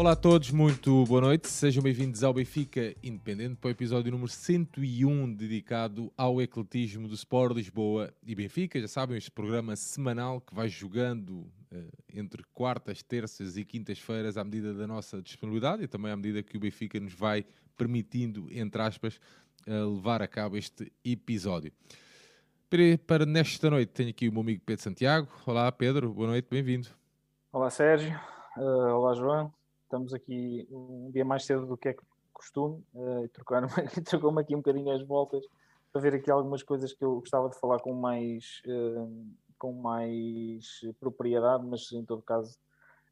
Olá a todos, muito boa noite. Sejam bem-vindos ao Benfica Independente para o episódio número 101 dedicado ao ecletismo do Sport Lisboa e Benfica. Já sabem, este programa semanal que vai jogando uh, entre quartas, terças e quintas-feiras à medida da nossa disponibilidade e também à medida que o Benfica nos vai permitindo, entre aspas, uh, levar a cabo este episódio. Para, para nesta noite tenho aqui o meu amigo Pedro Santiago. Olá Pedro, boa noite, bem-vindo. Olá Sérgio, uh, olá João estamos aqui um dia mais cedo do que é costume, uh, trocou-me aqui um bocadinho as voltas para ver aqui algumas coisas que eu gostava de falar com mais, uh, com mais propriedade, mas em todo caso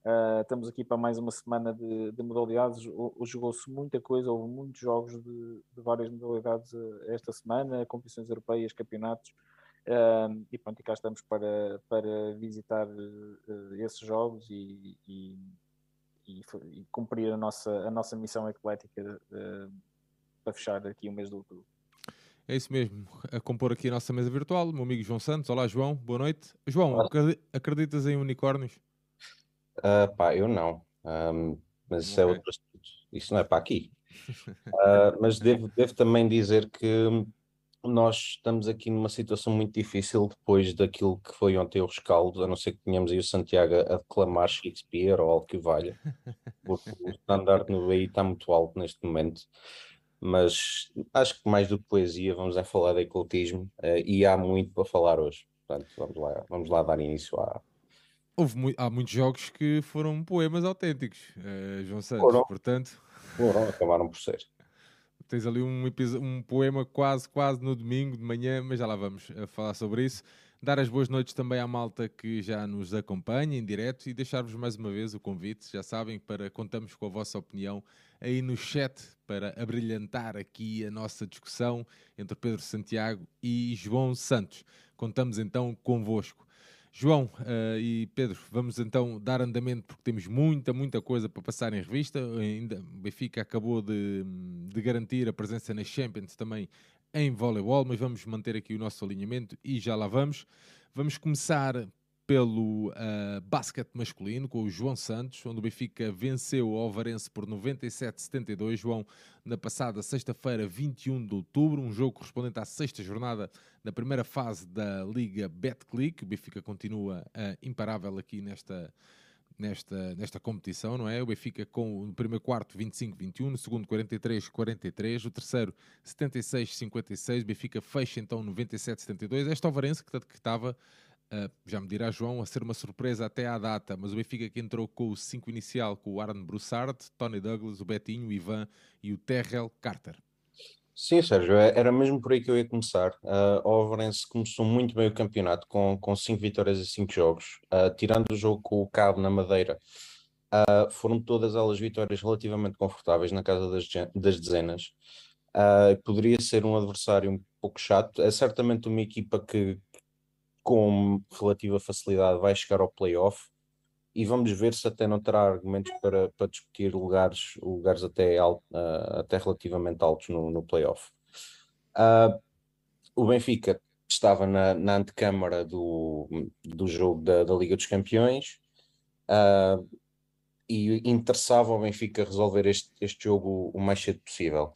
uh, estamos aqui para mais uma semana de, de modalidades. Jogou-se muita coisa, houve muitos jogos de, de várias modalidades esta semana, competições europeias, campeonatos. Uh, e pronto, e cá estamos para, para visitar esses jogos e, e, e, e cumprir a nossa, a nossa missão eclética uh, para fechar aqui o mês de outubro. É isso mesmo, a compor aqui a nossa mesa virtual, meu amigo João Santos. Olá, João, boa noite. João, Olá. acreditas em unicórnios? Uh, pá, eu não, um, mas isso é okay. é outro assunto. Isso não é para aqui. uh, mas devo, devo também dizer que nós estamos aqui numa situação muito difícil depois daquilo que foi ontem o rescaldo, a não ser que tenhamos aí o Santiago a declamar Shakespeare ou algo que valha, porque o standard no BI está muito alto neste momento. Mas acho que mais do que poesia, vamos é falar de ecletismo uh, e há muito para falar hoje. Portanto, vamos lá, vamos lá dar início a. Houve há muitos jogos que foram poemas autênticos, uh, João Santos, foram. portanto. Foram, acabaram por ser tens ali um, um poema quase, quase no domingo de manhã, mas já lá vamos a falar sobre isso. Dar as boas noites também à malta que já nos acompanha em direto e deixar-vos mais uma vez o convite, já sabem, para contamos com a vossa opinião aí no chat para abrilhantar aqui a nossa discussão entre Pedro Santiago e João Santos. Contamos então convosco. João uh, e Pedro, vamos então dar andamento porque temos muita, muita coisa para passar em revista. Ainda Benfica acabou de, de garantir a presença na Champions também em voleibol, mas vamos manter aqui o nosso alinhamento e já lá vamos. Vamos começar pelo uh, basquete masculino com o João Santos, onde o Benfica venceu o Alvarense por 97-72. João, na passada sexta-feira, 21 de outubro, um jogo correspondente à sexta jornada da primeira fase da Liga Betclic. O Benfica continua uh, imparável aqui nesta, nesta, nesta competição, não é? O Benfica com no primeiro quarto 25-21, no segundo 43-43, o terceiro 76-56, o Benfica fecha então 97-72. Esta Alvarense que estava Uh, já me dirá João, a ser uma surpresa até à data, mas o Benfica que entrou com o 5 inicial com o Aaron Broussard, Tony Douglas, o Betinho, o Ivan e o Terrell Carter. Sim, Sérgio, é, era mesmo por aí que eu ia começar. Uh, o Overense começou muito bem o campeonato, com 5 vitórias e 5 jogos. Uh, tirando o jogo com o Cabo na Madeira, uh, foram todas elas vitórias relativamente confortáveis na casa das, das dezenas. Uh, poderia ser um adversário um pouco chato. É certamente uma equipa que, com relativa facilidade vai chegar ao playoff e vamos ver se até não terá argumentos para, para discutir lugares, lugares até, alto, uh, até relativamente altos no, no playoff. Uh, o Benfica estava na, na antecâmara do, do jogo da, da Liga dos Campeões uh, e interessava ao Benfica resolver este, este jogo o mais cedo possível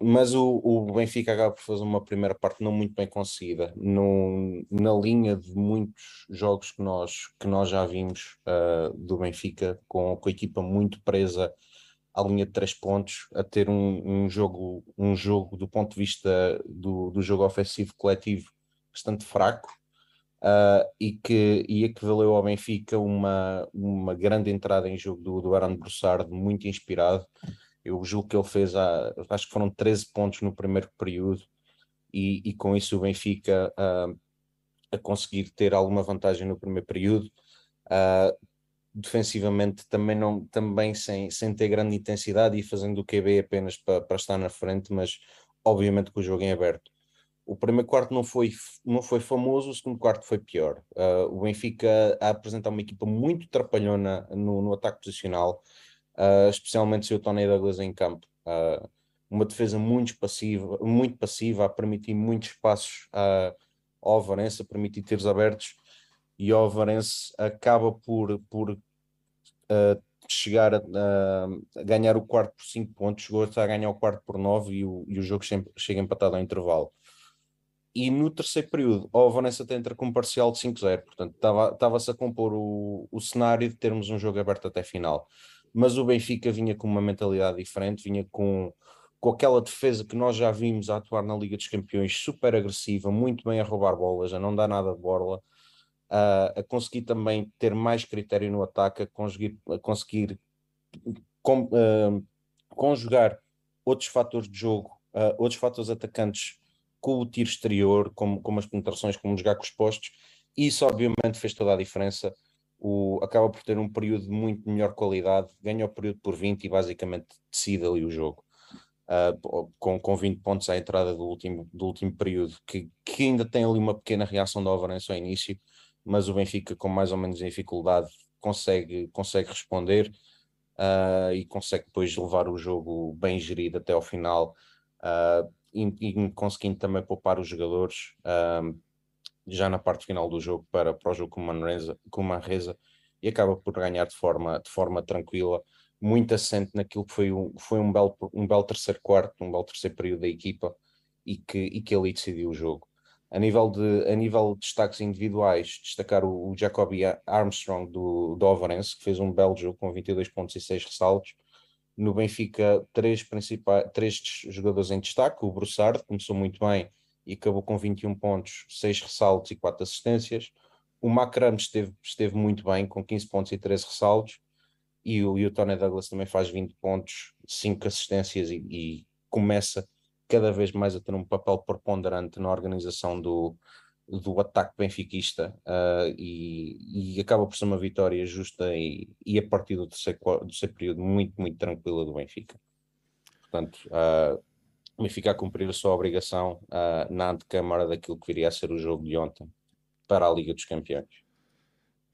mas o, o Benfica acaba por fazer uma primeira parte não muito bem conseguida, no, na linha de muitos jogos que nós, que nós já vimos uh, do Benfica, com, com a equipa muito presa à linha de três pontos, a ter um, um jogo, um jogo do ponto de vista do, do jogo ofensivo coletivo bastante fraco. Uh, e, que, e que valeu ao Benfica uma, uma grande entrada em jogo do, do Aaron Broussard, muito inspirado, eu julgo que ele fez, a, acho que foram 13 pontos no primeiro período, e, e com isso o Benfica uh, a conseguir ter alguma vantagem no primeiro período. Uh, defensivamente também, não, também sem, sem ter grande intensidade e fazendo o QB apenas para, para estar na frente, mas obviamente com o jogo em aberto. O primeiro quarto não foi, não foi famoso, o segundo quarto foi pior. Uh, o Benfica a apresentar uma equipa muito trapalhona no, no ataque posicional, uh, especialmente se o Tony Douglas em campo. Uh, uma defesa muito passiva, muito passiva, a permitir muitos espaços uh, ao Varense, a permitir tiros abertos, e o Varense acaba por, por uh, chegar a, a, ganhar o quarto por 5 pontos, chegou a ganhar o quarto por 9 e o, e o jogo sempre, chega empatado ao intervalo. E no terceiro período, o Vanessa entra com um parcial de 5-0, portanto estava-se a compor o, o cenário de termos um jogo aberto até final. Mas o Benfica vinha com uma mentalidade diferente, vinha com, com aquela defesa que nós já vimos a atuar na Liga dos Campeões, super agressiva, muito bem a roubar bolas, a não dar nada de borla a, a conseguir também ter mais critério no ataque, a conseguir, a conseguir com, uh, conjugar outros fatores de jogo, uh, outros fatores atacantes com o tiro exterior, como, as penetrações, como jogar com os postos. Isso, obviamente, fez toda a diferença. O, acaba por ter um período de muito melhor qualidade, ganha o período por 20 e basicamente decide ali o jogo. Uh, com, com 20 pontos à entrada do último, do último período, que, que ainda tem ali uma pequena reação da Alvarense ao início, mas o Benfica, com mais ou menos dificuldade, consegue, consegue responder uh, e consegue depois levar o jogo bem gerido até ao final, uh, e, e, conseguindo também poupar os jogadores uh, já na parte final do jogo para, para o jogo com Manresa, com Manresa e acaba por ganhar de forma, de forma tranquila, muito assente naquilo que foi um, foi um, belo, um belo terceiro quarto, um belo terceiro período da equipa e que, e que ali decidiu o jogo. A nível de, a nível de destaques individuais, destacar o, o Jacoby Armstrong do, do Overense, que fez um belo jogo com 22 pontos e 6 ressaltos. No Benfica, três, principais, três jogadores em destaque. O Broussard começou muito bem e acabou com 21 pontos, 6 ressaltos e 4 assistências. O Macram esteve, esteve muito bem, com 15 pontos e 13 ressaltos. E o, e o Tony Douglas também faz 20 pontos, 5 assistências e, e começa cada vez mais a ter um papel preponderante na organização do, do ataque benfiquista uh, e, e, acaba por ser uma vitória justa e, e a partir do terceiro, do terceiro período muito, muito tranquila do Benfica. Portanto, uh, o Benfica a cumprir a sua obrigação uh, na antecâmara daquilo que viria a ser o jogo de ontem para a Liga dos Campeões.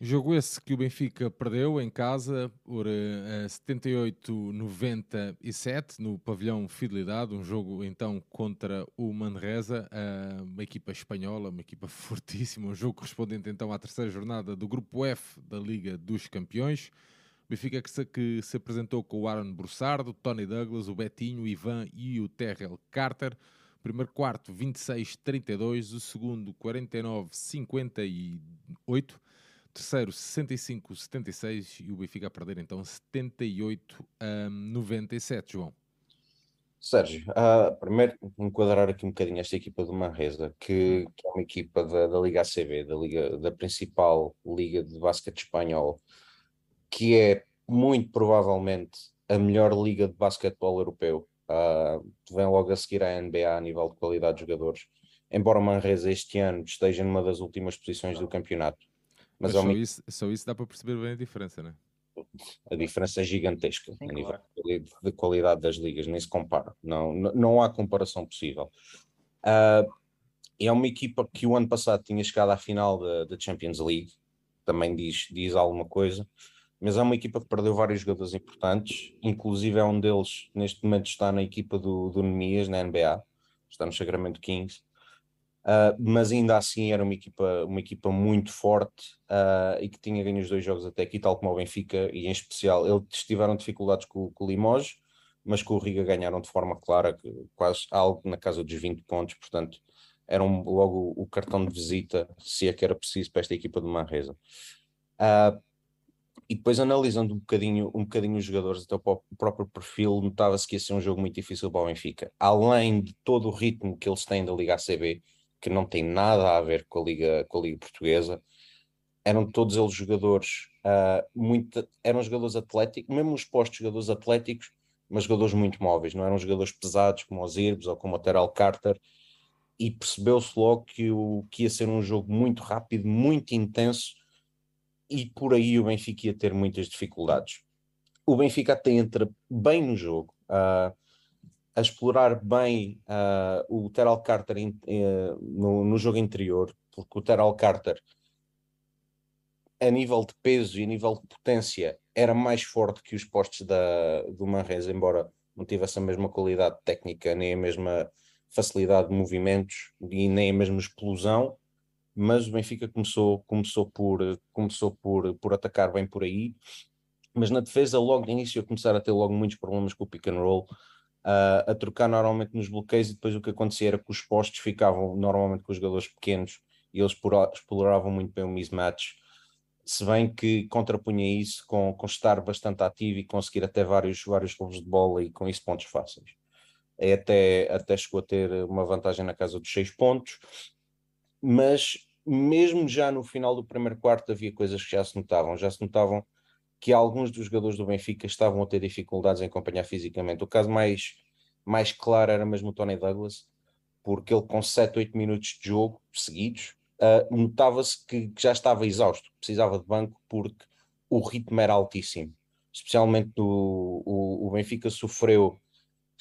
Jogo esse que o Benfica perdeu em casa por uh, eh, 78-97 no pavilhão Fidelidade, um jogo então contra o Manresa, uh, uma equipa espanhola, uma equipa fortíssima, um jogo correspondente então à terceira jornada do Grupo F da Liga dos Campeões. Benfica que se, que se apresentou com o Aaron o Tony Douglas, o Betinho, o Ivan e o Terrell Carter. primeiro quarto 26-32, o segundo 49-58 terceiro 65-76 e o Benfica a perder então 78 a 97, João. Sérgio, uh, primeiro enquadrar aqui um bocadinho esta equipa do Manresa, que, que é uma equipa da, da, Liga ACB, da, Liga, da principal liga de basquete espanhol, que é muito provavelmente a melhor liga de basquetebol europeu. Uh, vem logo a seguir à NBA a nível de qualidade de jogadores, embora o Manresa este ano esteja numa das últimas posições do campeonato. Mas, Mas só, isso, só isso dá para perceber bem a diferença, né? A diferença é gigantesca Sim, a nível claro. de qualidade das ligas, nem se compara. Não, não, não há comparação possível. Uh, é uma equipa que o ano passado tinha chegado à final da, da Champions League, também diz, diz alguma coisa, mas é uma equipa que perdeu vários jogadores importantes, inclusive é um deles, neste momento está na equipa do, do Nemias, na NBA, está no Sacramento Kings, Uh, mas ainda assim era uma equipa, uma equipa muito forte uh, e que tinha ganho os dois jogos até aqui, tal como o Benfica, e em especial eles tiveram dificuldades com, com o Limoges, mas com o Riga ganharam de forma clara, quase algo na casa dos 20 pontos, portanto eram logo o cartão de visita, se é que era preciso para esta equipa de Manresa. Uh, e depois analisando um bocadinho, um bocadinho os jogadores, até o próprio perfil, notava-se que ia ser um jogo muito difícil para o Benfica. Além de todo o ritmo que eles têm da Liga ACB, que não tem nada a ver com a Liga, com a Liga Portuguesa. Eram todos eles jogadores, uh, muito, eram jogadores atléticos, mesmo os postos jogadores atléticos, mas jogadores muito móveis, não eram jogadores pesados como os Irbs ou como o Terrell Carter, e percebeu-se logo que, o, que ia ser um jogo muito rápido, muito intenso, e por aí o Benfica ia ter muitas dificuldades. O Benfica até entra bem no jogo, uh, a explorar bem uh, o Terrell Carter in, uh, no, no, jogo interior, porque o Terrell Carter, a nível de peso e a nível de potência, era mais forte que os postos da, do Manresa, embora não tivesse a mesma qualidade técnica, nem a mesma facilidade de movimentos e nem a mesma explosão, mas o Benfica começou, começou, por, começou por, por atacar bem por aí mas na defesa, logo de início, eu começar a ter logo muitos problemas com o pick and roll, uh, a trocar normalmente nos bloqueios, e depois o que acontecia era que os postos ficavam normalmente com os jogadores pequenos e eles exploravam muito bem o mismatch. Se bem que contrapunha isso com, com estar bastante ativo e conseguir até vários, vários roubos de bola e com isso pontos fáceis. É até, até chegou a ter uma vantagem na casa dos seis pontos, mas mesmo já no final do primeiro quarto havia coisas que já se notavam, já se notavam que alguns dos jogadores do Benfica estavam a ter dificuldades em acompanhar fisicamente. O caso mais, mais claro era mesmo o Tony Douglas, porque ele com 7, 8 minutos de jogo seguidos, uh, notava-se que, que, já estava exausto, precisava de banco porque o ritmo era altíssimo. Especialmente o, o, o Benfica sofreu,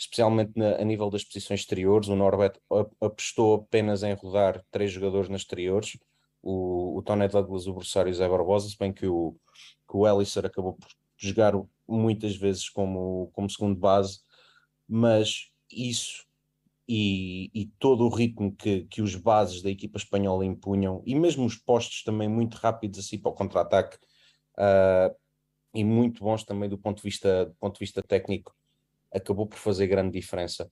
especialmente na, a nível das posições exteriores, o Norbert apostou apenas em rodar três jogadores nas exteriores, o, o Tony Douglas, o Bersário e o Zé Barbosa, se bem que o, que o Ellisser acabou por jogar muitas vezes como, como segundo base, mas isso e, e, todo o ritmo que, que os bases da equipa espanhola impunham, e mesmo os postos também muito rápidos assim para o contra-ataque, uh, e muito bons também do ponto de vista, do ponto de vista técnico, acabou por fazer grande diferença.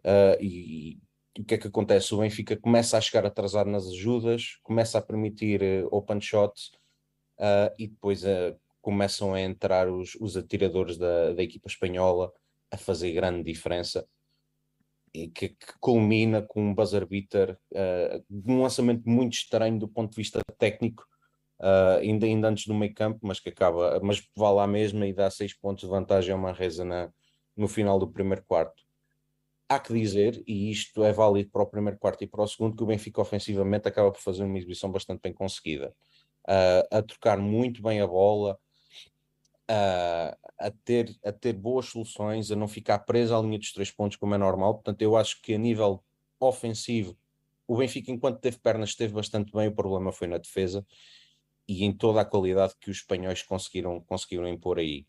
Uh, e, e, o que é que acontece? O Benfica começa a chegar atrasado nas ajudas, começa a permitir uh, open shots, uh, e depois uh, começam a entrar os, os atiradores da, da equipa espanhola a fazer grande diferença e que, que culmina com um buzzer beater, um lançamento muito estranho do ponto de vista técnico, uh, ainda, ainda antes do meio campo, mas que acaba, mas vai lá mesmo e dá seis pontos de vantagem a uma reza na, no final do primeiro quarto. Há que dizer, e isto é válido para o primeiro quarto e para o segundo, que o Benfica ofensivamente acaba por fazer uma exibição bastante bem conseguida uh, a trocar muito bem a bola, uh, a, ter, a ter boas soluções, a não ficar preso à linha dos três pontos, como é normal. Portanto, eu acho que a nível ofensivo, o Benfica, enquanto teve pernas, esteve bastante bem. O problema foi na defesa e em toda a qualidade que os espanhóis conseguiram, conseguiram impor aí.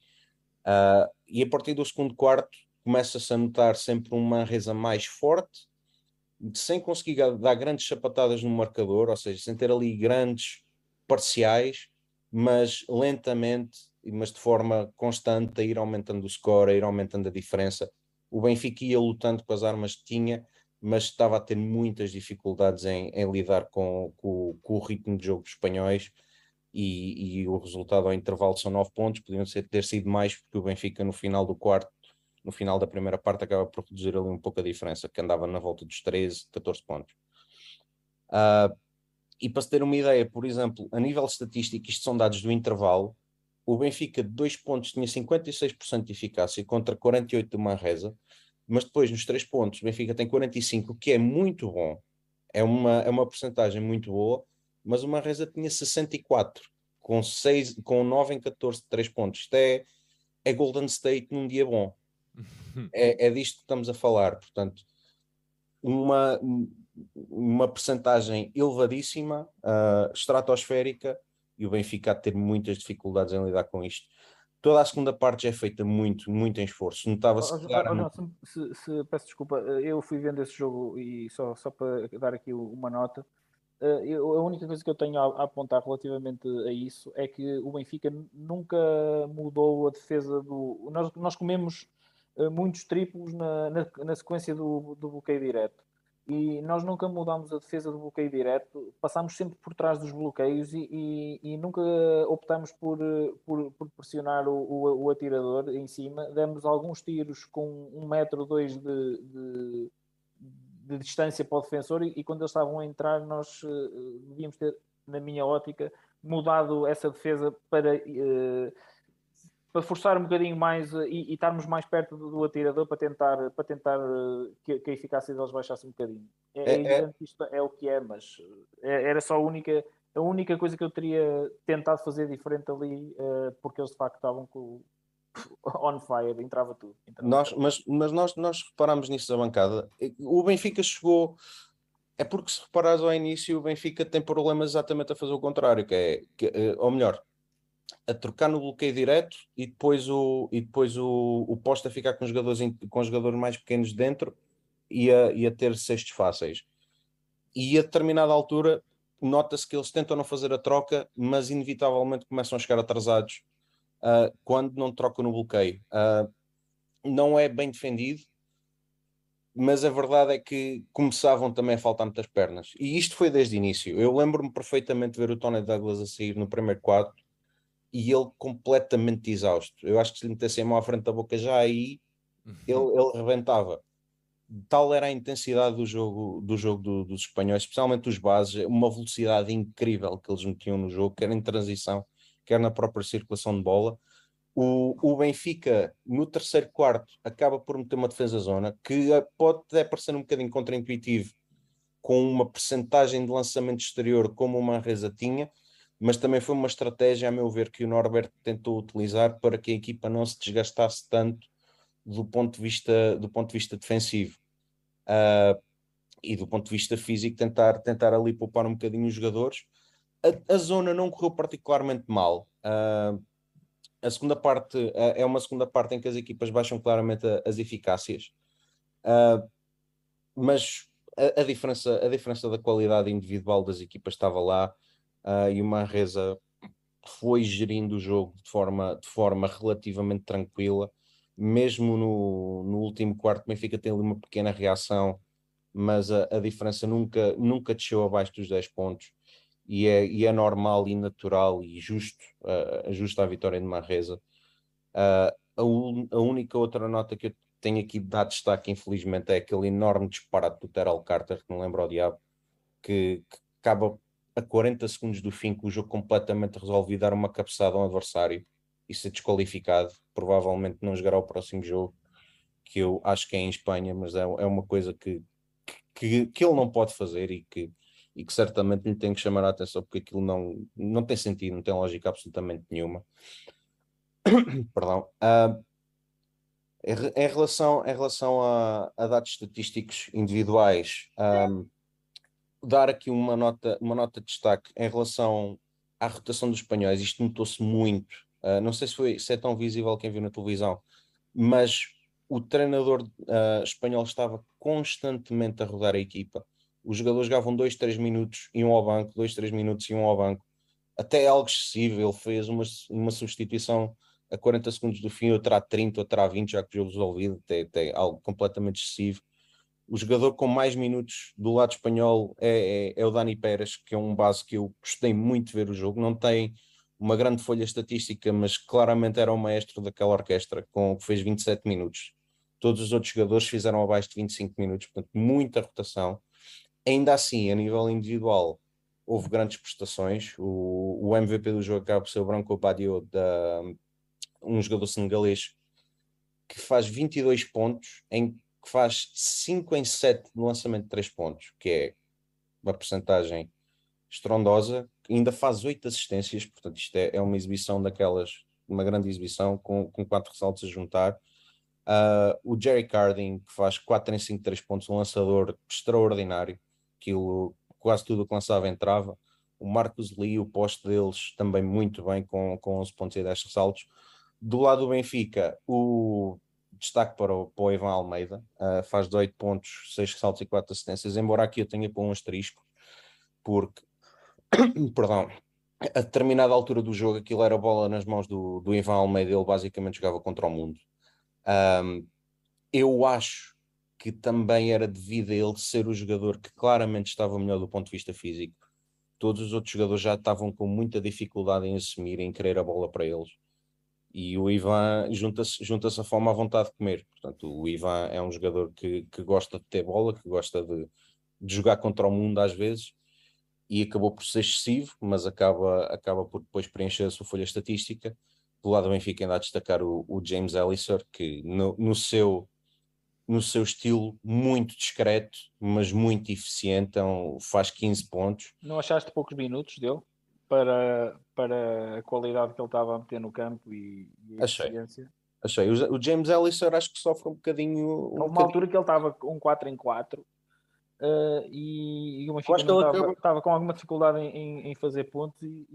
Uh, e a partir do segundo quarto, começa-se a notar sempre uma reza mais forte, sem conseguir dar grandes chapatadas no marcador, ou seja, sem ter ali grandes parciais, mas lentamente, mas de forma constante, a ir aumentando o score, a ir aumentando a diferença. O Benfica ia lutando com as armas que tinha, mas estava a ter muitas dificuldades em, em lidar com, com, com, o ritmo de jogo dos espanhóis. E, e, o resultado ao intervalo são 9 pontos, podiam ser, ter sido mais, porque o Benfica no final do quarto, no final da primeira parte, acaba por reduzir ali um pouco a diferença, que andava na volta dos 13, 14 pontos. Uh, e para se ter uma ideia, por exemplo, a nível estatístico, isto são dados do intervalo, o Benfica de 2 pontos tinha 56% de eficácia contra 48% do Manresa, mas depois nos 3 pontos o Benfica tem 45%, o que é muito bom, é uma, é uma porcentagem muito boa, mas o Manresa tinha 64%, com, 6, com 9 em 14 de 3 pontos. Isto é, é Golden State num dia bom. é, é disto que estamos a falar, portanto, uma, uma percentagem elevadíssima, uh, estratosférica, e o Benfica a ter muitas dificuldades em lidar com isto. Toda a segunda parte já é feita muito, muito em esforço. Notava-se oh, claramente... Oh, se, se, peço desculpa, eu fui vendo esse jogo e só, só para dar aqui uma nota, eu, a única coisa que eu tenho a, a, apontar relativamente a isso é que o Benfica nunca mudou a defesa do... Nós, nós comemos uh, muitos triplos na, na, na sequência do, do bloqueio direto e nós nunca mudámos a defesa do bloqueio direto, passámos sempre por trás dos bloqueios e, e, e nunca optamos por, por, por pressionar o, o, o, atirador em cima. Demos alguns tiros com um metro, dois de, de, de distância para o defensor e, e, quando eles estavam a entrar nós uh, devíamos ter, na minha ótica, mudado essa defesa para... Uh, para forçar um bocadinho mais uh, e, e, estarmos mais perto do, do, atirador para tentar, para tentar que, que, a eficácia deles baixasse um bocadinho. É, é, é evidente que isto é o que é, mas é, era só a única, a única coisa que eu teria tentado fazer diferente ali, porque eles de facto estavam com on fire, entrava tudo. Entrava nós, tudo. Mas, mas nós, nós reparámos nisso da bancada. O Benfica chegou. É porque se reparares ao início, o Benfica tem problemas exatamente a fazer o contrário, que é, que, ou melhor, a trocar no bloqueio direto e depois o, e depois o, o posto a ficar com jogadores, com jogadores mais pequenos dentro e a, e a ter cestos fáceis. E a determinada altura nota-se que eles tentam não fazer a troca, mas inevitavelmente começam a chegar atrasados uh, quando não troca no bloqueio. Uh, não é bem defendido, mas a verdade é que começavam também a faltar muitas pernas. E isto foi desde o início. Eu lembro-me perfeitamente de ver o Tony Douglas a sair no primeiro quadro e ele completamente exausto. Eu acho que se lhe metessem a mão à frente da boca já aí, ele, ele rebentava. Tal era a intensidade do jogo, do jogo do, dos espanhóis, especialmente os bases, uma velocidade incrível que eles metiam no jogo, quer em transição, quer na própria circulação de bola. O, o Benfica, no terceiro quarto, acaba por meter uma defesa zona que pode até parecer um bocadinho contraintuitivo, com uma percentagem de lançamento exterior como o Manresa tinha, mas também foi uma estratégia, a meu ver, que o Norberto tentou utilizar para que a equipa não se desgastasse tanto do ponto de vista, do ponto de vista defensivo. Uh, e do ponto de vista físico, tentar, tentar ali poupar um bocadinho os jogadores. A, a zona não correu particularmente mal. Uh, a segunda parte uh, é uma segunda parte em que as equipas baixam claramente a, as eficácias. mas a, a, diferença, a diferença da qualidade individual das equipas estava lá uh, e o Manresa foi gerindo o jogo de forma, de forma relativamente tranquila, mesmo no, no último quarto, o Benfica tem ali uma pequena reação, mas a, a diferença nunca, nunca desceu abaixo dos 10 pontos. E é, e é normal e natural e justo, uh, justo a vitória de Manresa. Uh, a, un, a, única outra nota que eu tenho aqui de dar destaque, infelizmente, é aquele enorme disparate do Terrell Carter, que não lembro ao diabo, que, que acaba a 40 segundos do fim, com o jogo completamente resolvido, dar uma cabeçada a um adversário e ser desqualificado, provavelmente não jogará o próximo jogo, que eu acho que é em Espanha, mas é, é uma coisa que, que, que ele não pode fazer e que, e que certamente lhe tem que chamar a atenção, porque aquilo não, não tem sentido, não tem lógica absolutamente nenhuma. Perdão. Uh, em relação, em relação a, a dados estatísticos individuais, um, dar aqui uma nota, uma nota de destaque em relação à rotação dos espanhóis. Isto notou-se muito. Uh, não sei se, foi, se é tão visível quem viu na televisão, mas o treinador uh, espanhol estava constantemente a rodar a equipa. Os jogadores jogavam 2, 3 minutos um ao banco, 2, 3 minutos um ao banco. Até algo excessivo. Ele fez uma, uma substituição a 40 segundos do fim, outra a 30, outra a 20, já que o jogo resolvido, até, até algo completamente excessivo o jogador com mais minutos do lado espanhol é, é, é, o Dani Pérez, que é um base que eu gostei muito de ver o jogo. Não tem uma grande folha estatística, mas claramente era o maestro daquela orquestra, com, que fez 27 minutos. Todos os outros jogadores fizeram abaixo de 25 minutos, portanto, muita rotação. Ainda assim, a nível individual, houve grandes prestações. O, o MVP do jogo acaba por ser o Branco Badio, da, um jogador senegalês, que faz 22 pontos em que faz 5 em 7 no lançamento de 3 pontos, que é uma porcentagem estrondosa, ainda faz 8 assistências, portanto isto é, é, uma exibição daquelas, uma grande exibição com, com 4 ressaltos a juntar. Uh, o Jerry Carding, que faz 4 em 5 3 pontos, um lançador extraordinário, aquilo quase tudo que lançava entrava. O Marcos Lee, o poste deles também muito bem, com, com 11 pontos e 10 ressaltos. Do lado do Benfica, o destaque para o, para o Ivan Almeida, uh, faz 18 pontos, 6 ressaltos e 4 assistências, embora aqui eu tenha para um asterisco, porque, perdão, a determinada altura do jogo aquilo era bola nas mãos do, do Ivan Almeida, ele basicamente jogava contra o mundo. Um, eu acho que também era devido a ele ser o jogador que claramente estava melhor do ponto de vista físico. Todos os outros jogadores já estavam com muita dificuldade em assumir, em querer a bola para eles e o Ivan junta-se junta a fome à vontade de comer. Portanto, o Ivan é um jogador que, que gosta de ter bola, que gosta de, de jogar contra o mundo às vezes, e acabou por ser excessivo, mas acaba, acaba por depois preencher a sua folha estatística. Do lado do Benfica ainda a destacar o, o James Ellison, que no, no, seu, no seu estilo muito discreto, mas muito eficiente, então faz 15 pontos. Não achaste poucos minutos dele? para, para a qualidade que ele estava a meter no campo e, e a Achei. eficiência. Achei. O, o James Ellison acho que sofre um bocadinho. Um Houve uma bocadinho... altura que ele estava um 4 em 4 uh, e, e o Benfica estava, estava, com alguma dificuldade em, em fazer pontos e,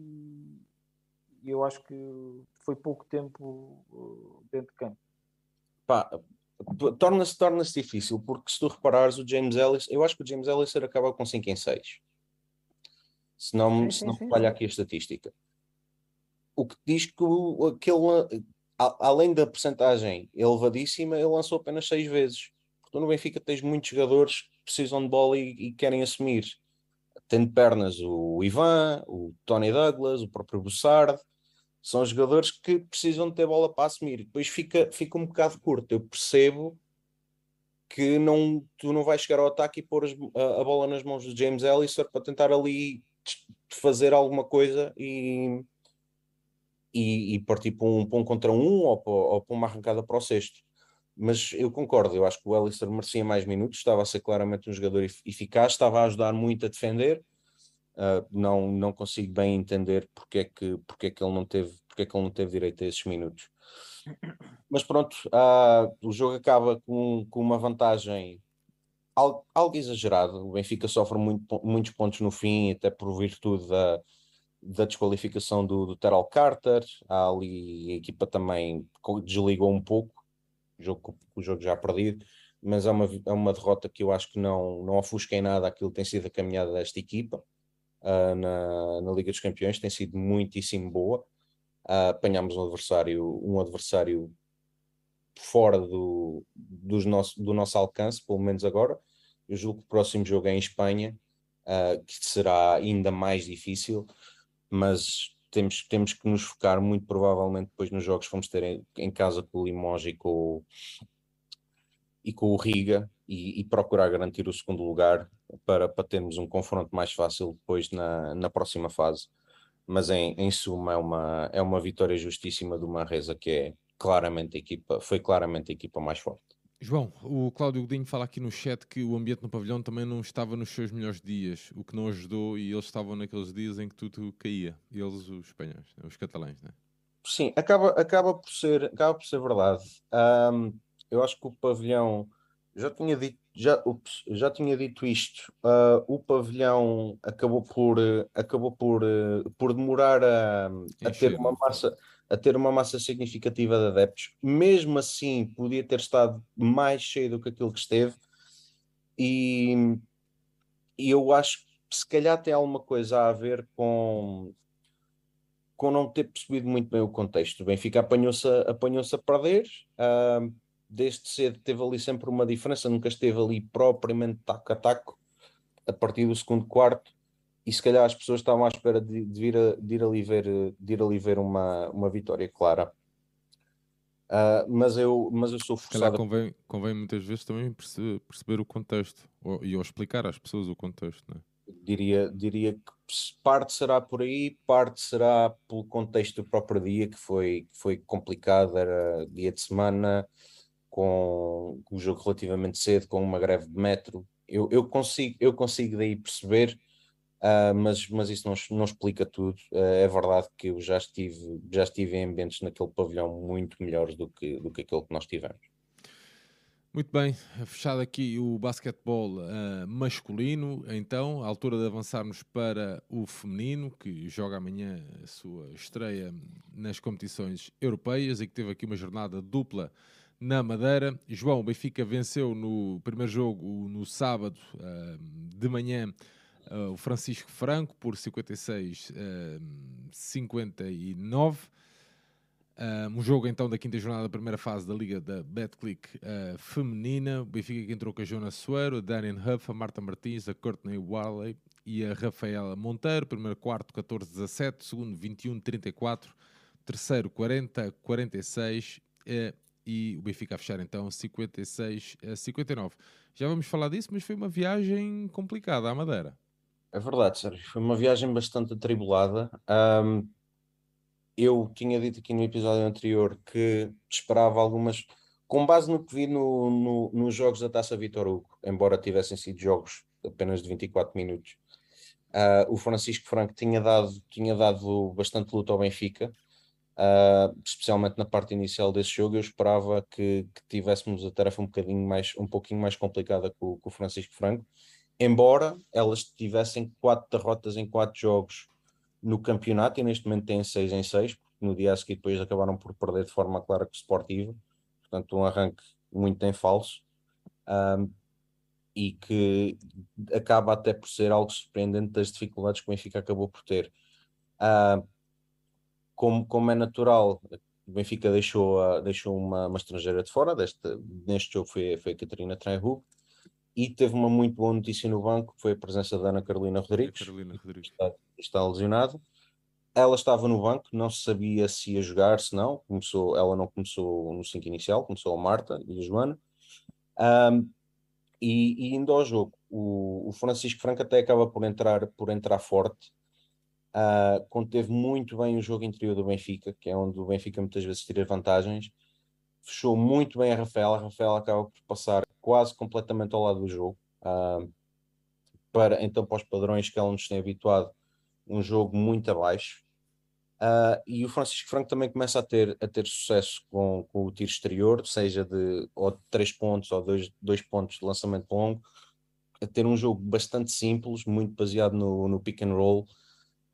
e, eu acho que foi pouco tempo uh, dentro de campo. Pá, torna-se torna difícil porque se tu reparares o James Ellis, eu acho que o James Ellis acaba com 5 em 6 se não, sim, se não sim, falha aqui a estatística. o que diz que o, aquele, além da percentagem elevadíssima, ele lançou apenas seis vezes. Porque no Benfica tens muitos jogadores que precisam de bola e, e querem assumir. Tendo pernas o Ivan, o Tony Douglas, o próprio Bussard, são jogadores que precisam de ter bola para assumir. Depois fica, fica um bocado curto. Eu percebo que não, tu não vais chegar ao ataque e pôr as, a, a, bola nas mãos do James Ellison para tentar ali fazer alguma coisa e, e, e partir para um, para um contra um ou para, ou para uma arrancada para o sexto. Mas eu concordo, eu acho que o Ellison merecia mais minutos, estava a ser claramente um jogador eficaz, estava a ajudar muito a defender. Uh, não, não consigo bem entender porque é, que, porque, é que ele não teve, porque é que ele não teve direito a esses minutos. Mas pronto, uh, o jogo acaba com, com uma vantagem algo, algo exagerada. O Benfica sofre muito, muitos pontos no fim, até por virtude da, da desqualificação do, do Terrell Carter. Ali a equipa também desligou um pouco, o jogo, o jogo já perdido, mas é uma, é uma derrota que eu acho que não, não ofusca em nada aquilo que tem sido a caminhada desta equipa. Uh, na, na Liga dos Campeões tem sido muitíssimo boa. Uh, apanhámos um adversário, um adversário fora do, dos nosso, do nosso alcance, pelo menos agora. Eu julgo que o próximo jogo é em Espanha, uh, que será ainda mais difícil, mas temos, temos que nos focar muito provavelmente depois nos jogos que vamos ter em, em casa com o Limoges e com, e com o Riga e, e, procurar garantir o segundo lugar para, para termos um confronto mais fácil depois na, na próxima fase. Mas em, em suma é uma, é uma vitória justíssima do Manresa que é claramente a equipa, foi claramente a equipa mais forte. João, o Cláudio Godinho fala aqui no chat que o ambiente no pavilhão também não estava nos seus melhores dias, o que não ajudou e eles estavam naqueles dias em que tudo caía. Eles, os espanhóis, né? os catalães, né? Sim, acaba, acaba, por, ser, acaba por ser verdade. Um, eu acho que o pavilhão, já tinha dito, já, ups, já tinha dito isto, uh, o pavilhão acabou por, acabou por, por demorar a, a ter uma massa a ter uma massa significativa de adeptos. Mesmo assim, podia ter estado mais cheio do que aquilo que esteve. E, e eu acho que se calhar tem alguma coisa a ver com, com não ter percebido muito bem o contexto. O Benfica apanhou-se a, apanhou a perder. Uh, desde cedo teve ali sempre uma diferença, nunca esteve ali propriamente taco a taco. A partir do segundo quarto, e se calhar as pessoas estavam à espera de, de, vir a, de ir ali ver, de ir ali ver uma, uma vitória clara. Uh, mas, eu, mas eu sou forçado. Convém, convém muitas vezes também perceber, perceber o contexto ou, e ou explicar às pessoas o contexto. Né? Diria, diria que parte será por aí, parte será pelo contexto do próprio dia, que foi, que foi complicado. Era dia de semana, com, o jogo relativamente cedo, com uma greve de metro. Eu, eu, consigo, eu consigo daí perceber Uh, mas, mas isso não, não explica tudo. Uh, é verdade que eu já estive, já estive em ambientes naquele pavilhão muito melhores do que, do que aquele que nós tivemos. Muito bem, fechado aqui o basquetebol uh, masculino, então, à altura de avançarmos para o feminino, que joga amanhã a sua estreia nas competições europeias e que teve aqui uma jornada dupla na Madeira. João, o Benfica venceu no primeiro jogo, no sábado de manhã, uh, o Francisco Franco por 56 uh, 59. Uh, um jogo então da quinta jornada da primeira fase da Liga da Betclic feminina. O Benfica que entrou com a Joana Soeiro, a Daniel Huff, a Marta Martins, a Courtney Warley e a Rafaela Monteiro. Primeiro quarto 14-17, segundo 21-34, terceiro 40-46 uh, e o Benfica a fechar então 56-59. Já vamos falar disso, mas foi uma viagem complicada à Madeira. É verdade, Sérgio. Foi uma viagem bastante atribulada. Um, eu tinha dito aqui no episódio anterior que esperava algumas. Com base no que vi no, no, nos jogos da Taça Vitor Hugo, embora tivessem sido jogos apenas de 24 minutos, uh, o Francisco Franco tinha dado, tinha dado bastante luta ao Benfica, uh, especialmente na parte inicial desse jogo. Eu esperava que, que, tivéssemos a tarefa um bocadinho mais, um pouquinho mais complicada com, com o Francisco Franco embora elas tivessem quatro derrotas em quatro jogos no campeonato e neste momento têm seis em seis, porque no dia a seguir depois acabaram por perder de forma clara com o Sportivo, portanto um arranque muito em falso um, e que acaba até por ser algo surpreendente das dificuldades que o Benfica acabou por ter. Uh, como, como é natural, o Benfica deixou, deixou uma, uma estrangeira de fora, deste, neste jogo foi, foi a Catarina Treinhub, e teve uma muito boa notícia no banco, que foi a presença da Ana Carolina Rodrigues, Carolina Rodrigues. Está, está lesionado. Ela estava no banco, não sabia se ia jogar, se não. Começou, ela não começou no 5 inicial, começou a Marta e a Joana. Um, e, e indo ao jogo, o, o, Francisco Franco até acaba por entrar, por entrar forte, uh, conteve muito bem o jogo interior do Benfica, que é onde o Benfica muitas vezes tira vantagens, fechou muito bem a Rafaela, a Rafaela acaba por passar quase completamente ao lado do jogo, uh, para então para os padrões que ela nos tem habituado, um jogo muito abaixo. Uh, e o Francisco Franco também começa a ter, a ter sucesso com, com o tiro exterior, seja de ou de 3 pontos ou 2 dois, dois pontos de lançamento longo, a ter um jogo bastante simples, muito baseado no, no pick and roll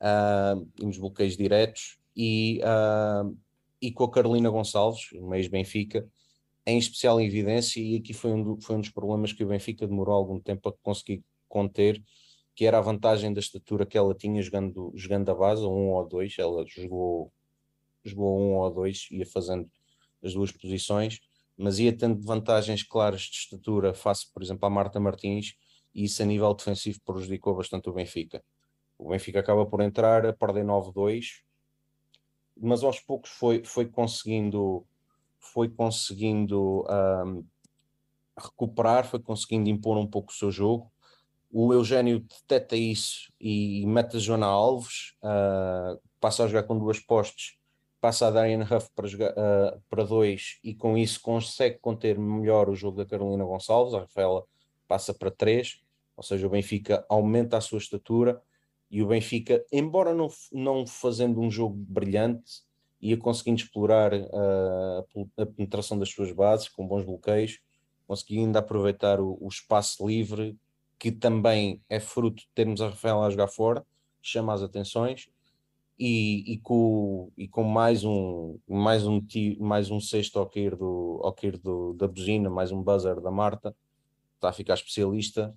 uh, e nos bloqueios diretos, e, uh, e com a Carolina Gonçalves, o ex-Benfica, em especial em evidência, e aqui foi um, foi um dos problemas que o Benfica demorou algum tempo a conseguir conter, que era a vantagem da estatura que ela tinha jogando, jogando a base, um ou dois, ela jogou, jogou um ou dois, ia fazendo as duas posições, mas ia tendo vantagens claras de estatura face, por exemplo, à Marta Martins, e isso a nível defensivo prejudicou bastante o Benfica. O Benfica acaba por entrar a perder 9-2, mas aos poucos foi, foi conseguindo foi conseguindo um, recuperar, foi conseguindo impor um pouco o seu jogo. O Eugênio detecta isso e mete a Joana Alves, uh, passa a jogar com duas postes, passa a Diane Huff para, jogar, uh, para dois e com isso consegue conter melhor o jogo da Carolina Gonçalves. A Rafaela passa para três, ou seja, o Benfica aumenta a sua estatura e o Benfica, embora não, não fazendo um jogo brilhante, ia conseguindo explorar uh, a penetração das suas bases com bons bloqueios, conseguindo aproveitar o, o, espaço livre, que também é fruto de termos a Rafaela a jogar fora, chama as atenções, e, e, com, e com mais um mais um mais um sexto ao cair, do, ao cair do, da buzina, mais um buzzer da Marta, está a ficar especialista,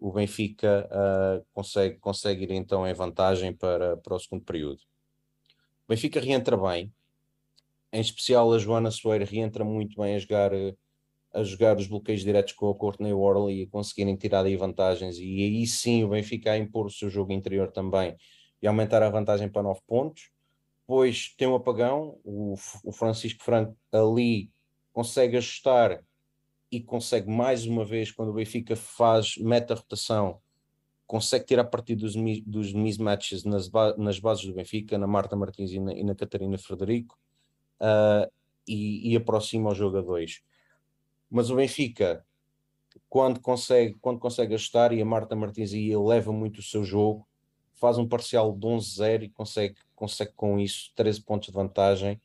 o Benfica uh, consegue, consegue ir então em vantagem para, para o segundo período. O Benfica reentra bem, em especial a Joana Soeira reentra muito bem a jogar, a jogar os bloqueios diretos com a Courtney Worley e conseguirem tirar daí vantagens, e aí sim o Benfica a impor o seu jogo interior também e aumentar a vantagem para 9 pontos. Depois tem um apagão, o, o Francisco Franco ali consegue ajustar e consegue mais uma vez, quando o Benfica faz meta-rotação, consegue tirar partido dos, dos mismatches nas, ba nas bases do Benfica, na Marta Martins e na, e na Catarina Frederico, uh, e, e, aproxima o jogo a dois. Mas o Benfica, quando consegue, quando consegue ajustar, e a Marta Martins aí eleva muito o seu jogo, faz um parcial de 11-0 e consegue, consegue com isso 13 pontos de vantagem,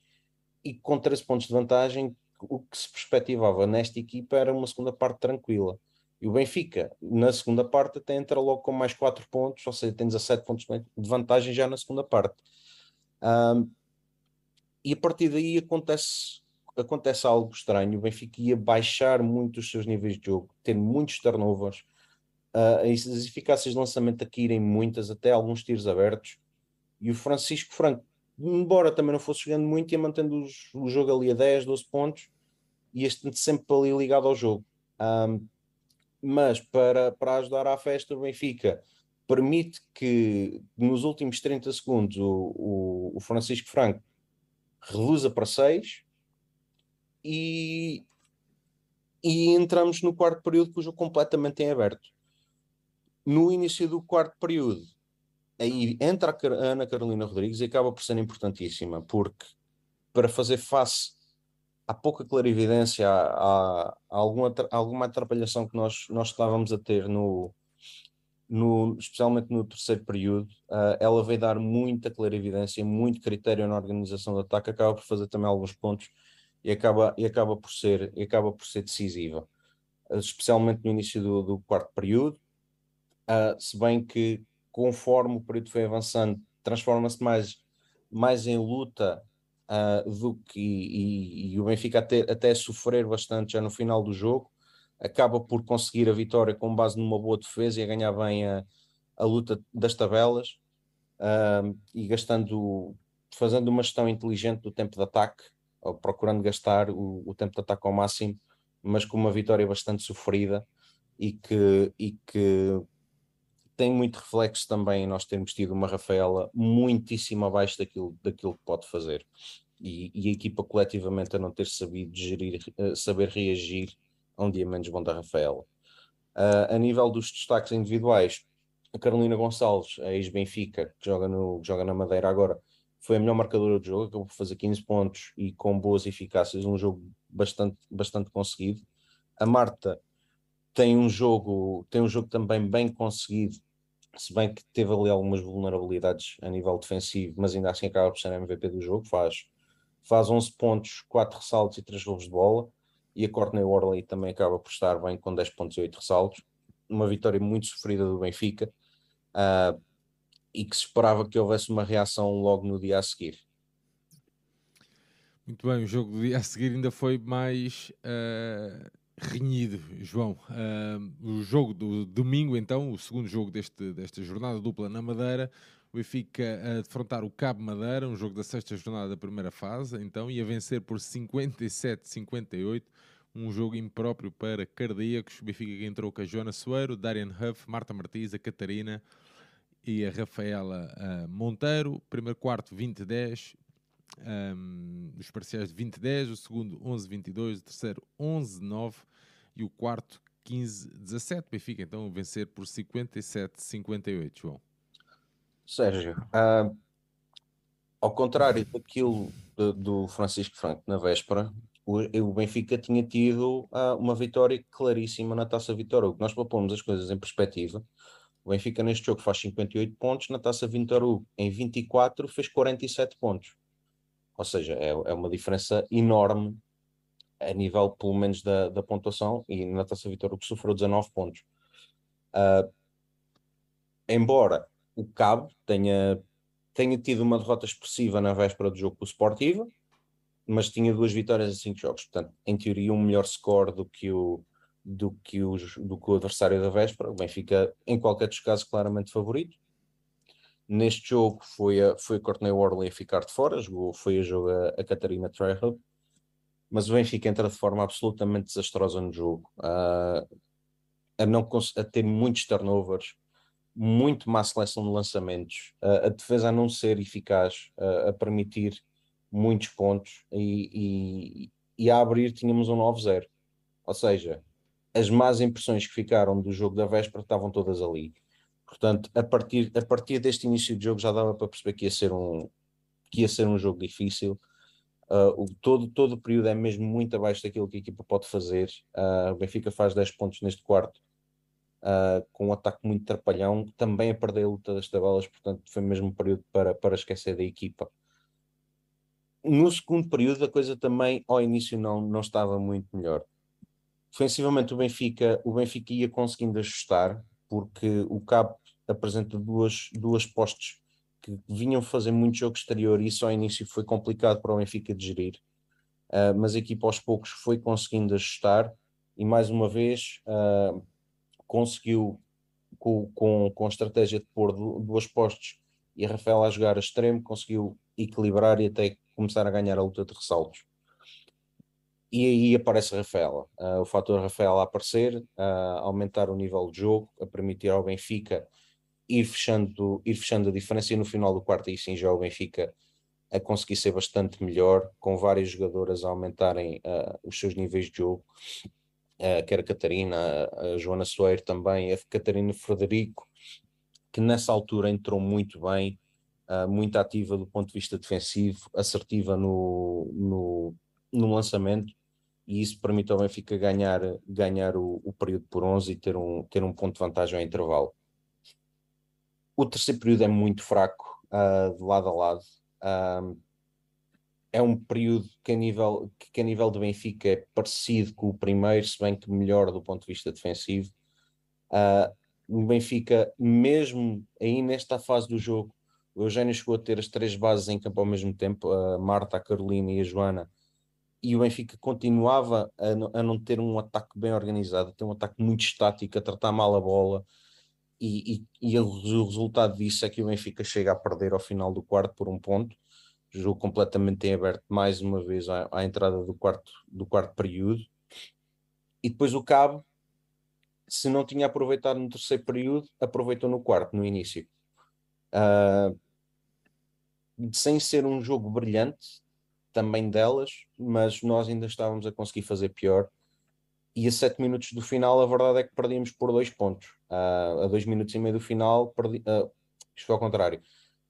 e com 13 pontos de vantagem o que se perspectivava nesta equipa era uma segunda parte tranquila. E o Benfica, na segunda parte, até entra logo com mais 4 pontos, ou seja, tem 17 pontos de vantagem já na segunda parte. Um, e a partir daí acontece, acontece algo estranho. O Benfica ia baixar muito os seus níveis de jogo, ter muitos turnovers, uh, as eficácias de lançamento aqui irem muitas, até alguns tiros abertos. E o Francisco Franco embora também não fosse jogando muito, ia mantendo os, o jogo ali a 10, 12 pontos e este sempre ali ligado ao jogo. Um, mas para, para ajudar à festa, o Benfica permite que nos últimos 30 segundos o, o, o Francisco Franco reduza para 6 e, e entramos no quarto período com o jogo completamente em aberto. No início do quarto período, aí entra a Ana Carolina Rodrigues e acaba por ser importantíssima, porque para fazer face à pouca clarividência, à, à, alguma, alguma atrapalhação que nós, nós estávamos a ter no, no, especialmente no terceiro período, uh, ela veio dar muita clarividência, muito critério na organização do ataque, acaba por fazer também alguns pontos e acaba, e acaba, por, ser, acaba por ser decisiva, uh, especialmente no início do, do quarto período, uh, se bem que conforme o período foi avançando, transforma-se mais, mais em luta uh, do que e, e, o Benfica até, até sofrer bastante já no final do jogo, acaba por conseguir a vitória com base numa boa defesa e a ganhar bem a, a luta das tabelas uh, e gastando fazendo uma gestão inteligente do tempo de ataque, procurando gastar o, o tempo de ataque ao máximo, mas com uma vitória bastante sofrida e que, e que tem muito reflexo também nós termos tido uma Rafaela muitíssimo abaixo daquilo, daquilo que pode fazer. E, e a equipa coletivamente a não ter sabido gerir, uh, saber reagir a um dia menos bom da Rafaela. Uh, a nível dos destaques individuais, a Carolina Gonçalves, a ex-Benfica, que joga, no, joga na Madeira agora, foi a melhor marcadora do jogo, acabou por fazer 15 pontos e com boas eficácias, um jogo bastante, bastante conseguido. A Marta tem um jogo, tem um jogo também bem conseguido, se bem que teve ali algumas vulnerabilidades a nível defensivo, mas ainda assim acaba por ser MVP do jogo, faz, faz 11 pontos, 4 ressaltos e 3 roubos de bola, e a Courtney Worley também acaba por estar bem com 10 pontos e 8 ressaltos, uma vitória muito sofrida do Benfica, uh, e que se esperava que houvesse uma reação logo no dia a seguir. Muito bem, o jogo do dia a seguir ainda foi mais uh, renhido, João. Uh, o jogo do domingo, então, o segundo jogo deste, desta jornada dupla na Madeira, o Benfica a defrontar o Cabo Madeira, um jogo da sexta jornada da primeira fase, então, e a vencer por 57-58, um jogo impróprio para cardíacos. O Benfica que entrou com a Joana Soeiro, Darian Huff, Marta Martins, a Catarina, e a Rafaela uh, Monteiro. Primeiro quarto 20-10, um, os parciais de 20-10, o segundo 11-22, o terceiro 11-9 e o quarto 15-17. Benfica então vencer por 57-58, João. Sérgio, uh, ao contrário daquilo do, do Francisco Franco na véspera, o, o Benfica tinha tido uh, uma vitória claríssima na Taça Vitória. O que nós propomos as coisas em perspectiva o Benfica neste jogo faz 58 pontos, na Taça Vintoru em 24 fez 47 pontos. Ou seja, é, é uma diferença enorme a nível, pelo menos, da, da pontuação, e na Taça Vintoru que sofreu 19 pontos. Uh, embora o Cabo tenha, tenha tido uma derrota expressiva na véspera do jogo com o Sportiva, mas tinha duas vitórias em cinco jogos. Portanto, em teoria, um melhor score do que o, do que, os, do que o adversário da véspera. O Benfica, em qualquer dos casos, claramente favorito. Neste jogo foi a, foi a Courtney Worley a ficar de fora, jogou, foi a jogo a, a Catarina Trejo, mas o Benfica entra de forma absolutamente desastrosa no jogo, uh, a, não, a ter muitos turnovers, muito má seleção de lançamentos, uh, a defesa a não ser eficaz, uh, a permitir muitos pontos e, e, e a abrir tínhamos um 9-0. Ou seja, as más impressões que ficaram do jogo da véspera estavam todas ali. Portanto, a partir, a partir deste início de jogo já dava para perceber que ia ser um, que ia ser um jogo difícil. Uh, o, todo, todo o período é mesmo muito abaixo daquilo que a equipa pode fazer. Uh, o Benfica faz 10 pontos neste quarto, uh, com um ataque muito trapalhão, também a perder a luta das tabelas, portanto foi mesmo um período para, para esquecer da equipa. No segundo período a coisa também ao início não, não estava muito melhor. Defensivamente o Benfica, o Benfica ia conseguindo ajustar, porque o Cabo apresenta duas, duas postes que vinham fazer muito jogo exterior e isso ao início foi complicado para o Benfica de gerir. Uh, mas a equipa aos poucos foi conseguindo ajustar e mais uma vez uh, conseguiu com, com, com a estratégia de pôr duas postes e a Rafael a jogar a extremo, conseguiu equilibrar e até começar a ganhar a luta de ressaltos e aí aparece a Rafaela. Uh, o fator Rafaela aparecer, uh, aumentar o nível de jogo, a permitir ao Benfica ir fechando, ir fechando a diferença. E no final do quarto aí sim já o Benfica a conseguir ser bastante melhor, com várias jogadoras a aumentarem uh, os seus níveis de jogo, uh, quer a Catarina, a Joana Soeiro também, a Catarina Frederico, que nessa altura entrou muito bem, uh, muito ativa do ponto de vista defensivo, assertiva no, no, no lançamento, e isso permite ao Benfica ganhar, ganhar o, o, período por 11 e ter um, ter um ponto de vantagem ao intervalo. O terceiro período é muito fraco, uh, de lado a lado. É um período que a, nível, que a nível do Benfica é parecido com o primeiro, se bem que melhor do ponto de vista defensivo. Uh, o Benfica, mesmo aí nesta fase do jogo, o Eugênio chegou a ter as três bases em campo ao mesmo tempo, a Marta, a Carolina e a Joana, e o Benfica continuava a, a, não ter um ataque bem organizado, a ter um ataque muito estático, a tratar mal a bola, e, e, e o resultado disso é que o Benfica chega a perder ao final do quarto por um ponto, jogo completamente em aberto mais uma vez à, à entrada do quarto, do quarto período. E depois o Cabo, se não tinha aproveitado no terceiro período, aproveitou no quarto, no início. Uh, sem ser um jogo brilhante, também delas, mas nós ainda estávamos a conseguir fazer pior. E a sete minutos do final, a verdade é que perdíamos por dois pontos. Uh, a dois minutos e meio do final, perdi, uh, isto foi ao contrário,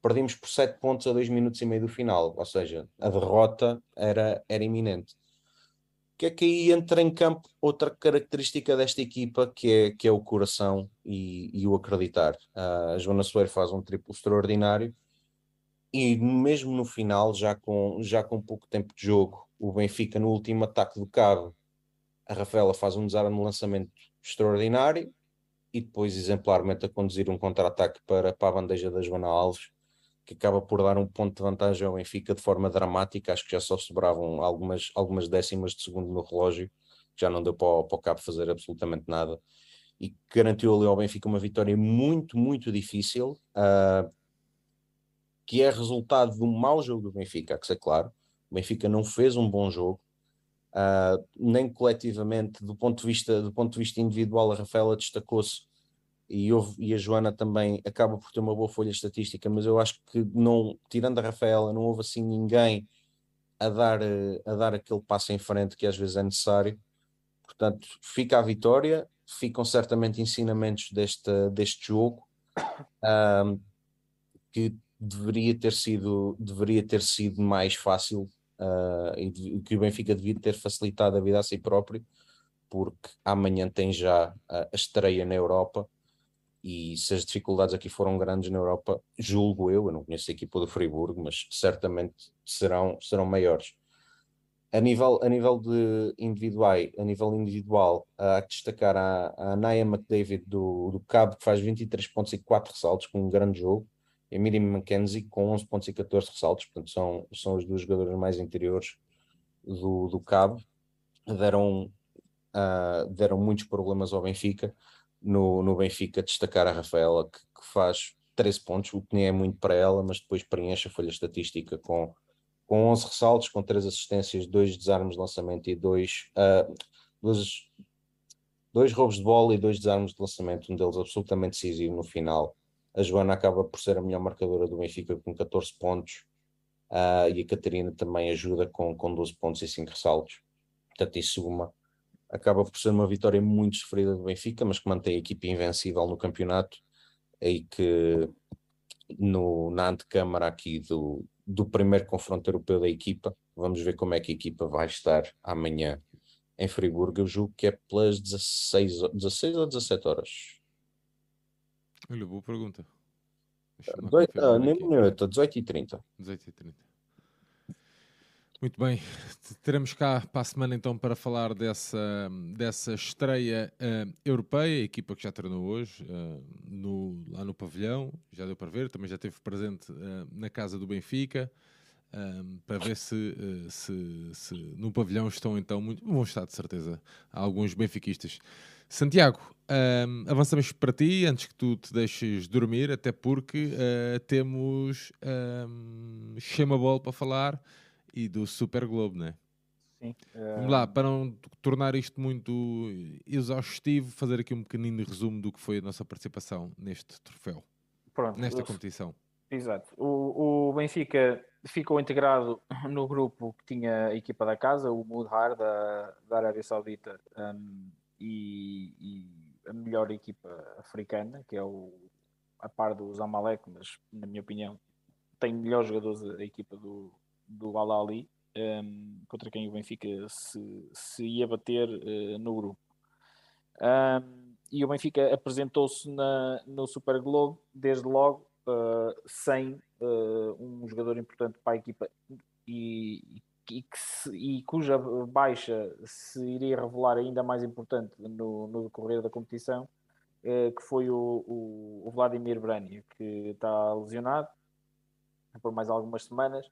perdíamos por sete pontos a dois minutos e meio do final, ou seja, a derrota era, era iminente. O que é que aí entra em campo outra característica desta equipa que é, que é o coração e, e o acreditar. Uh, a Joana Soeiro faz um triplo extraordinário e mesmo no final, já com, já com pouco tempo de jogo, o Benfica no último ataque do cabo, a Rafaela faz um desarme no lançamento extraordinário e depois exemplarmente a conduzir um contra-ataque para, para a bandeja da Joana Alves, que acaba por dar um ponto de vantagem ao Benfica de forma dramática. Acho que já só sobravam algumas, algumas décimas de segundo no relógio, já não deu para para o cabo fazer absolutamente nada e garantiu ali ao Benfica uma vitória muito, muito difícil. Uh, que é resultado de um mau jogo do Benfica, que ser claro. O Benfica não fez um bom jogo, uh, nem coletivamente, do ponto de vista, do ponto de vista individual, a Rafaela destacou-se e, e a Joana também acaba por ter uma boa folha estatística, mas eu acho que não, tirando a Rafaela, não houve assim ninguém a dar, a dar aquele passo em frente que às vezes é necessário. Portanto, fica a vitória, ficam certamente ensinamentos deste, deste jogo. Um, ah, que deveria ter sido, deveria ter sido mais fácil uh, e que o Benfica devia ter facilitado a vida a si próprio, porque amanhã tem já a, estreia na Europa e se as dificuldades aqui foram grandes na Europa, julgo eu, eu não conheço a equipa do Friburgo, mas certamente serão, serão maiores. A nível, a nível de individual, a nível individual, há que destacar a, a Naya McDavid do, do Cabo, que faz 23 pontos e 4 ressaltos, com um grande jogo e Miriam McKenzie com 11 pontos e 14 ressaltos, portanto são, são os dois jogadores mais interiores do, do Cabo, deram, uh, deram muitos problemas ao Benfica, no, no Benfica destacar a Rafaela que, que faz 13 pontos, o que nem é muito para ela, mas depois preenche a folha estatística com, com 11 ressaltos, com 3 assistências, 2 desarmes de lançamento e 2 uh, dois, dois roubos de bola e 2 desarmes de lançamento, um deles absolutamente decisivo no final a Joana acaba por ser a melhor marcadora do Benfica com 14 pontos uh, e a Catarina também ajuda com, com 12 pontos e 5 ressaltos. Portanto, isso uma acaba por ser uma vitória muito sofrida do Benfica, mas que mantém a equipe invencível no campeonato e que no, na antecâmara aqui do, do primeiro confronto europeu da equipa, vamos ver como é que a equipa vai estar amanhã em Friburgo. Eu julgo que é pelas 16, 16 ou 17 horas. Olha, boa pergunta. Dois, ah, nem minuto, 18 e 30. 18 e 30. Muito bem, teremos cá para a semana então para falar dessa, dessa estreia uh, europeia, a equipa que já treinou hoje uh, no, lá no pavilhão, já deu para ver, também já esteve presente uh, na casa do Benfica, para ver se, se, se, no pavilhão estão então muito, vão estar de certeza alguns benfiquistas. Santiago, um, avançamos para ti antes que tu te deixes dormir, até porque uh, temos um, Chama Bola para falar e do Super Globo, né? Sim. Vamos lá, para não tornar isto muito exaustivo, fazer aqui um pequenino resumo do que foi a nossa participação neste troféu, Pronto, nesta eu... competição. Exato. O, o, Benfica ficou integrado no grupo que tinha a equipa da casa, o Mudhar da, da Arábia Saudita. Um, e, e, a melhor equipa africana, que é o, a par do Zamalek, mas na minha opinião tem melhores jogadores a equipa do, do Al Ali, um, contra quem o Benfica se, se ia bater uh, no grupo. Um, e o Benfica apresentou-se no Super Globo desde logo uh, sem uh, um jogador importante para a equipa e, e, se, e, cuja baixa se iria revelar ainda mais importante no, no decorrer da competição, eh, que foi o, o, o Vladimir Brania, que está lesionado por mais algumas semanas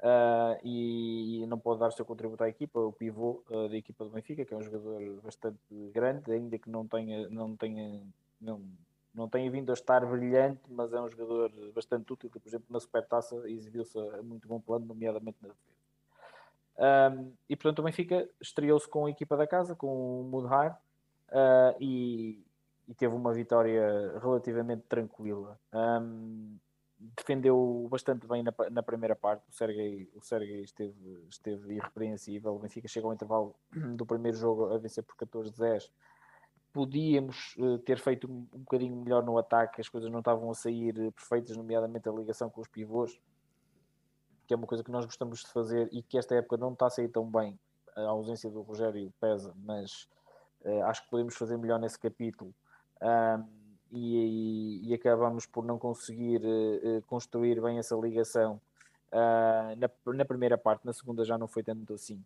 uh, e, e, não pode dar o seu contributo à equipa, o pivô uh, da equipa do Benfica, que é um jogador bastante grande, ainda que não tenha, não tenha não, Não tem vindo a estar brilhante, mas é um jogador bastante útil. Por exemplo, na Supertaça exibiu-se muito bom plano, nomeadamente na defesa. Um, e portanto o Benfica estreou-se com a equipa da casa, com o Mudhar, uh, e, e, teve uma vitória relativamente tranquila. Um, defendeu bastante bem na, na, primeira parte. O Sergei, o Sergei esteve, esteve irrepreensível. O Benfica chegou ao intervalo do primeiro jogo a vencer por 14-10. Podíamos uh, ter feito um, um bocadinho melhor no ataque, as coisas não estavam a sair uh, perfeitas, nomeadamente a ligação com os pivôs, que é uma coisa que nós gostamos de fazer e que esta época não está a sair tão bem. A ausência do Rogério pesa, mas uh, acho que podemos fazer melhor nesse capítulo. Um, e, e, acabamos por não conseguir uh, construir bem essa ligação uh, na, na, primeira parte, na segunda já não foi tanto assim.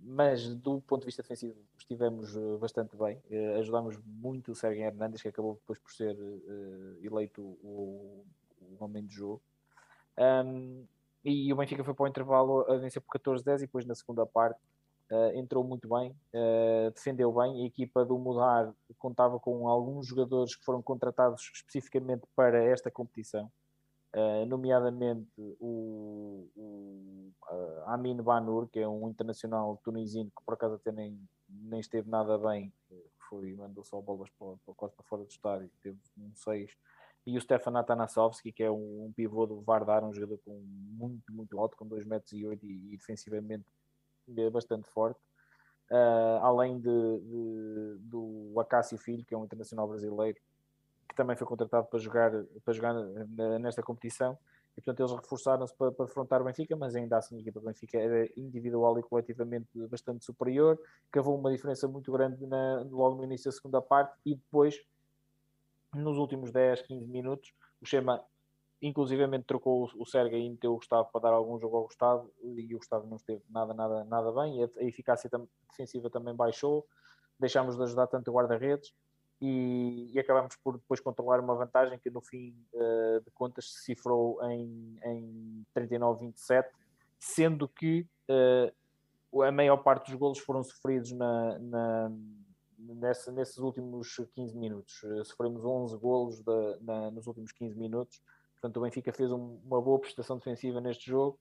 Mas do ponto de vista defensivo estivemos bastante bem, uh, ajudámos muito o Sérgio Hernandes, que acabou depois por ser eleito o, o, homem de jogo. Um, e o Benfica foi para o intervalo a vencer por 14-10 e depois na segunda parte Uh, entrou muito bem, uh, defendeu bem. A equipa do Mudar contava com alguns jogadores que foram contratados especificamente para esta competição, uh, nomeadamente o, o Amin Banur, que é um internacional tunisino que por acaso até nem, nem esteve nada bem, foi, mandou só bolas para, para, quase para fora do estádio, teve um 6. E o Stefan Atanasovski, que é um, um pivô do Vardar, um jogador com muito, muito alto, com 2 metros e, 8, e, e defensivamente bastante forte. Uh, além de, de, do Acácio Filho, que é um internacional brasileiro, que também foi contratado para jogar, para jogar nesta competição. E, portanto, eles reforçaram-se para, para afrontar o Benfica, mas ainda assim a equipa do Benfica era individual e coletivamente bastante superior. Cavou uma diferença muito grande na, logo no início da segunda parte e depois, nos últimos 10, 15 minutos, o Chema inclusivamente trocou o Sérgio e meteu o Gustavo para dar algum jogo ao Gustavo e o Gustavo não esteve nada, nada, nada bem. A eficácia defensiva também baixou, deixámos de ajudar tanto o guarda-redes e, e acabamos por depois controlar uma vantagem que no fim uh, de contas se cifrou em, em 39-27, sendo que uh, a maior parte dos golos foram sofridos na, na nesses últimos 15 minutos. Uh, sofremos 11 golos na, nos últimos 15 minutos Portanto, o Benfica fez um, uma boa prestação defensiva neste jogo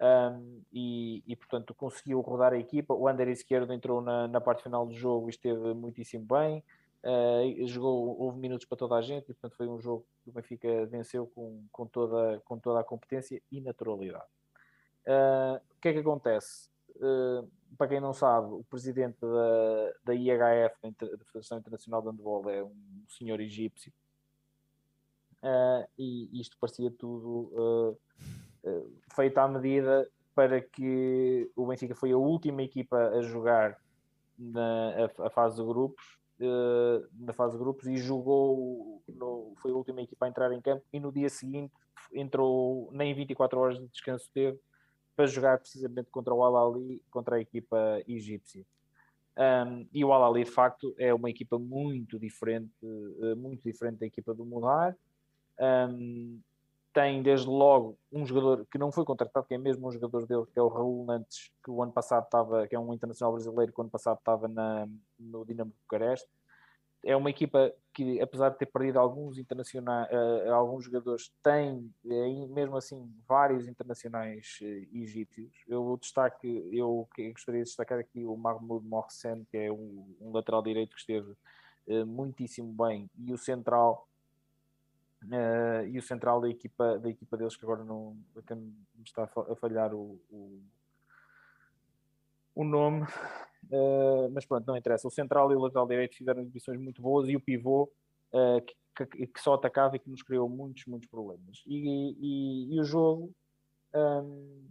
um, e, e, portanto, conseguiu rodar a equipa. O Ander Esquerdo entrou na, na parte final do jogo e esteve muitíssimo bem. Uh, jogou, houve minutos para toda a gente e, portanto, foi um jogo que o Benfica venceu com, com, toda, com toda a competência e naturalidade. Uh, o que é que acontece? Uh, para quem não sabe, o presidente da, da IHF, da Federação Internacional de Handball, é um senhor egípcio. Uh, e isto parecia tudo uh, uh, feito à medida para que o Benfica foi a última equipa a jogar na a, a fase de grupos na fase de grupos e jogou no, foi a última equipa a entrar em campo e no dia seguinte entrou nem 24 horas de descanso teve para jogar precisamente contra o Al-Ali, contra a equipa egípcia. Um, e o Al-Ali, de facto, é uma equipa muito diferente, muito diferente da equipa do Mudar. Um, tem desde logo um jogador que não foi contratado, que é mesmo um jogador dele, que é o Raul Nantes, que o ano passado estava, que é um internacional brasileiro, que o ano passado estava na, no Dinamo de Bucareste. É uma equipa que, apesar de ter perdido alguns internacionais, uh, alguns jogadores, tem uh, mesmo assim vários internacionais uh, egípcios. Eu destaque, eu gostaria de destacar aqui o Mahmoud Mohsen, que é um, um lateral direito que esteve muitíssimo bem, e o central e o central da equipa, da equipa deles, que agora não me está a falhar o, o, o nome, uh, mas pronto, não interessa. O central e o lateral direito fizeram exibições muito boas e o pivô uh, que, que, que, só atacava e que nos criou muitos, muitos problemas. E, e, e o jogo, um,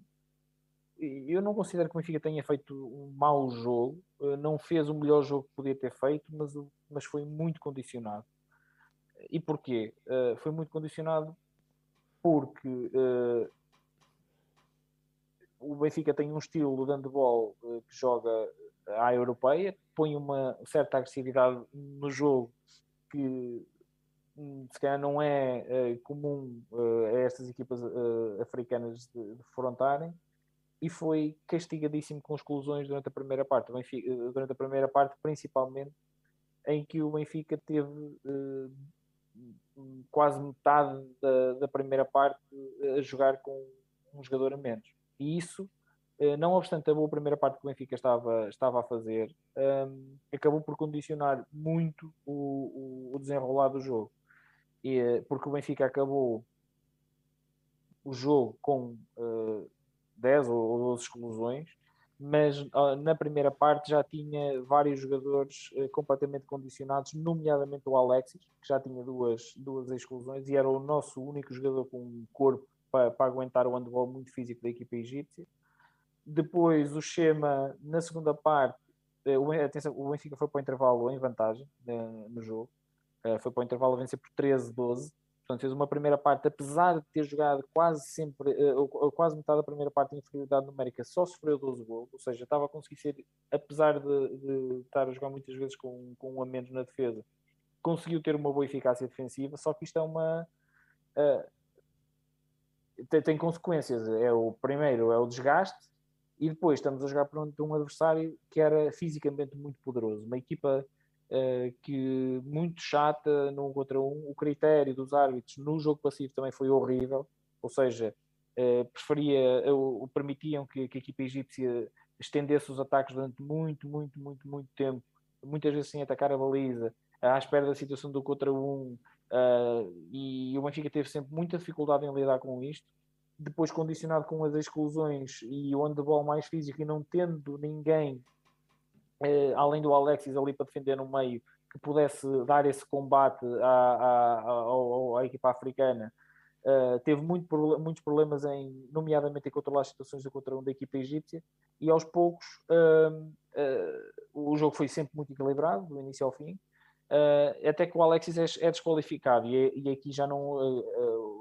eu não considero que o Benfica tenha feito um mau jogo, não fez o melhor jogo que podia ter feito, mas, mas foi muito condicionado e porquê? Uh, foi muito condicionado porque uh, o Benfica tem um estilo de handball uh, que joga à europeia, põe uma certa agressividade no jogo que hum, se calhar não é comum a estas equipas africanas de, de frontarem e foi castigadíssimo com exclusões durante a primeira parte. Benfica, durante a primeira parte, principalmente, em que o Benfica teve quase metade da, da, primeira parte a jogar com um jogador a menos. E isso, não obstante a boa primeira parte que o Benfica estava, estava a fazer, um, acabou por condicionar muito o, o, desenrolar do jogo. E, porque o Benfica acabou o jogo com uh, 10 ou 12 exclusões, mas uh, na primeira parte já tinha vários jogadores uh, completamente condicionados, nomeadamente o Alexis, que já tinha duas, duas exclusões e era o nosso único jogador com um corpo para, para aguentar o handball muito físico da equipa egípcia. Depois o Schema, na segunda parte, uh, o, atenção, o Benfica foi para o intervalo em vantagem no jogo, foi para o intervalo a vencer por 13-12 Portanto, fez uma primeira parte, apesar de ter jogado quase sempre, quase metade da primeira parte em inferioridade numérica, só sofreu 12 gols, ou seja, estava a conseguir ser, apesar de, de, estar a jogar muitas vezes com, com um a menos na defesa, conseguiu ter uma boa eficácia defensiva, só que isto é uma. Tem, tem, consequências. É o primeiro é o desgaste, e depois estamos a jogar por um adversário que era fisicamente muito poderoso. Uma equipa uh, que muito chata num contra um. O critério dos árbitros no jogo passivo também foi horrível, ou seja, uh, preferia, uh, permitiam que, que, a equipa egípcia estendesse os ataques durante muito, muito, muito, muito tempo, muitas vezes sem atacar a baliza, à espera da situação do contra um. E o Benfica teve sempre muita dificuldade em lidar com isto. Depois condicionado com as exclusões e o handball mais físico e não tendo ninguém eh, além do Alexis ali para defender no meio, que pudesse dar esse combate à, à, à, à equipa africana, uh, teve muito, muitos problemas em, nomeadamente em controlar as situações do contra um da equipa egípcia, e aos poucos uh, uh, o jogo foi sempre muito equilibrado, do início ao fim, até que o Alexis é, é desqualificado, e, e, aqui já não,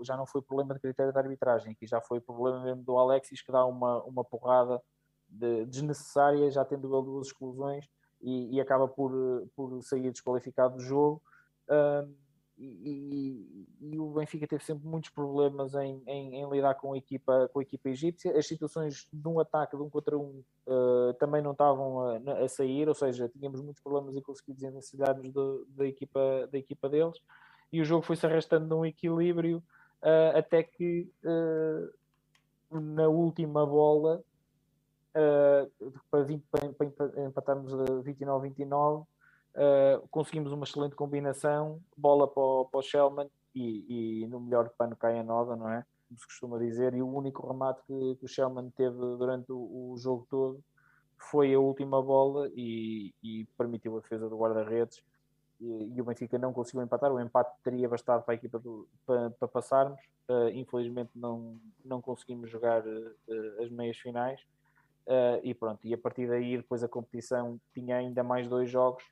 já não foi problema de critério de arbitragem, aqui já foi problema mesmo do Alexis que dá uma, uma porrada de, desnecessária, já tendo ele duas exclusões e, e, acaba por, por sair desqualificado do jogo. Um, e, e, o Benfica teve sempre muitos problemas em, em, em, lidar com a, equipa, com a equipa egípcia. As situações de um ataque de um contra um uh, também não estavam a, a, sair, ou seja, tínhamos muitos problemas em conseguir desenvencilhar-nos da, equipa, da equipa deles. E o jogo foi-se arrastando num equilíbrio uh, até que uh, na última bola para, 20, para, para empatarmos 29-29, uh, conseguimos uma excelente combinação, bola para o, para Shellman e, e, no melhor pano cai a nova, não é? Como se costuma dizer, e o único remate que, que o Shellman teve durante o, o, jogo todo foi a última bola e, e permitiu a defesa do guarda-redes e, e, o Benfica não conseguiu empatar. O empate teria bastado para a equipa do, para, para passarmos. Uh, infelizmente não, não conseguimos jogar uh, as meias finais e pronto, e a partir daí depois a competição tinha ainda mais dois jogos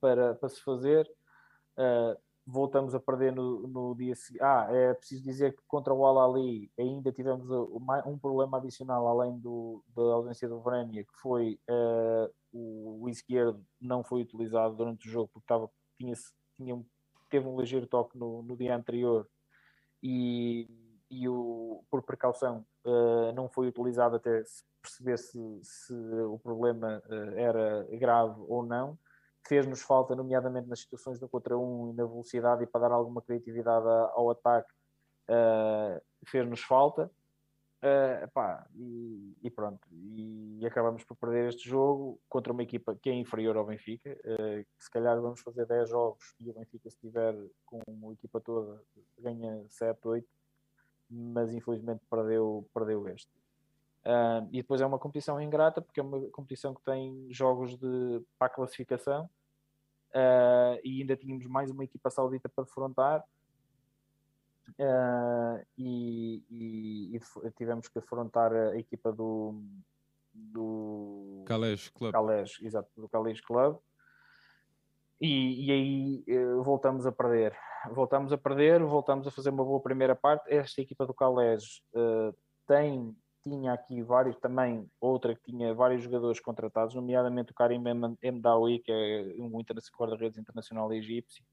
para, para se fazer. Uh, voltamos a perder no, no dia seguinte. Ah, é preciso dizer que contra o Al-Ali ainda tivemos um problema adicional além do, da ausência do Vrania, que foi uh, o, esquerdo não foi utilizado durante o jogo porque estava, tinha, tinha, teve um ligeiro toque no, no dia anterior e e o, por precaução uh, não foi utilizado até perceber se, se o problema uh, era grave ou não. Fez-nos falta, nomeadamente nas situações do contra um e na velocidade e para dar alguma criatividade ao ataque, uh, fez-nos falta. Pá, e, e, pronto, e, e, acabamos por perder este jogo contra uma equipa que é inferior ao Benfica. que se calhar vamos fazer 10 jogos e o Benfica, se tiver com a equipa toda, ganha 7, 8 mas infelizmente perdeu, perdeu este. Uh, e depois é uma competição ingrata, porque é uma competição que tem jogos de, para a classificação, uh, e ainda tínhamos mais uma equipa saudita para defrontar, uh, e, e, e, tivemos que afrontar a equipa do, do Calais Club. Calais, exato, do Calais Club. E, e aí eh, voltamos a perder voltamos a perder, voltamos a fazer uma boa primeira parte. Esta equipa do Calés uh, tem, tinha aqui vários também, outra que tinha vários jogadores contratados, nomeadamente o Karim Mdawi, que é um guarda-redes internacional egípcio.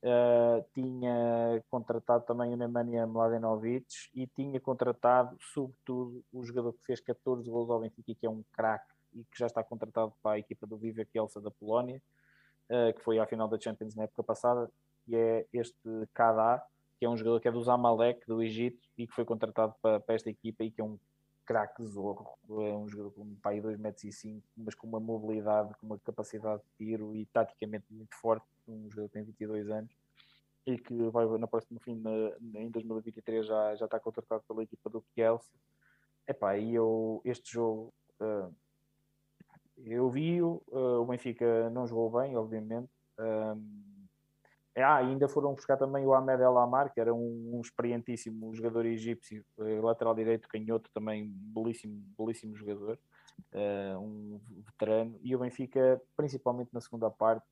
Uh, tinha contratado também o Nemanja Mladenovic e tinha contratado, sobretudo, o jogador que fez 14 gols ao Benfica, que é um craque e que já está contratado para a equipa do Viva Kielce da Polónia, uh, que foi à final da Champions na época passada, que é este Kada, que é um jogador que é do Zamalek, do Egito, e que foi contratado para, para esta equipa e que é um craque zorro, é um jogador com um pai 2 metros 5, mas com uma mobilidade, com uma capacidade de tiro e taticamente muito forte, um jogador que tem 22 anos e que vai na próxima fim na, em 2023 já, já está contratado pela equipa do Kielce. Epá, e eu este jogo uh, eu vi-o, uh, o Benfica não jogou bem, obviamente. Um, ah, ainda foram buscar também o Ahmed El Amar, que era um, um experientíssimo jogador egípcio, eh, lateral direito, canhoto, também belíssimo, belíssimo jogador, uh, um veterano. E o Benfica, principalmente na segunda parte,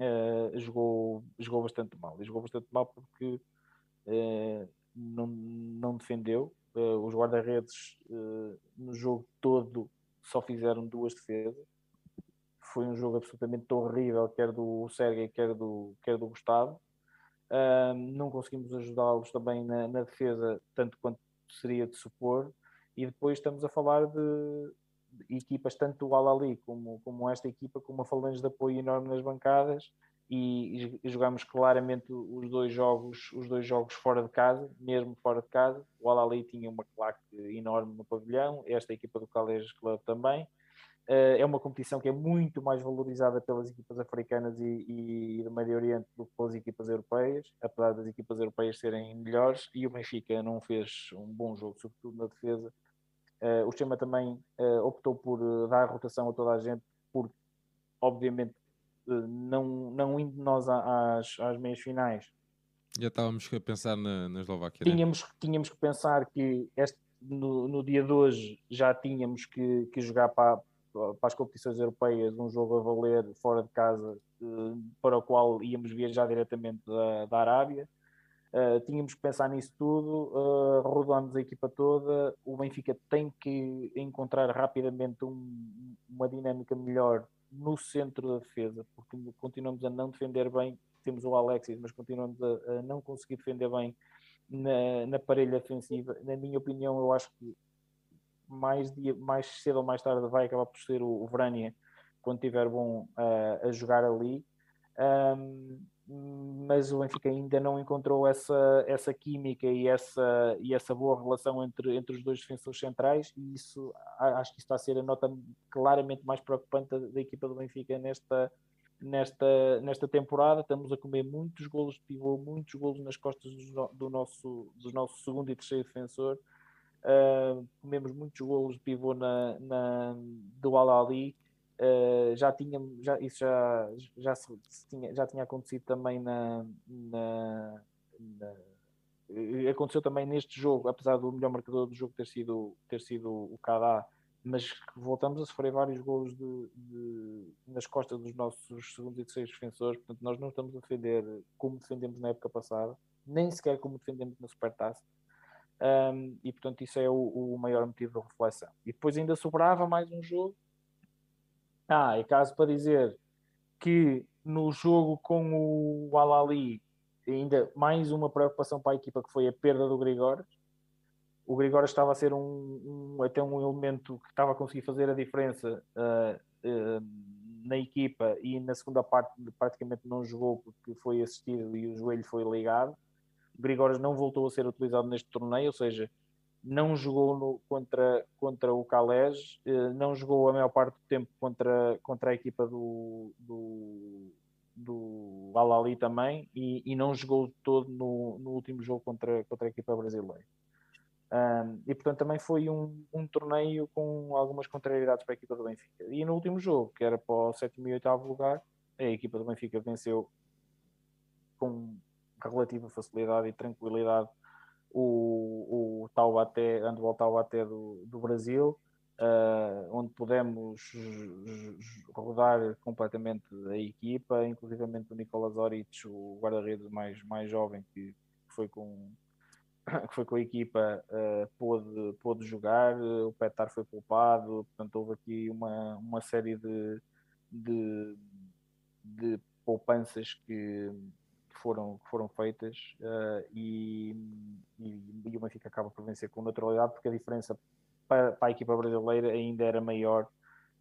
uh, jogou, jogou bastante mal. E jogou bastante mal porque uh, não, não defendeu. os guarda-redes no jogo todo só fizeram duas defesas foi um jogo absolutamente horrível, quer do Sérgio, quer do, quer do Gustavo. não conseguimos ajudá-los também na, na, defesa, tanto quanto seria de supor. E depois estamos a falar de, equipas, tanto o Al-Ali como, como esta equipa, com uma falange de apoio enorme nas bancadas. E, e jogamos claramente os dois jogos os dois jogos fora de casa mesmo fora de casa o Al-Ali tinha uma claque enorme no pavilhão esta equipa do Calais Club também Uh, é uma competição que é muito mais valorizada pelas equipas africanas e, e do Médio Oriente do que pelas equipas europeias, apesar das equipas europeias serem melhores, e o Benfica não fez um bom jogo, sobretudo na defesa. Uh, o Chema também uh, optou por dar rotação a toda a gente, porque, obviamente, não, não indo nós às, às meias finais. Já estávamos a pensar na, na Eslováquia. Tínhamos, né? tínhamos que pensar que este, no, no dia de hoje já tínhamos que, que jogar para para as competições europeias um jogo a valer fora de casa eh, para o qual íamos viajar diretamente da, da Arábia. Uh, tínhamos que pensar nisso tudo, uh, rodamos a equipa toda. O Benfica tem que encontrar rapidamente um, uma dinâmica melhor no centro da defesa, porque continuamos a não defender bem. Temos o Alexis, mas continuamos a, a não conseguir defender bem na, na parelha defensiva. Na minha opinião, eu acho que mais, dia, mais cedo ou mais tarde vai acabar por ser o, o Vrania quando estiver bom uh, a jogar ali. Um, mas o Benfica ainda não encontrou essa, essa química e essa, e essa boa relação entre, entre os dois defensores centrais, e isso acho que está a ser a nota claramente mais preocupante da, da equipa do Benfica nesta, nesta, nesta temporada. Estamos a comer muitos golos de pivô, muitos golos nas costas do, do nosso, do nosso segundo e terceiro defensor. Uh, comemos muitos golos de pivô na, na, do Al-Ali. Uh, já tinha, já, isso já, já, se, tinha, já tinha acontecido também na, na, na, aconteceu também neste jogo, apesar do melhor marcador do jogo ter sido, ter sido o Kadá, mas voltamos a sofrer vários golos de, de, nas costas dos nossos segundos e terceiros defensores, portanto nós não estamos a defender como defendemos na época passada, nem sequer como defendemos na Supertaça um, e portanto isso é o, o, maior motivo de reflexão. E depois ainda sobrava mais um jogo. Ah, é caso para dizer que no jogo com o Alali ainda mais uma preocupação para a equipa que foi a perda do Grigores. O Grigores estava a ser um, um, até um elemento que estava a conseguir fazer a diferença uh, uh, na equipa e na segunda parte praticamente não jogou porque foi assistido e o joelho foi ligado Grigores não voltou a ser utilizado neste torneio, ou seja, não jogou no, contra, contra o Calés, eh, não jogou a maior parte do tempo contra, contra a equipa do, do, do Alali também e, e, não jogou todo no, no último jogo contra, contra a equipa brasileira. Um, e portanto também foi um, um torneio com algumas contrariedades para a equipa do Benfica. E no último jogo, que era para o sétimo e oitavo lugar, a equipa do Benfica venceu com relativa facilidade e tranquilidade o, o Taubaté, handball Taubaté do, do Brasil, uh, onde pudemos rodar completamente a equipa, inclusivamente o Nicolas Orich, o guarda-redes mais, mais jovem que foi com, que foi com a equipa, uh, pôde, pôde jogar, o Petar foi poupado, portanto houve aqui uma, uma série de, de, de poupanças que, que foram, que foram feitas uh, e, e, e, o Benfica acaba por vencer com naturalidade porque a diferença para, para, a equipa brasileira ainda era maior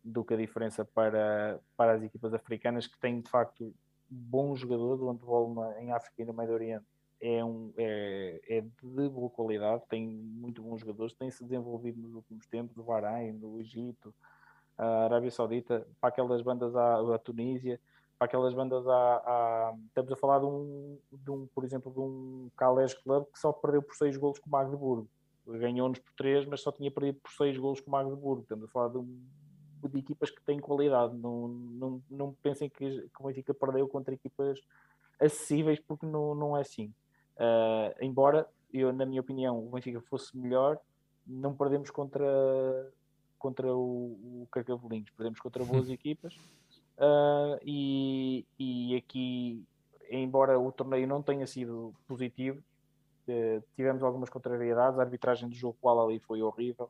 do que a diferença para, para as equipas africanas que têm de facto bom jogador do handball em África e no Médio Oriente. É, um, é, é de boa qualidade, tem muito bons jogadores, tem se desenvolvido nos últimos tempos, o Bahrein, no Egito, a Arábia Saudita, para aquelas bandas à, à Tunísia, para aquelas bandas à, à, Estamos a falar de um, de um, por exemplo, de um Calais Club que só perdeu por 6 golos com o Magdeburgo. Ganhou-nos por 3, mas só tinha perdido por 6 golos com o Magdeburgo. Estamos a falar de, de equipas que têm qualidade. Não, não, não pensem que, que o Benfica perdeu contra equipas acessíveis, porque não, não é assim. Uh, embora, eu, na minha opinião, o Benfica fosse melhor, não perdemos contra, contra o, o Carcavelinhos, perdemos contra boas equipas. Uh, e, e aqui, embora o torneio não tenha sido positivo, uh, tivemos algumas contrariedades. A arbitragem do jogo qual ali foi horrível,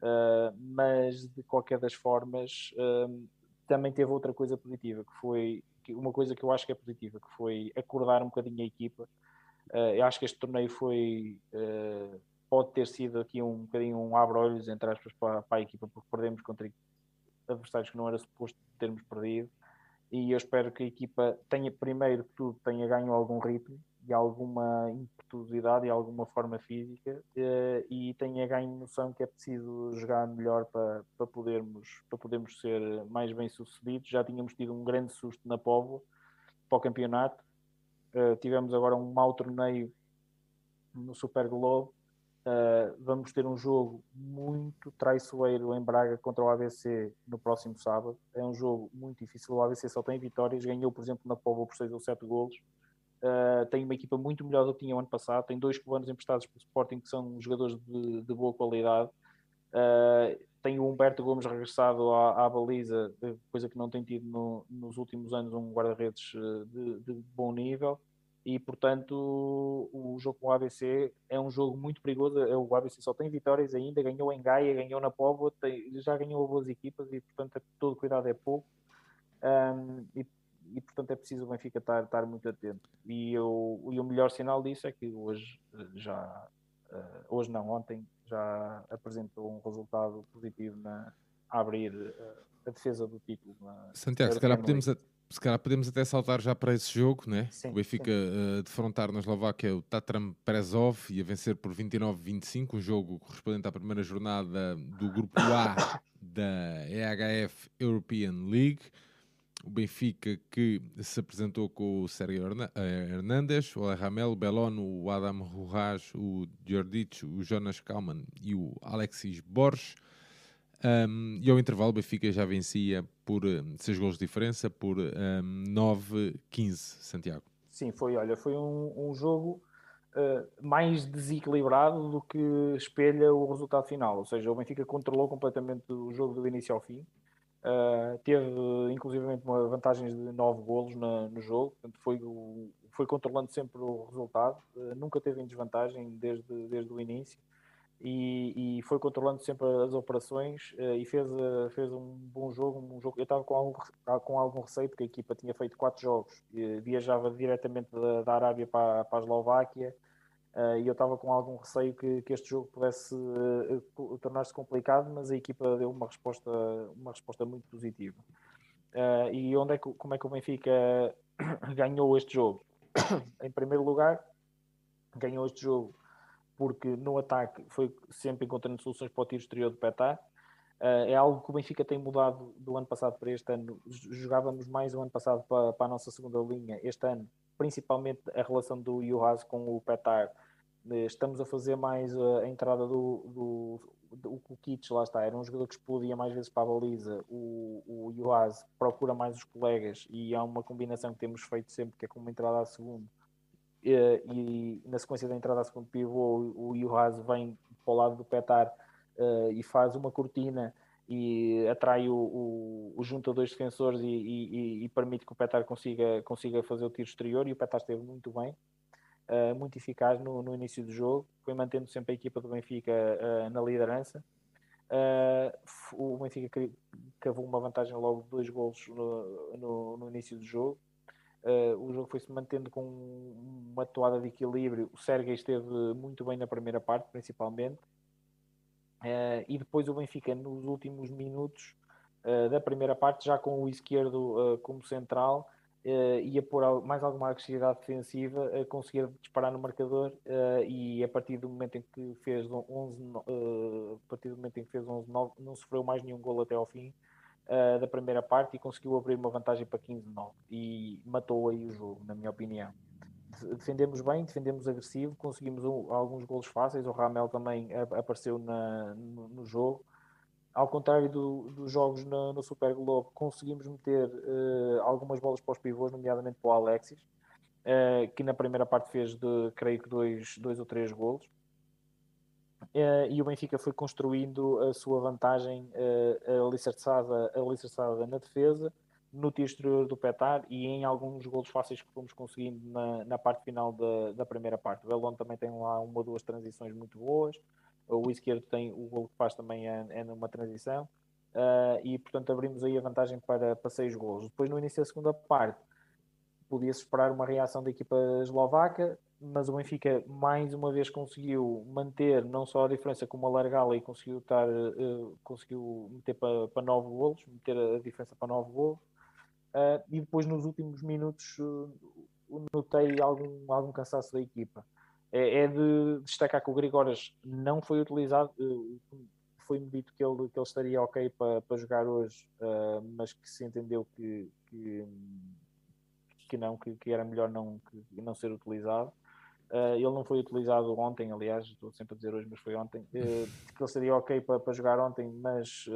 uh, mas de qualquer das formas, também teve outra coisa positiva, que foi uma coisa que eu acho que é positiva, que foi acordar um bocadinho a equipa. eu acho que este torneio foi pode ter sido aqui um bocadinho um abre-olhos, entre aspas, para, para, a equipa, porque perdemos contra adversários que não era suposto termos perdido. E eu espero que a equipa tenha, primeiro que tudo, tenha ganho algum ritmo e alguma impetuosidade e alguma forma física eh, e tenha ganho noção que é preciso jogar melhor para, para, podermos, para podermos ser mais bem sucedidos. Já tínhamos tido um grande susto na Póvoa para o campeonato. Uh, tivemos agora um mau torneio no Super Globo Uh, vamos ter um jogo muito traiçoeiro em Braga contra o ABC no próximo sábado. É um jogo muito difícil. O ABC só tem vitórias. Ganhou, por exemplo, na Póvoa por 6 ou 7 golos. Uh, tem uma equipa muito melhor do que tinha o ano passado. Tem dois cubanos emprestados pelo Sporting que são jogadores de, de boa qualidade. Uh, tem o Humberto Gomes regressado à, à, baliza, coisa que não tem tido no, nos últimos anos um guarda-redes de, de bom nível e portanto o jogo com o ABC é um jogo muito perigoso. É, o ABC só tem vitórias ainda, ganhou em Gaia, ganhou na Póvoa, já ganhou boas equipas e portanto todo cuidado é pouco. Um, e, e, portanto é preciso o Benfica estar, estar muito atento. E, eu, e o melhor sinal disso é que hoje já, uh, hoje não, ontem já apresentou um resultado positivo na, a abrir uh, a defesa do título. Na, Santiago, se calhar podemos, se calhar podemos até saltar já para esse jogo, né? Sim, o Benfica uh, defrontar na Eslováquia o Tatram Prezov e a vencer por 29-25, um jogo correspondente à primeira jornada do grupo A da EHF European League. O Benfica que se apresentou com o Sérgio eh, Hernandes, o Ramel, o Belon, o Adam Rujas, o Jordic, o Jonas Kalman e o Alexis Borges. Um, e ao intervalo, o Benfica já vencia por 6 gols de diferença, por um, 9-15, Santiago. Sim, foi, olha, foi um, um jogo uh, mais desequilibrado do que espelha o resultado final. Ou seja, o Benfica controlou completamente o jogo do início ao fim. Uh, teve, inclusivamente, uma vantagem de 9 golos na, no jogo. Portanto, foi, foi controlando sempre o resultado. Uh, nunca teve em desvantagem desde, desde o início e, e, foi controlando sempre as operações uh, e fez, uh, fez um bom jogo. Um jogo. Eu estava com algum, com algum receio, porque a equipa tinha feito quatro jogos, e, viajava diretamente da, da Arábia para, para a Eslováquia, e eu estava com algum receio que, que este jogo pudesse tornar-se complicado, mas a equipa deu uma resposta, uma resposta muito positiva. e onde é que, como é que o Benfica ganhou este jogo? em primeiro lugar, ganhou este jogo porque no ataque foi sempre encontrando soluções para o tiro exterior do Petá. Uh, é algo que o Benfica tem mudado do ano passado para este ano. Jogávamos mais o ano passado para, para a nossa segunda linha. Este ano, principalmente a relação do Juhas com o Petar. Eh, estamos a fazer mais a entrada do, do, do o Kitsch, lá está, era um jogador que explodia mais vezes para a baliza. O, o procura mais os colegas e há uma combinação que temos feito sempre, que é com uma entrada a segundo e, e na sequência da entrada a segundo pivô, o, Juhaz vem para o lado do Petar uh, e faz uma cortina e atrai o, o, o junto a dois defensores e, e, e, permite que o Petar consiga, consiga fazer o tiro exterior e o Petar esteve muito bem, uh, muito eficaz no, no, início do jogo, foi mantendo sempre a equipa do Benfica uh, na liderança. o Benfica cavou uma vantagem logo de dois golos no, no, no início do jogo Uh, o jogo foi-se mantendo com uma toada de equilíbrio. O Sérgio esteve muito bem na primeira parte, principalmente. Uh, e depois o Benfica, nos últimos minutos uh, da primeira parte, já com o esquerdo como central, uh, ia pôr mais alguma agressividade defensiva, a conseguir disparar no marcador uh, e a partir do momento em que fez 11, uh, a partir do momento em que fez 11 9, não sofreu mais nenhum gol até ao fim da primeira parte e conseguiu abrir uma vantagem para 15-9 e matou aí o jogo, na minha opinião. Defendemos bem, defendemos agressivo, conseguimos um, alguns golos fáceis, o Ramel também apareceu na, no, no jogo ao contrário do, dos jogos no, no, Super Globo, conseguimos meter uh, algumas bolas para os pivôs, nomeadamente para o Alexis, uh, que na primeira parte fez, de, creio que, dois, dois ou três golos. Uh, e o Benfica foi construindo a sua vantagem uh, alicerçada, alicerçada na defesa, no tiro exterior do Petar e em alguns golos fáceis que fomos conseguindo na, na parte final da, da primeira parte. O Elon também tem lá uma ou duas transições muito boas o esquerdo tem o gol que faz também é, é numa transição uh, e portanto abrimos aí a vantagem para, para seis gols. Depois no início da segunda parte podia-se esperar uma reação da equipa eslovaca, mas o Benfica mais uma vez conseguiu manter não só a diferença como alargá-la e conseguiu, estar, uh, conseguiu meter para, para nove golos, meter a diferença para nove golos. Uh, e depois nos últimos minutos notei algum, algum cansaço da equipa é, é de destacar que o Grigoras não foi utilizado, foi-me dito que ele, que ele estaria ok para, para jogar hoje, uh, mas que se entendeu que, que, que não, que, que, era melhor não, que, não ser utilizado. Uh, ele não foi utilizado ontem, aliás, estou sempre a dizer hoje, mas foi ontem, uh, que ele estaria ok para, para jogar ontem, mas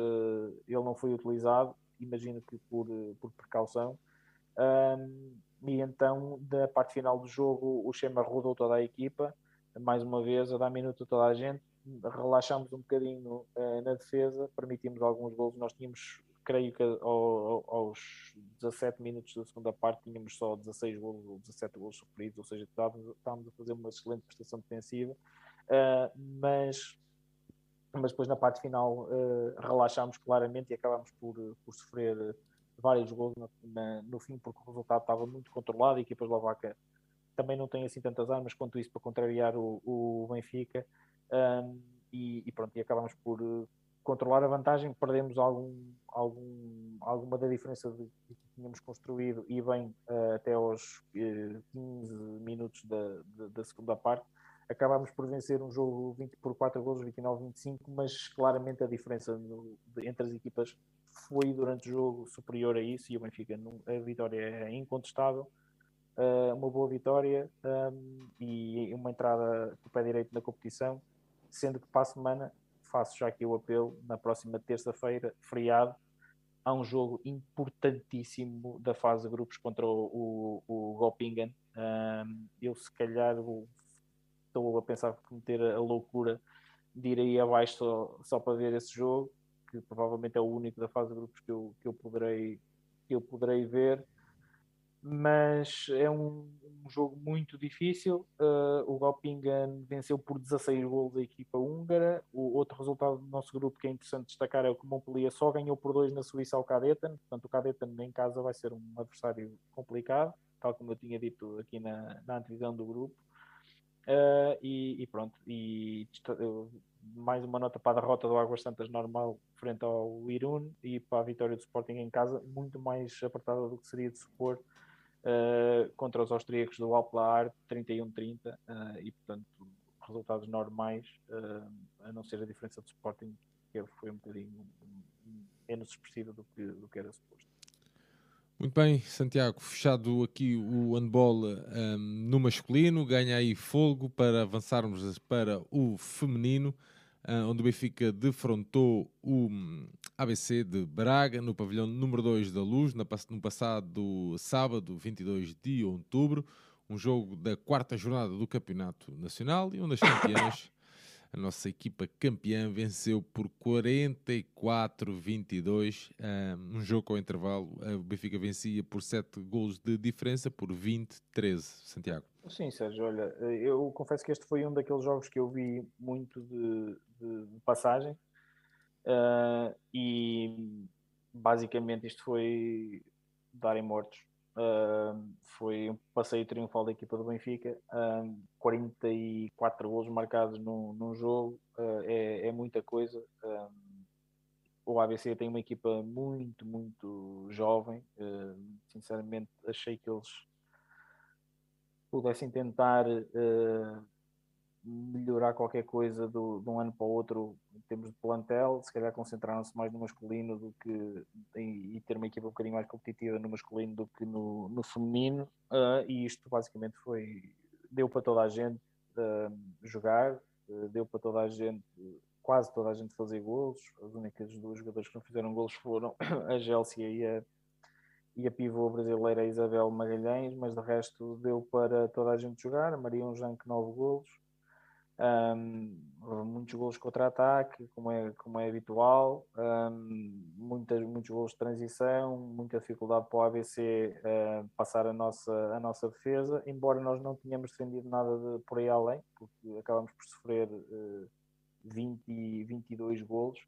ele não foi utilizado, imagino que por, por precaução. E então, da parte final do jogo, o Chema rodou toda a equipa, mais uma vez, a dar minuto a toda a gente. Relaxámos um bocadinho uh, na defesa, permitimos alguns gols. Nós tínhamos, creio que ao, aos 17 minutos da segunda parte, tínhamos só 16 gols ou 17 gols sofridos, ou seja, estávamos, estávamos a fazer uma excelente prestação defensiva. Uh, mas mas depois na parte final uh, relaxámos claramente e acabámos por, por sofrer vários gols no, na, no fim, porque o resultado estava muito controlado. A equipa eslovaca também não tem assim tantas armas quanto isso para contrariar o, o Benfica. Um, e, e, pronto, e acabamos por eh, controlar a vantagem. Perdemos algum, algum, alguma da diferença de, que tínhamos construído e bem uh, até aos uh, 15 minutos da, da, da segunda parte acabámos por vencer um jogo 20 por 4 gols, 29-25, mas claramente a diferença no, de, entre as equipas foi durante o jogo superior a isso e o Benfica a vitória é incontestável uh, uma boa vitória um, e uma entrada do pé direito na competição sendo que para a semana faço já aqui o apelo na próxima terça-feira, feriado há um jogo importantíssimo da fase de grupos contra o, o, o Gopingen um, eu se calhar estou a pensar cometer a loucura de ir aí abaixo só, só para ver esse jogo que provavelmente é o único da fase de grupos que eu, que eu, poderei, que eu poderei ver. Mas é um, um jogo muito difícil. Uh, o Gopingen venceu por 16 gols a equipa húngara. O outro resultado do nosso grupo que é interessante destacar é o que Montpellier só ganhou por 2 na Suíça ao Cadetten. Portanto, o Cadetten em casa vai ser um adversário complicado, tal como eu tinha dito aqui na, na antevisão do grupo. Uh, e, e, pronto, e mais uma nota para a derrota do Águas Santas normal frente ao Irun e para a vitória do Sporting em casa, muito mais apertada do que seria de supor uh, contra os austríacos do Alplar 31-30 uh, e portanto resultados normais, uh, a não ser a diferença do Sporting que foi um bocadinho menos expressiva do que, do que era suposto. Muito bem, Santiago, fechado aqui o handball um, no masculino, ganha aí fogo para avançarmos para o feminino, onde o Benfica defrontou o hum, ABC de Braga no pavilhão número 2 da Luz, no passado sábado, 22 de outubro, um jogo da quarta jornada do Campeonato Nacional e onde as campeãs a nossa equipa campeã venceu por 44-22, um jogo com intervalo. O Benfica vencia por 7 golos de diferença, por 20-13. Santiago. Sim, Sérgio, olha, eu confesso que este foi um daqueles jogos que eu vi muito de, de, de passagem uh, e basicamente isto foi darem mortos Uh, foi um passeio triunfal da equipa do Benfica. Uh, 44 golos marcados num, num jogo uh, é, é, muita coisa. o ABC tem uma equipa muito, muito jovem. Sinceramente, achei que eles pudessem tentar uh, melhorar qualquer coisa do, de um ano para o outro em termos de plantel. Se calhar concentraram-se mais no masculino do que e, e, ter uma equipa um bocadinho mais competitiva no masculino do que no, no feminino. Uh, e isto basicamente foi deu para toda a gente jogar, deu para toda a gente quase toda a gente fazer golos. As únicas duas jogadoras que não fizeram golos foram a Gélcia e a, e a pivô brasileira Isabel Magalhães, mas de resto deu para toda a gente jogar. A Maria Unjanque, nove golos. Um, muitos golos contra-ataque, como é, como é habitual, um, muitas, muitos golos de transição, muita dificuldade para o ABC uh, passar a nossa, a nossa defesa, embora nós não tenhamos defendido nada de, por aí além, porque acabamos por sofrer uh, 20, 22 golos.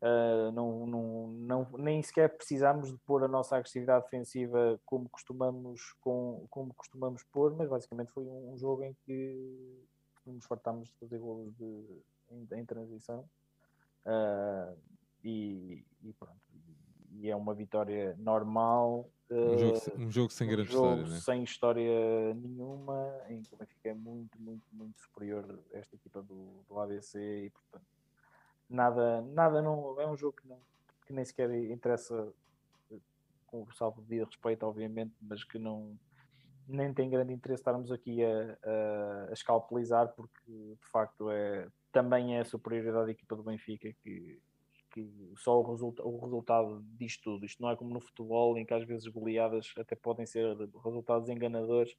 Uh, não, não, não, nem sequer precisámos de pôr a nossa agressividade defensiva como costumamos, com, como costumamos pôr, mas basicamente foi um, um jogo em que nos fartámos de fazer golos de, em, em transição uh, e, e, pronto. E é uma vitória normal um jogo, um jogo sem um grande jogo história, né? sem história nenhuma, em que o Benfica é muito, muito, muito superior a esta equipa do, do ABC e portanto nada, nada não, é um jogo que, não, que nem sequer interessa com o salvo de respeito, obviamente, mas que não nem tem grande interesse estarmos aqui a, a, a escalpelizar porque de facto é também é a superioridade da equipa do Benfica que que só o, resulta, o resultado diz tudo. Isto não é como no futebol, em que às vezes goleadas até podem ser resultados enganadores.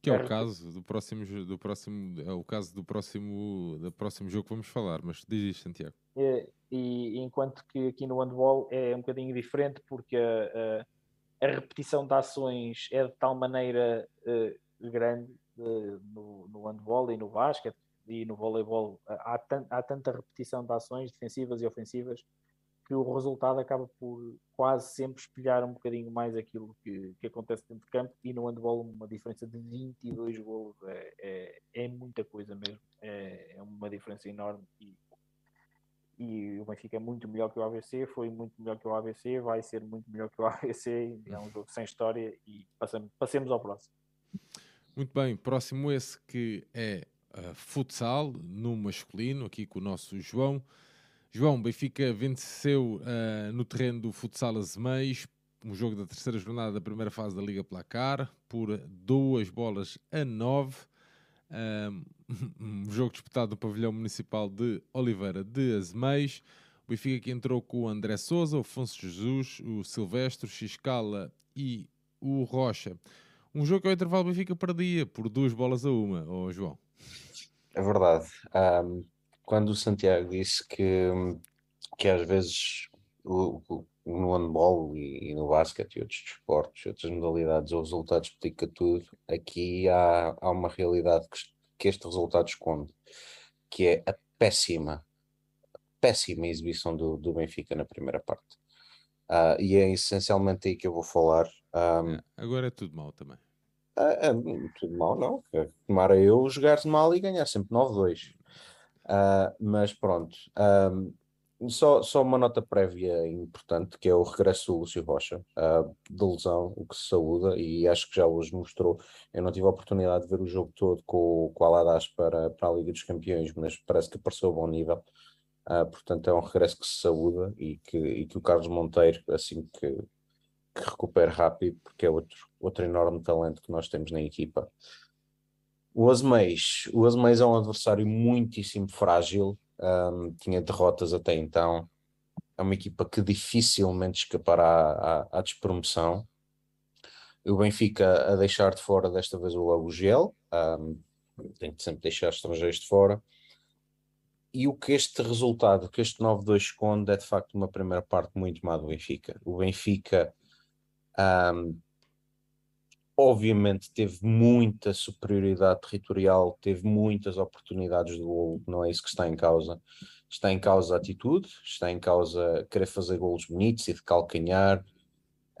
Que é o caso do próximo, do próximo, é o caso do próximo, do próximo jogo que vamos falar, mas diz isto, Santiago. É, e enquanto que aqui no handball é um bocadinho diferente, porque a, a, repetição de ações é de tal maneira uh, grande uh, no, no handball e no basquete e no voleibol há, há tanta repetição de ações defensivas e ofensivas que o resultado acaba por quase sempre espelhar um bocadinho mais aquilo que, que acontece dentro de campo e no handball uma diferença de 22 golos é, é, é muita coisa mesmo, é, é, uma diferença enorme e, e o Benfica é muito melhor que o ABC, foi muito melhor que o ABC, vai ser muito melhor que o ABC, é um jogo sem história e passamos, passemos ao próximo. Muito bem, próximo esse que é uh, futsal no masculino, aqui com o nosso João. João, Benfica venceu uh, no terreno do futsal Azeméis, um jogo da terceira jornada da primeira fase da Liga Placar, por duas bolas a nove. Um jogo disputado no pavilhão municipal de Oliveira de Azeméis. O Benfica que entrou com o André Souza, o Afonso Jesus, o Silvestre, o Xiscala e o Rocha. Um jogo que ao intervalo Benfica perdia por duas bolas a uma, oh, João. É verdade. Um, quando o Santiago disse que, que às vezes o, o, no handball e, e, no basquete e outros desportos, outras modalidades, o resultado explica tudo, aqui há, há uma realidade que, que este resultado esconde, que é a péssima, péssima exibição do, do Benfica na primeira parte. Uh, e é essencialmente aí que eu vou falar. Um, é, agora é tudo mal também. É, é, tudo mal, não. Tomara eu jogar mal e ganhar sempre 9-2. Uh, ah, mas pronto. Um, só, só uma nota prévia importante, que é o regresso do Lúcio Rocha, uh, de lesão, o que se saúda, e acho que já hoje mostrou. Eu não tive a oportunidade de ver o jogo todo com, com o Aladas para, para a Liga dos Campeões, mas parece que apareceu a bom nível. Uh, portanto, é um regresso que se saúda e que, e que o Carlos Monteiro, assim que, que recupere rápido, porque é outro, outro enorme talento que nós temos na equipa. O Asmeis, o Asmeis é um adversário muitíssimo frágil, um, tinha derrotas até então, é uma equipa que dificilmente escapará à, à despromoção. O Benfica a deixar de fora desta vez o Lagugel, um, tem que sempre deixar estrangeiros de fora. E o que este resultado, que este 9-2 esconde, é de facto uma primeira parte muito má do Benfica. O Benfica um, obviamente teve muita superioridade territorial, teve muitas oportunidades do gol, não é isso que está em causa. Está em causa a atitude, está em causa querer fazer golos bonitos e de calcanhar,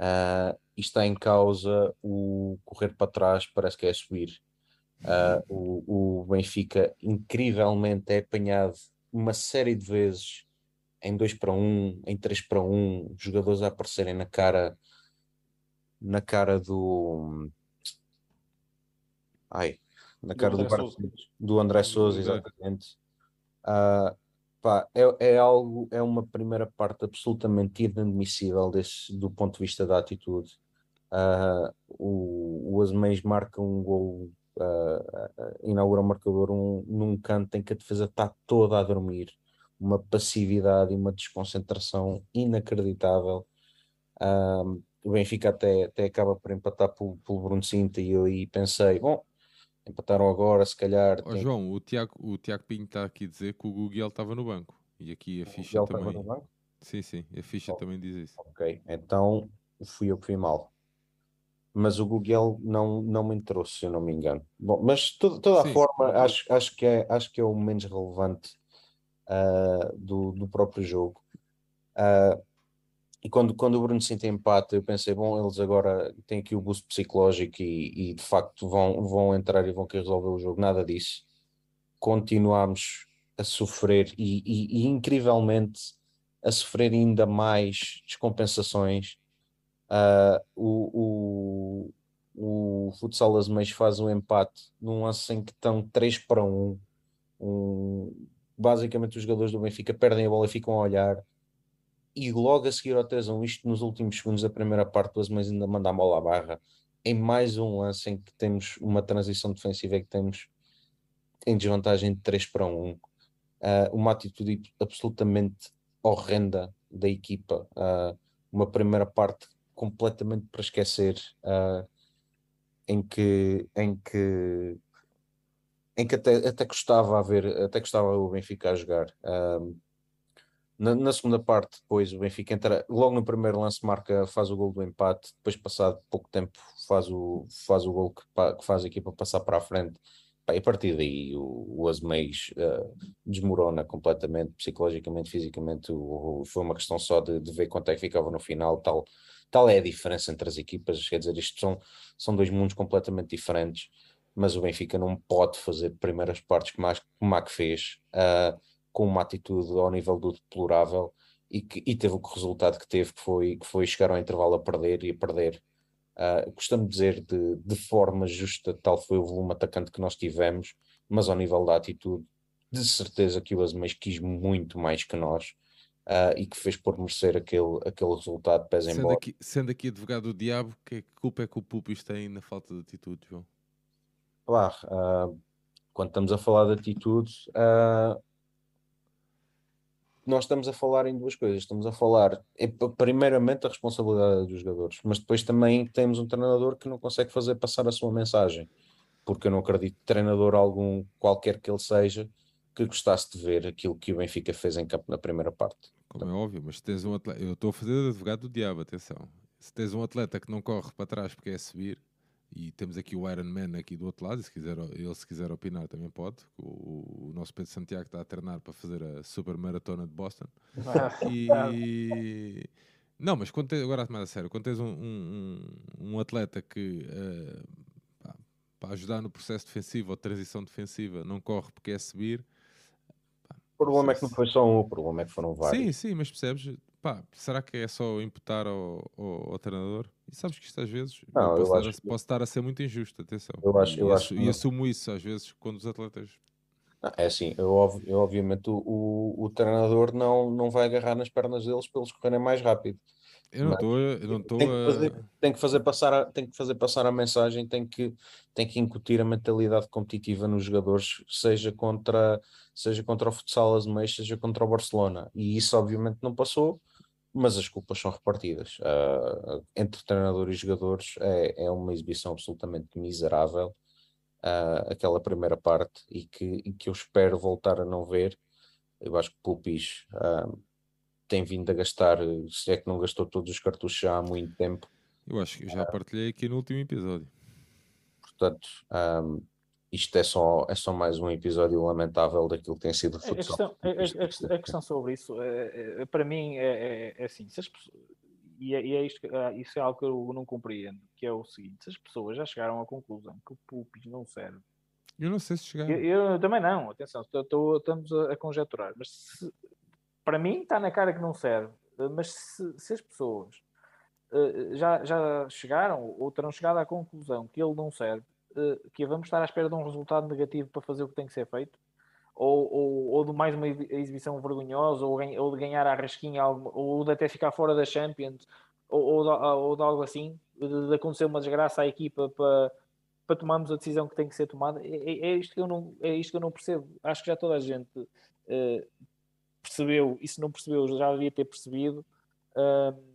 uh, e está em causa o correr para trás, parece que é subir. Uh, o, o Benfica incrivelmente é apanhado uma série de vezes em 2 para 1, um, em 3 para 1, um, jogadores a aparecerem na cara na cara do ai, na cara do, do, do André Souza, exatamente. Uh, pá, é, é algo, é uma primeira parte absolutamente inadmissível desse, do ponto de vista da atitude. Uh, o, o Azeméis marca um gol, uh, inaugura o um marcador um, num canto em que a defesa está toda a dormir, uma passividade e uma desconcentração inacreditável. O Benfica até, até acaba por empatar pelo, pelo Bruno Cinta e eu aí pensei, bom, empataram agora, se calhar. Oh, tem... João, o Tiago, o Tiago Pinho está aqui a dizer que o Google estava no banco. E aqui a o ficha Google também. No banco? Sim, sim, a ficha oh, também diz isso. Ok, então fui eu que fui mal. Mas o Google não, não me entrou, se eu não me engano. Bom, mas de toda a sim, forma, acho, acho, que é, acho que é o menos relevante uh, do, do próprio jogo. Uh, e quando, quando o Bruno sente empate, eu pensei, bom, eles agora têm aqui o boost psicológico e, e de facto vão, vão entrar e vão querer resolver o jogo. Nada disso. Continuamos a sofrer e, e, e incrivelmente a sofrer ainda mais descompensações. Uh, o, o, o Futsal Azemais faz um empate num lance em que estão 3 para 1. Um, basicamente os jogadores do Benfica perdem a bola e ficam a olhar e logo a seguir ao 3 a 1, isto nos últimos segundos da primeira parte, o Azeméis ainda manda a bola à barra, em mais um lance em que temos uma transição defensiva que temos em desvantagem de 3 para 1. Uh, ah, uma atitude absolutamente horrenda da equipa. Uh, uma primeira parte completamente para esquecer, uh, em que, em que, em que até, até a ver, até gostava o Benfica a jogar. Uh, na, na, segunda parte, depois o Benfica entra, logo no primeiro lance marca, faz o gol do empate, depois passado pouco tempo faz o, faz o gol que, que faz a equipa passar para a frente. Pá, e a partir daí o, o Asmeis uh, desmorona completamente, psicologicamente, fisicamente. O, o, foi uma questão só de, de, ver quanto é que ficava no final. Tal, tal é a diferença entre as equipas. Quer dizer, isto são, são dois mundos completamente diferentes. Mas o Benfica não pode fazer primeiras partes como a, como a que fez. Uh, com uma atitude ao nível do deplorável e, que, e teve o resultado que teve, que foi, que foi chegar ao intervalo a perder e a perder. Uh, costumo dizer de, de forma justa, tal foi o volume atacante que nós tivemos, mas ao nível da atitude, de certeza que o Azeméis quis muito mais que nós. Uh, e que fez por merecer aquele, aquele resultado pés sendo embora. Aqui, sendo aqui advogado do diabo, que culpa é que o Pupis tem na falta de atitude, João? Claro, uh, quando estamos a falar de atitude, uh, nós estamos a falar em duas coisas. Estamos a falar, é, primeiramente, a responsabilidade dos jogadores, mas depois também temos um treinador que não consegue fazer passar a sua mensagem, porque eu não acredito treinador algum, qualquer que ele seja, que gostasse de ver aquilo que o Benfica fez em campo na primeira parte. Como é óbvio, mas se tens um atleta, eu estou a fazer advogado do diabo, atenção. Se tens um atleta que não corre para trás porque é subir, e temos aqui o Iron Man aqui do outro lado, e se quiser, ele se quiser opinar também pode. O, o nosso Pedro Santiago está a treinar para fazer a super maratona de Boston. e não, mas quando tens, agora mais a sério, quando tens um, um, um atleta que uh, pá, para ajudar no processo defensivo ou transição defensiva não corre porque é subir. Pá, o problema é que não foi só um, o problema é que foram vários. Sim, sim, mas percebes? Pá, será que é só imputar ao, ao, ao treinador? E sabes que isto às vezes não, posso, estar a, que... posso, estar a, ser muito injusto, atenção. Eu acho, eu e, acho e assumo isso às vezes quando os atletas. é assim, eu, eu obviamente o, o, o, treinador não, não vai agarrar nas pernas deles para eles correrem mais rápido. Eu não estou eu não estou tem, que fazer, tem que fazer passar a, tem que fazer passar a mensagem, tem que, tem que incutir a mentalidade competitiva nos jogadores, seja contra, seja contra o futsal Azemais, seja contra o Barcelona. E isso obviamente não passou mas as culpas são repartidas. Uh, entre treinador e jogadores é, é uma exibição absolutamente miserável, uh, aquela primeira parte, e que, e que eu espero voltar a não ver. Eu acho que o Pulpis uh, tem vindo a gastar, se é que não gastou todos os cartuchos já há muito tempo. Eu acho que já partilhei aqui no último episódio. Portanto, um, isto é só, é só mais um episódio lamentável daquilo que tem sido o futsal. A questão, a, a, a questão sobre isso, é, é, para mim, é, é, é assim, pessoas, e, é, e é isto, ah, isso é algo que eu não compreendo, que é o seguinte, se as pessoas já chegaram à conclusão que o Pupis não serve, eu não sei se chegaram. Eu, eu também não, atenção, estou, estou, estamos a, a conjecturar, mas se, para mim está na cara que não serve, mas se, se as pessoas já, já chegaram ou terão chegado à conclusão que ele não serve, que vamos estar à espera de um resultado negativo para fazer o que tem que ser feito, ou, ou, ou de mais uma exibição vergonhosa, ou, ou de ganhar a rasquinha, ou de até ficar fora da Champions, ou, ou, de, ou de algo assim, de, de, acontecer uma desgraça à equipa para, para tomarmos a decisão que tem que ser tomada. É, é, é, isto, que eu não, é isto que eu não percebo. Acho que já toda a gente uh, percebeu, e se não percebeu, já devia ter percebido. Uh,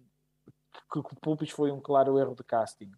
que, o Pulpis foi um claro erro de casting.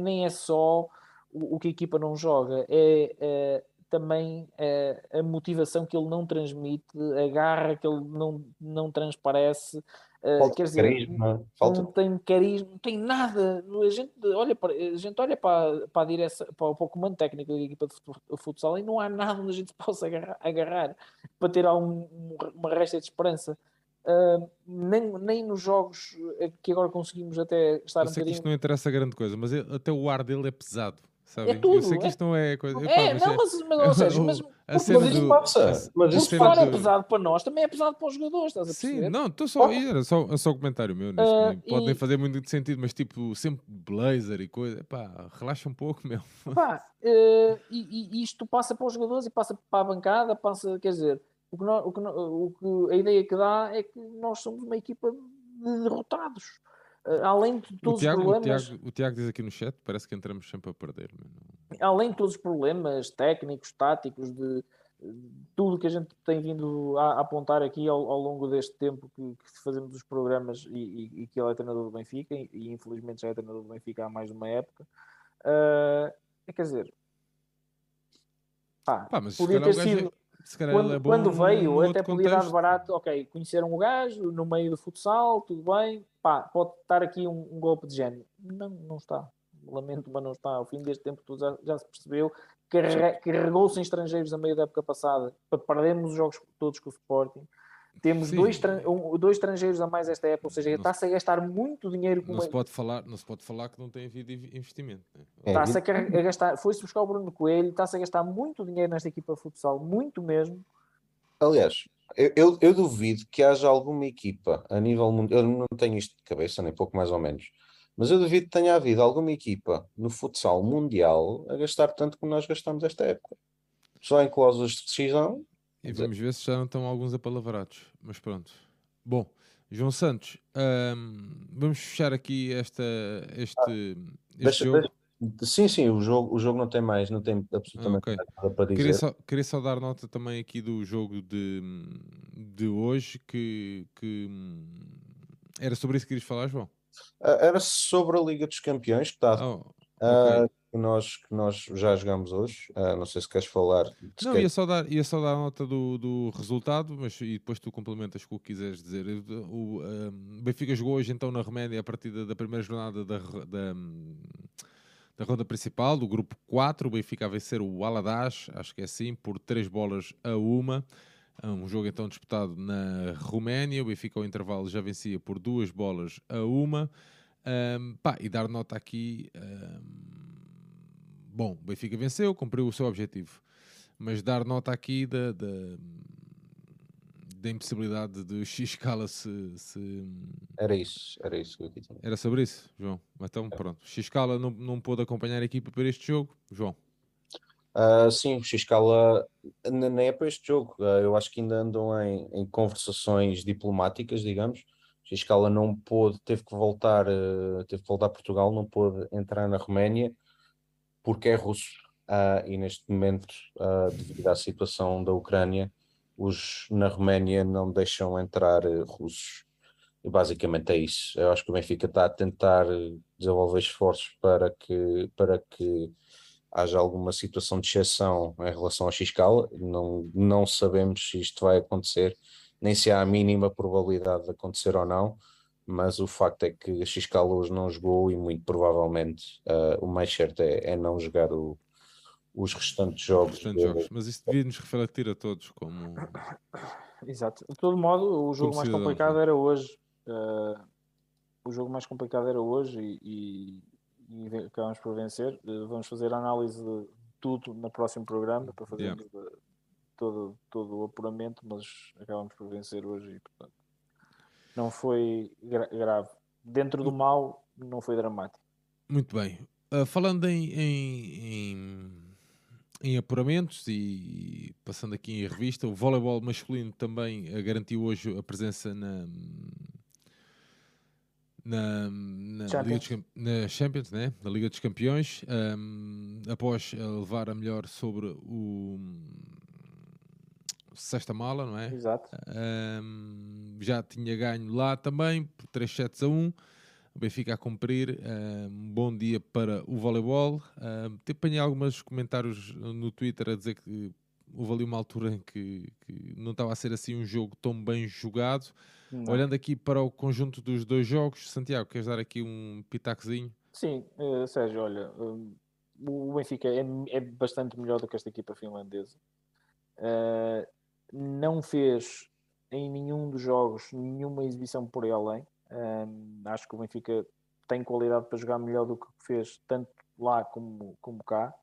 Nem é só o, o que a equipa não joga, é, é também é, a motivação que ele não transmite, a garra que ele não, não transparece. Uh, quer dizer, carisma, falta... não tem carisma, não tem nada. A gente olha para, a, gente olha para, para a direção, para, para o comando técnico da equipa de futsal e não há nada onde a gente possa agarrar, agarrar para ter algum, uma resta de esperança. Uh, nem, nem nos jogos que agora conseguimos até estar eu um sei bocadinho... que isto não interessa grande coisa, mas até o ar dele é pesado. É tudo, eu sei que isto não é coisa. É, não, mas, mas, ou seja, mas, mas isto passa. Mas isto do... é pesado para nós, também é pesado para os jogadores, estás a perceber? Sim, não, estou só. Oh. Era só, é só um comentário meu. Neste, uh, pode nem fazer muito sentido, mas tipo, sempre blazer e coisa. Pá, relaxa um pouco, meu. Pá, uh, e, isto passa para os jogadores e passa para a bancada, passa, quer dizer o que, nós, o, que, o que a ideia que dá é que nós somos uma equipa de derrotados. Uh, além de todos Tiago, os problemas. O Tiago, o Tiago, diz aqui no chat: parece que entramos sempre a perder. Além de todos os problemas técnicos, táticos, de, de tudo que a gente tem vindo a, a apontar aqui ao, ao, longo deste tempo que, que fazemos os programas e, e, e, que ele é treinador do Benfica, e, e, infelizmente já é treinador do Benfica há mais de uma época. Uh, é, quer dizer, pá, pá podia ter sido quando, é quando veio, até podia dar barato, ok, conheceram o gajo no meio do futsal, tudo bem, pá, pode estar aqui um, um golpe de género. Não, não está. Lamento, mas não está. Ao fim deste tempo tudo já, já se percebeu. Carregou-se em estrangeiros a meio da época passada para perdermos os jogos todos com o Sporting. Temos dois, um, dois estrangeiros a mais esta época, ou seja, está-se a gastar muito dinheiro. Com não, se pode falar, não se pode falar que não tem havido investimento. Né? Está-se a, a, gastar, foi-se buscar o Bruno Coelho, está-se a gastar muito dinheiro nesta equipa de futsal, muito mesmo. Aliás, eu, eu, eu, duvido que haja alguma equipa a nível mundial, eu não tenho isto de cabeça, nem pouco mais ou menos, mas eu duvido que tenha havido alguma equipa no futsal mundial a gastar tanto como nós gastamos esta época. Só em cláusulas de decisão e vamos ver se já não estão alguns apalavrados. Mas pronto. Bom, João Santos, hum, vamos fechar aqui esta, este, ah, este deixa, jogo. Deixa, sim, sim, o jogo, o jogo não tem mais, não tem absolutamente ah, okay. nada para dizer. Queria só, queria só dar nota também aqui do jogo de, de hoje, que, que era sobre isso que querias falar, João? Ah, era sobre a Liga dos Campeões, que está. Oh, okay. uh, que nós, que nós já jogamos hoje. Uh, não sei se queres falar. Não, ia só, dar, ia só dar nota do, do resultado, mas e depois tu complementas com o que quiseres dizer. O uh, Benfica jogou hoje então na Roménia a partir da, da primeira jornada da, da, da ronda principal, do grupo 4. O Benfica a vencer o Aladás, acho que é assim, por 3 bolas a uma. Um jogo então disputado na Roménia. O Benfica ao intervalo já vencia por duas bolas a uma. Um, pá, e dar nota aqui. Um, bom, o Benfica venceu, cumpriu o seu objetivo. Mas dar nota aqui da, da, da impossibilidade de X-Scala se, se, Era isso, era isso que eu tinha. Era sobre isso, João. Então, pronto. X-Scala não, não pôde acompanhar a equipa para este jogo, João. Uh, sim, o X-Scala nem é para este jogo. Uh, eu acho que ainda andam em, em conversações diplomáticas, digamos. X-Scala não pôde, teve que voltar, uh, teve que voltar a Portugal, não pôde entrar na Roménia porque é russo uh, e neste momento, uh, devido à situação da Ucrânia, os na Roménia não deixam entrar uh, russos. E basicamente é isso. Eu acho que o Benfica está a tentar desenvolver esforços para que, para que haja alguma situação de exceção em relação à Xcala. Não, não sabemos se isto vai acontecer, nem se há a mínima probabilidade de acontecer ou não mas o facto é que a Xcala hoje não jogou e muito provavelmente uh, o mais certo é, é não jogar o, os restantes jogos. Restantes jogos. Mas isso devia nos refletir a todos como. Exato. De todo modo, o jogo mais complicado era hoje. Uh, o jogo mais complicado era hoje e, e, e acabamos por vencer. Uh, vamos fazer a análise de tudo no próximo programa para fazermos yeah. todo, todo o apuramento, mas acabamos por vencer hoje e, portanto, não foi gra grave. Dentro do mal, não foi dramático. Muito bem. Uh, falando em, em, em, em, apuramentos e passando aqui em revista, o voleibol masculino também uh, garantiu hoje a presença na, na, na, Champions. Liga dos, na Champions, né? na Liga dos Campeões, um, após levar a melhor sobre o Sexta Mala, não é? Exato. Um, já tinha ganho lá também, por 3 sets a 1. O Benfica a cumprir. Um bom dia para o voleibol. Um, apanhei alguns comentários no Twitter a dizer que houve ali uma altura em que, que não estava a ser assim um jogo tão bem jogado. Não. Olhando aqui para o conjunto dos dois jogos, Santiago, queres dar aqui um pitacozinho? Sim, uh, Sérgio, olha, um, o Benfica é, é, bastante melhor do que esta equipa finlandesa. Uh, não fez em nenhum dos jogos nenhuma exibição por aí além. Um, acho que o Benfica tem qualidade para jogar melhor do que fez tanto lá como, como cá.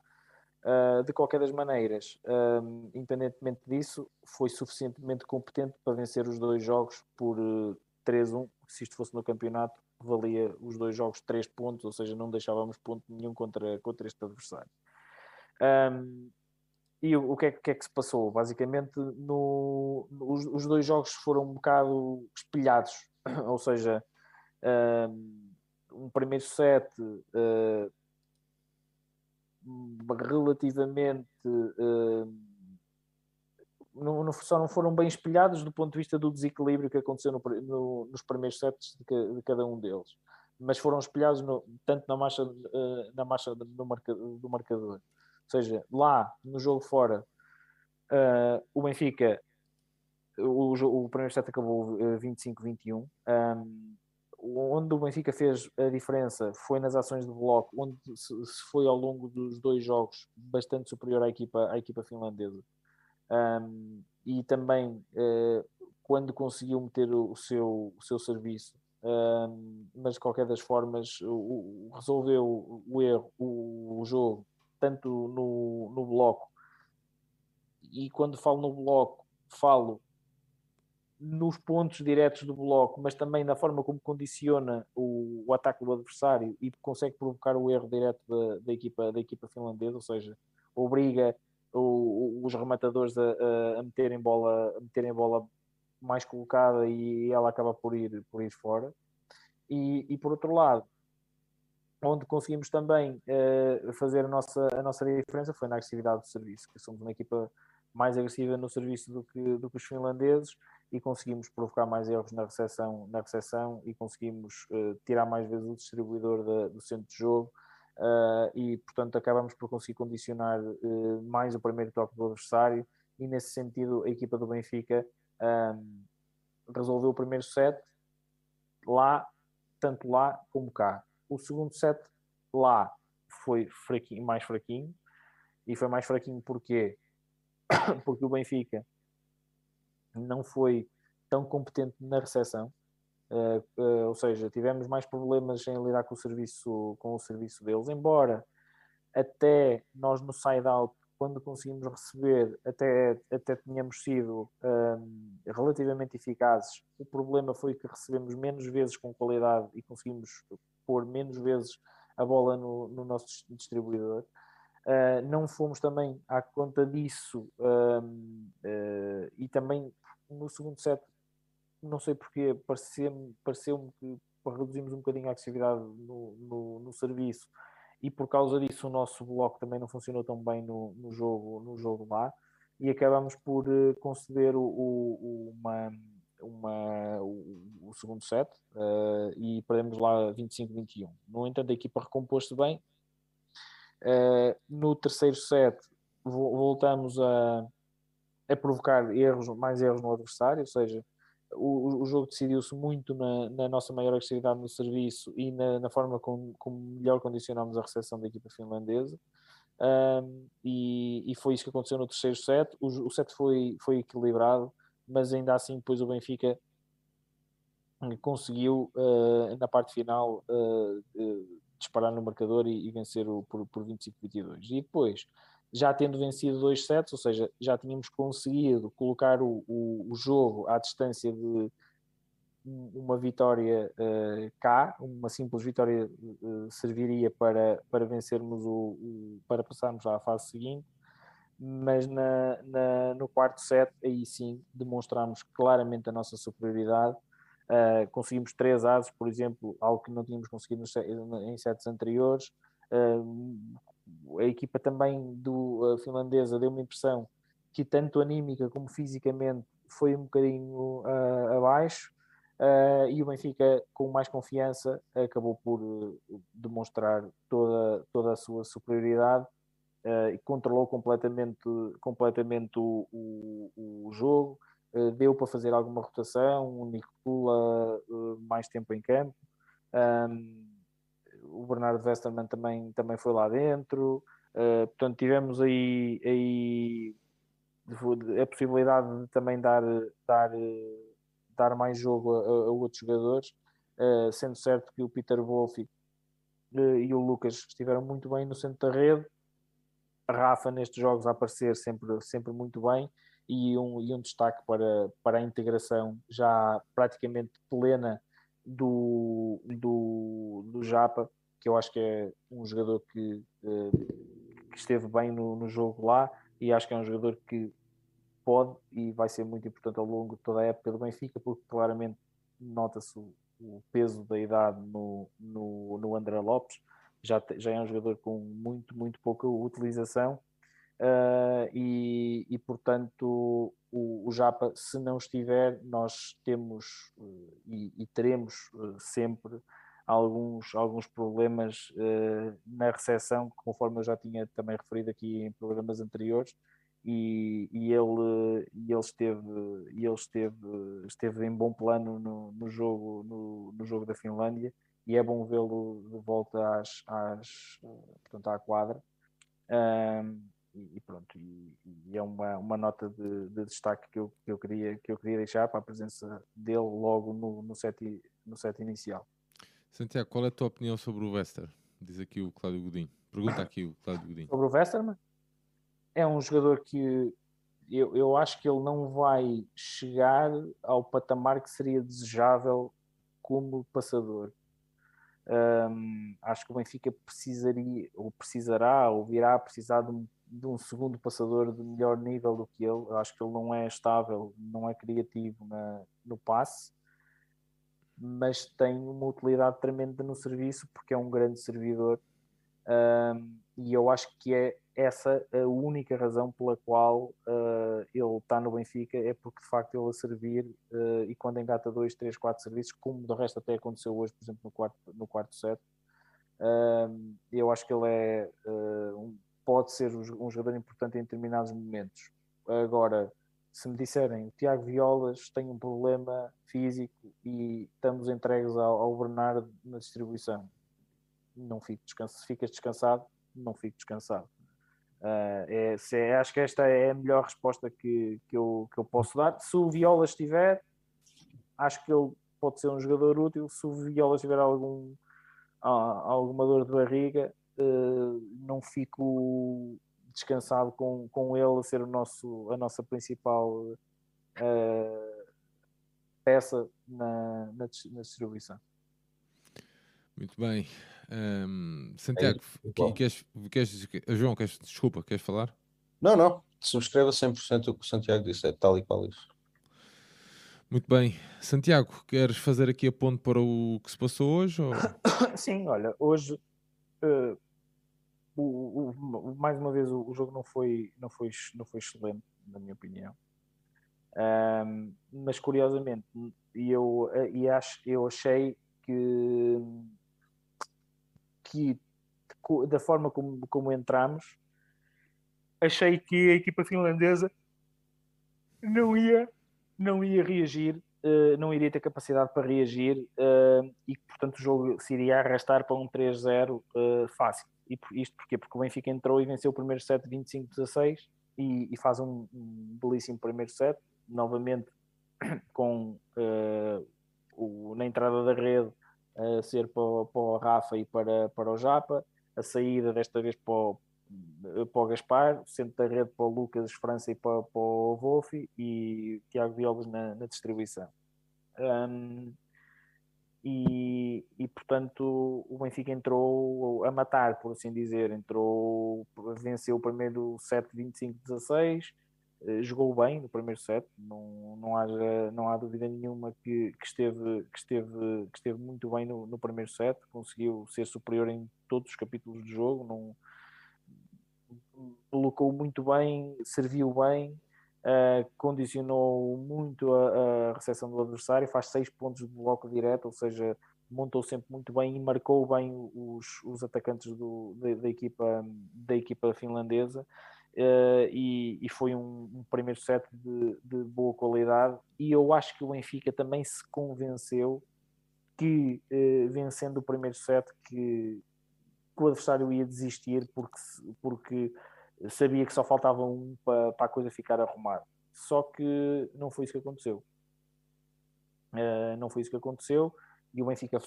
Uh, de qualquer das maneiras, um, independentemente disso, foi suficientemente competente para vencer os dois jogos por uh, eh, 3-1. Se isto fosse no campeonato, valia os dois jogos 3 pontos, ou seja, não deixávamos ponto nenhum contra, contra este adversário. Um, e o, o que, é, que, é, que se passou? Basicamente, no, os, os, dois jogos foram um bocado espelhados, ou seja, um, um primeiro set uh, relativamente uh, não, só não foram bem espelhados do ponto de vista do desequilíbrio que aconteceu no, no, nos primeiros sets de, de, cada um deles, mas foram espelhados no, tanto na marcha, uh, na marcha do, marca, do marcador. Ou seja, lá no jogo fora, uh, o Benfica, o, o, primeiro set acabou 25-21. Eh, um, onde o Benfica fez a diferença foi nas ações de bloco, onde se foi ao longo dos dois jogos bastante superior à equipa, à equipa finlandesa. Um, e também uh, quando conseguiu meter o, seu, o seu serviço, um, mas de qualquer das formas o, o, resolveu o erro, o, o jogo tanto no, no bloco, e quando falo no bloco, falo nos pontos diretos do bloco, mas também na forma como condiciona o, o ataque do adversário e consegue provocar o erro direto da, da, equipa, da equipa finlandesa, ou seja, obriga o, os rematadores a, a, meterem bola, a meterem bola mais colocada e ela acaba por ir, por ir fora. E, e por outro lado, onde conseguimos também uh, fazer a nossa, a nossa diferença foi na agressividade do serviço, que somos uma equipa mais agressiva no serviço do que, do que os finlandeses e conseguimos provocar mais erros na recepção, na recepção e conseguimos uh, tirar mais vezes o distribuidor da, do centro de jogo uh, e, portanto, acabamos por conseguir condicionar mais o primeiro toque do adversário e, nesse sentido, a equipa do Benfica um, resolveu o primeiro set lá, tanto lá como cá o segundo set lá foi fraquinho, mais fraquinho. E foi mais fraquinho porque porque o Benfica não foi tão competente na recepção. Uh, uh, ou seja, tivemos mais problemas em lidar com o serviço, com o serviço deles, embora até nós no side-out, quando conseguimos receber, até, até tínhamos sido um, relativamente eficazes. O problema foi que recebemos menos vezes com qualidade e conseguimos pôr menos vezes a bola no, no nosso distribuidor. Uh, não fomos também à conta disso uh, uh, e também no segundo set, não sei porquê, pareceu-me pareceu que reduzimos um bocadinho a agressividade no, no, no, serviço e por causa disso o nosso bloco também não funcionou tão bem no, no jogo, no jogo lá e acabamos por conceder o, o, uma uma, o, o segundo set uh, e perdemos lá 25-21. No entanto, a equipa recompôs-se bem. Uh, no terceiro set, voltamos a, a provocar erros, mais erros no adversário, ou seja, o, o jogo decidiu-se muito na, na, nossa maior agressividade no serviço e na, na forma como, melhor condicionámos a recepção da equipa finlandesa. Um, e, e, foi isso que aconteceu no terceiro set. O, o set foi, foi equilibrado mas ainda assim depois o Benfica conseguiu uh, na parte final uh, uh, disparar no marcador e, e vencer o, por, por 25-22 e depois já tendo vencido dois sets, ou seja, já tínhamos conseguido colocar o, o, o jogo à distância de uma vitória cá, uma simples vitória serviria para, para vencermos o, o, para passarmos à fase seguinte, mas na, na, no quarto set aí sim demonstramos claramente a nossa superioridade. Uh, conseguimos três ases, por exemplo, algo que não tínhamos conseguido nos, em sets anteriores. a equipa também do finlandesa deu uma impressão que tanto anímica como fisicamente foi um bocadinho abaixo Uh, e o Benfica, com mais confiança, acabou por uh, demonstrar toda, toda a sua superioridade uh, e controlou completamente, completamente o, o, o jogo. deu para fazer alguma rotação, o Nicola mais tempo em campo. Um, o Bernardo Westermann também, também foi lá dentro. portanto, tivemos aí, aí a possibilidade de também dar, dar dar mais jogo a, a outros jogadores, uh, sendo certo que o Peter Wolff uh, e o Lucas estiveram muito bem no centro da rede, Rafa nestes jogos a aparecer sempre, sempre muito bem e um, e um destaque para, para a integração já praticamente plena do, do, do Japa, que eu acho que é um jogador que, uh, que esteve bem no, no jogo lá e acho que é um jogador que pode e vai ser muito importante ao longo de toda a época do Benfica, porque claramente nota-se o, o, peso da idade no, no, no André Lopes, já, já é um jogador com muito, muito pouca utilização. Uh, e, e, portanto o, o, Japa, se não estiver, nós temos uh, e, e, teremos uh, sempre alguns, alguns problemas na recepção, conforme eu já tinha também referido aqui em programas anteriores, e, e, ele, e ele, esteve, e ele esteve, esteve em bom plano no, no jogo, no, no, jogo da Finlândia e é bom vê-lo de volta às, às, portanto, à quadra. Um, e, pronto, e, e, é uma, uma nota de, de, destaque que eu, que, eu queria, que eu queria deixar para a presença dele logo no, no, set, no set inicial. Santiago, qual é a tua opinião sobre o Wester? Diz aqui o Cláudio Godinho. Pergunta aqui o Cláudio Godinho. Sobre o Westerman? é um jogador que eu, eu acho que ele não vai chegar ao patamar que seria desejável como passador. Um, acho que o Benfica precisaria, ou precisará, ou virá a precisar de um, de um, segundo passador de melhor nível do que ele. acho que ele não é estável, não é criativo na, no passe, mas tem uma utilidade tremenda no serviço porque é um grande servidor. Um, e eu acho que é essa a única razão pela qual uh, ele está no Benfica é porque de facto ele a servir uh, e quando engata dois, três, quatro serviços, como do resto até aconteceu hoje, por exemplo, no quarto, no quarto set, uh, eu acho que ele é um, pode ser um jogador importante em determinados momentos. Agora, se me disserem o Tiago Violas tem um problema físico e estamos entregues ao, ao Bernardo na distribuição, não fico descansado. Se ficas descansado, não fico descansado Uh, é, é, acho que esta é a melhor resposta que, que, eu, que eu posso dar. Se o Viola estiver, acho que ele pode ser um jogador útil. Se o Viola tiver algum, alguma dor de barriga, uh, não fico descansado com, com ele a ser o nosso, a nossa principal uh, peça na, na, na distribuição. Muito bem. Um, Santiago, é, queres, queres, João, queres, desculpa, queres falar? Não, não, subscreva 100% o que o Santiago disse, é tal e qual isso. Muito bem. Santiago, queres fazer aqui a ponto para o que se passou hoje? Ou... Sim, olha, hoje uh, o, o, mais uma vez o, o, jogo não foi, não, foi, não foi excelente, na minha opinião. Um, mas curiosamente, e eu, e acho, eu achei que que da forma como, como entramos, achei que a equipa finlandesa não ia, não ia reagir, uh, não iria ter capacidade para reagir uh, e que, portanto, o jogo se iria arrastar para um 3-0 uh, eh, fácil. E isto porquê? Porque o Benfica entrou e venceu o primeiro set 25-16 e, e, faz um, belíssimo primeiro set, novamente com o, na entrada da rede a ser para, para o Rafa e para, para o Japa, a saída desta vez para o, para o Gaspar, centro da rede para o Lucas França e para, para o Wolfi e Tiago Violas na, na distribuição. Um, e, e, portanto o Benfica entrou a matar, por assim dizer, entrou, venceu o primeiro set 25-16, eh, jogou bem no primeiro set, não, não, haja, não há dúvida nenhuma que, que, esteve, que, esteve, que esteve muito bem no, no primeiro set, conseguiu ser superior em todos os capítulos do jogo, não, colocou muito bem, serviu bem, uh, condicionou muito a, a recepção do adversário, faz seis pontos de bloco direto, ou seja, montou sempre muito bem e marcou bem os, os atacantes do, da, da, equipa, da equipa finlandesa. Uh, e, e, foi um, um primeiro set de, de, boa qualidade. E eu acho que o Benfica também se convenceu que, uh, vencendo o primeiro set, que, que, o adversário ia desistir porque, porque sabia que só faltava um para, para a coisa ficar arrumada. Só que não foi isso que aconteceu. Uh, não foi isso que aconteceu e o Benfica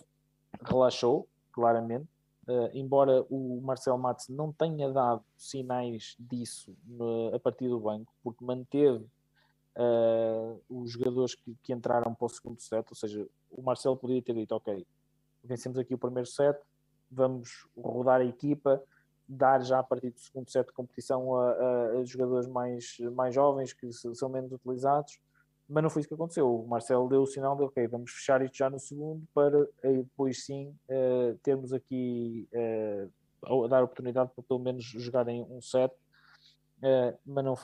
relaxou, claramente. Uh, embora o Marcel Matos não tenha dado sinais disso no, a partir do banco, porque manteve uh, os jogadores que, que, entraram para o segundo set, ou seja, o Marcelo podia ter dito: Ok, vencemos aqui o primeiro set, vamos rodar a equipa, dar já a partir do segundo set de competição a, a, a, jogadores mais, mais jovens que são menos utilizados, mas não foi isso que aconteceu. O Marcelo deu o sinal de ok, vamos fechar isto já no segundo para depois sim uh, termos aqui uh, dar oportunidade para pelo menos jogarem um set. Uh, mas, não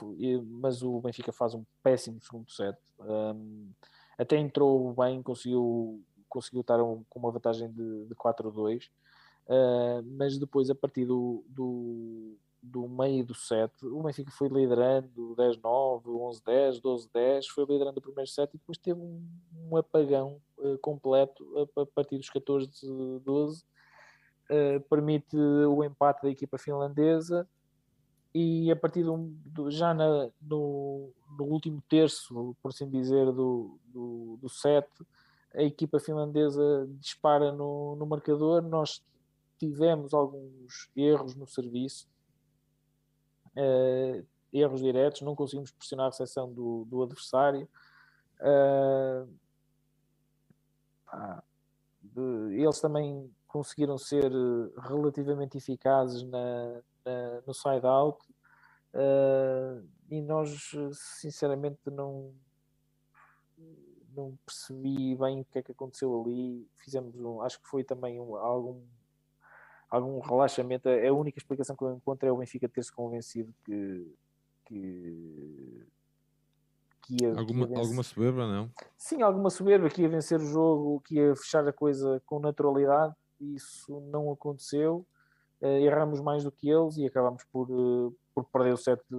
mas o Benfica faz um péssimo segundo set. Um, até entrou bem, conseguiu, conseguiu estar um, com uma vantagem de, de 4-2 Uh, mas depois, a partir do, do, do, meio do set, o Benfica foi liderando 10-9, 11-10, 12-10, foi liderando o primeiro set e depois teve um, um apagão uh, completo a, a, partir dos 14-12. Uh, permite o empate da equipa finlandesa e a partir do, do já na, no, no, último terço, por assim dizer, do, do, do set, a equipa finlandesa dispara no, no marcador. Nós tivemos alguns erros no serviço, uh, erros diretos, não conseguimos pressionar a recepção do, do adversário. Uh, de, eles também conseguiram ser relativamente eficazes na, na no side-out uh, e nós, sinceramente, não não percebi bem o que é que aconteceu ali. Fizemos um, acho que foi também um, algum algum relaxamento. É a única explicação que eu encontro é o Benfica ter-se convencido que, que, que ia, alguma, que alguma soberba, não? Sim, alguma soberba, que ia vencer o jogo, que ia fechar a coisa com naturalidade. Isso não aconteceu. Uh, erramos mais do que eles e acabamos por, uh, por perder o set de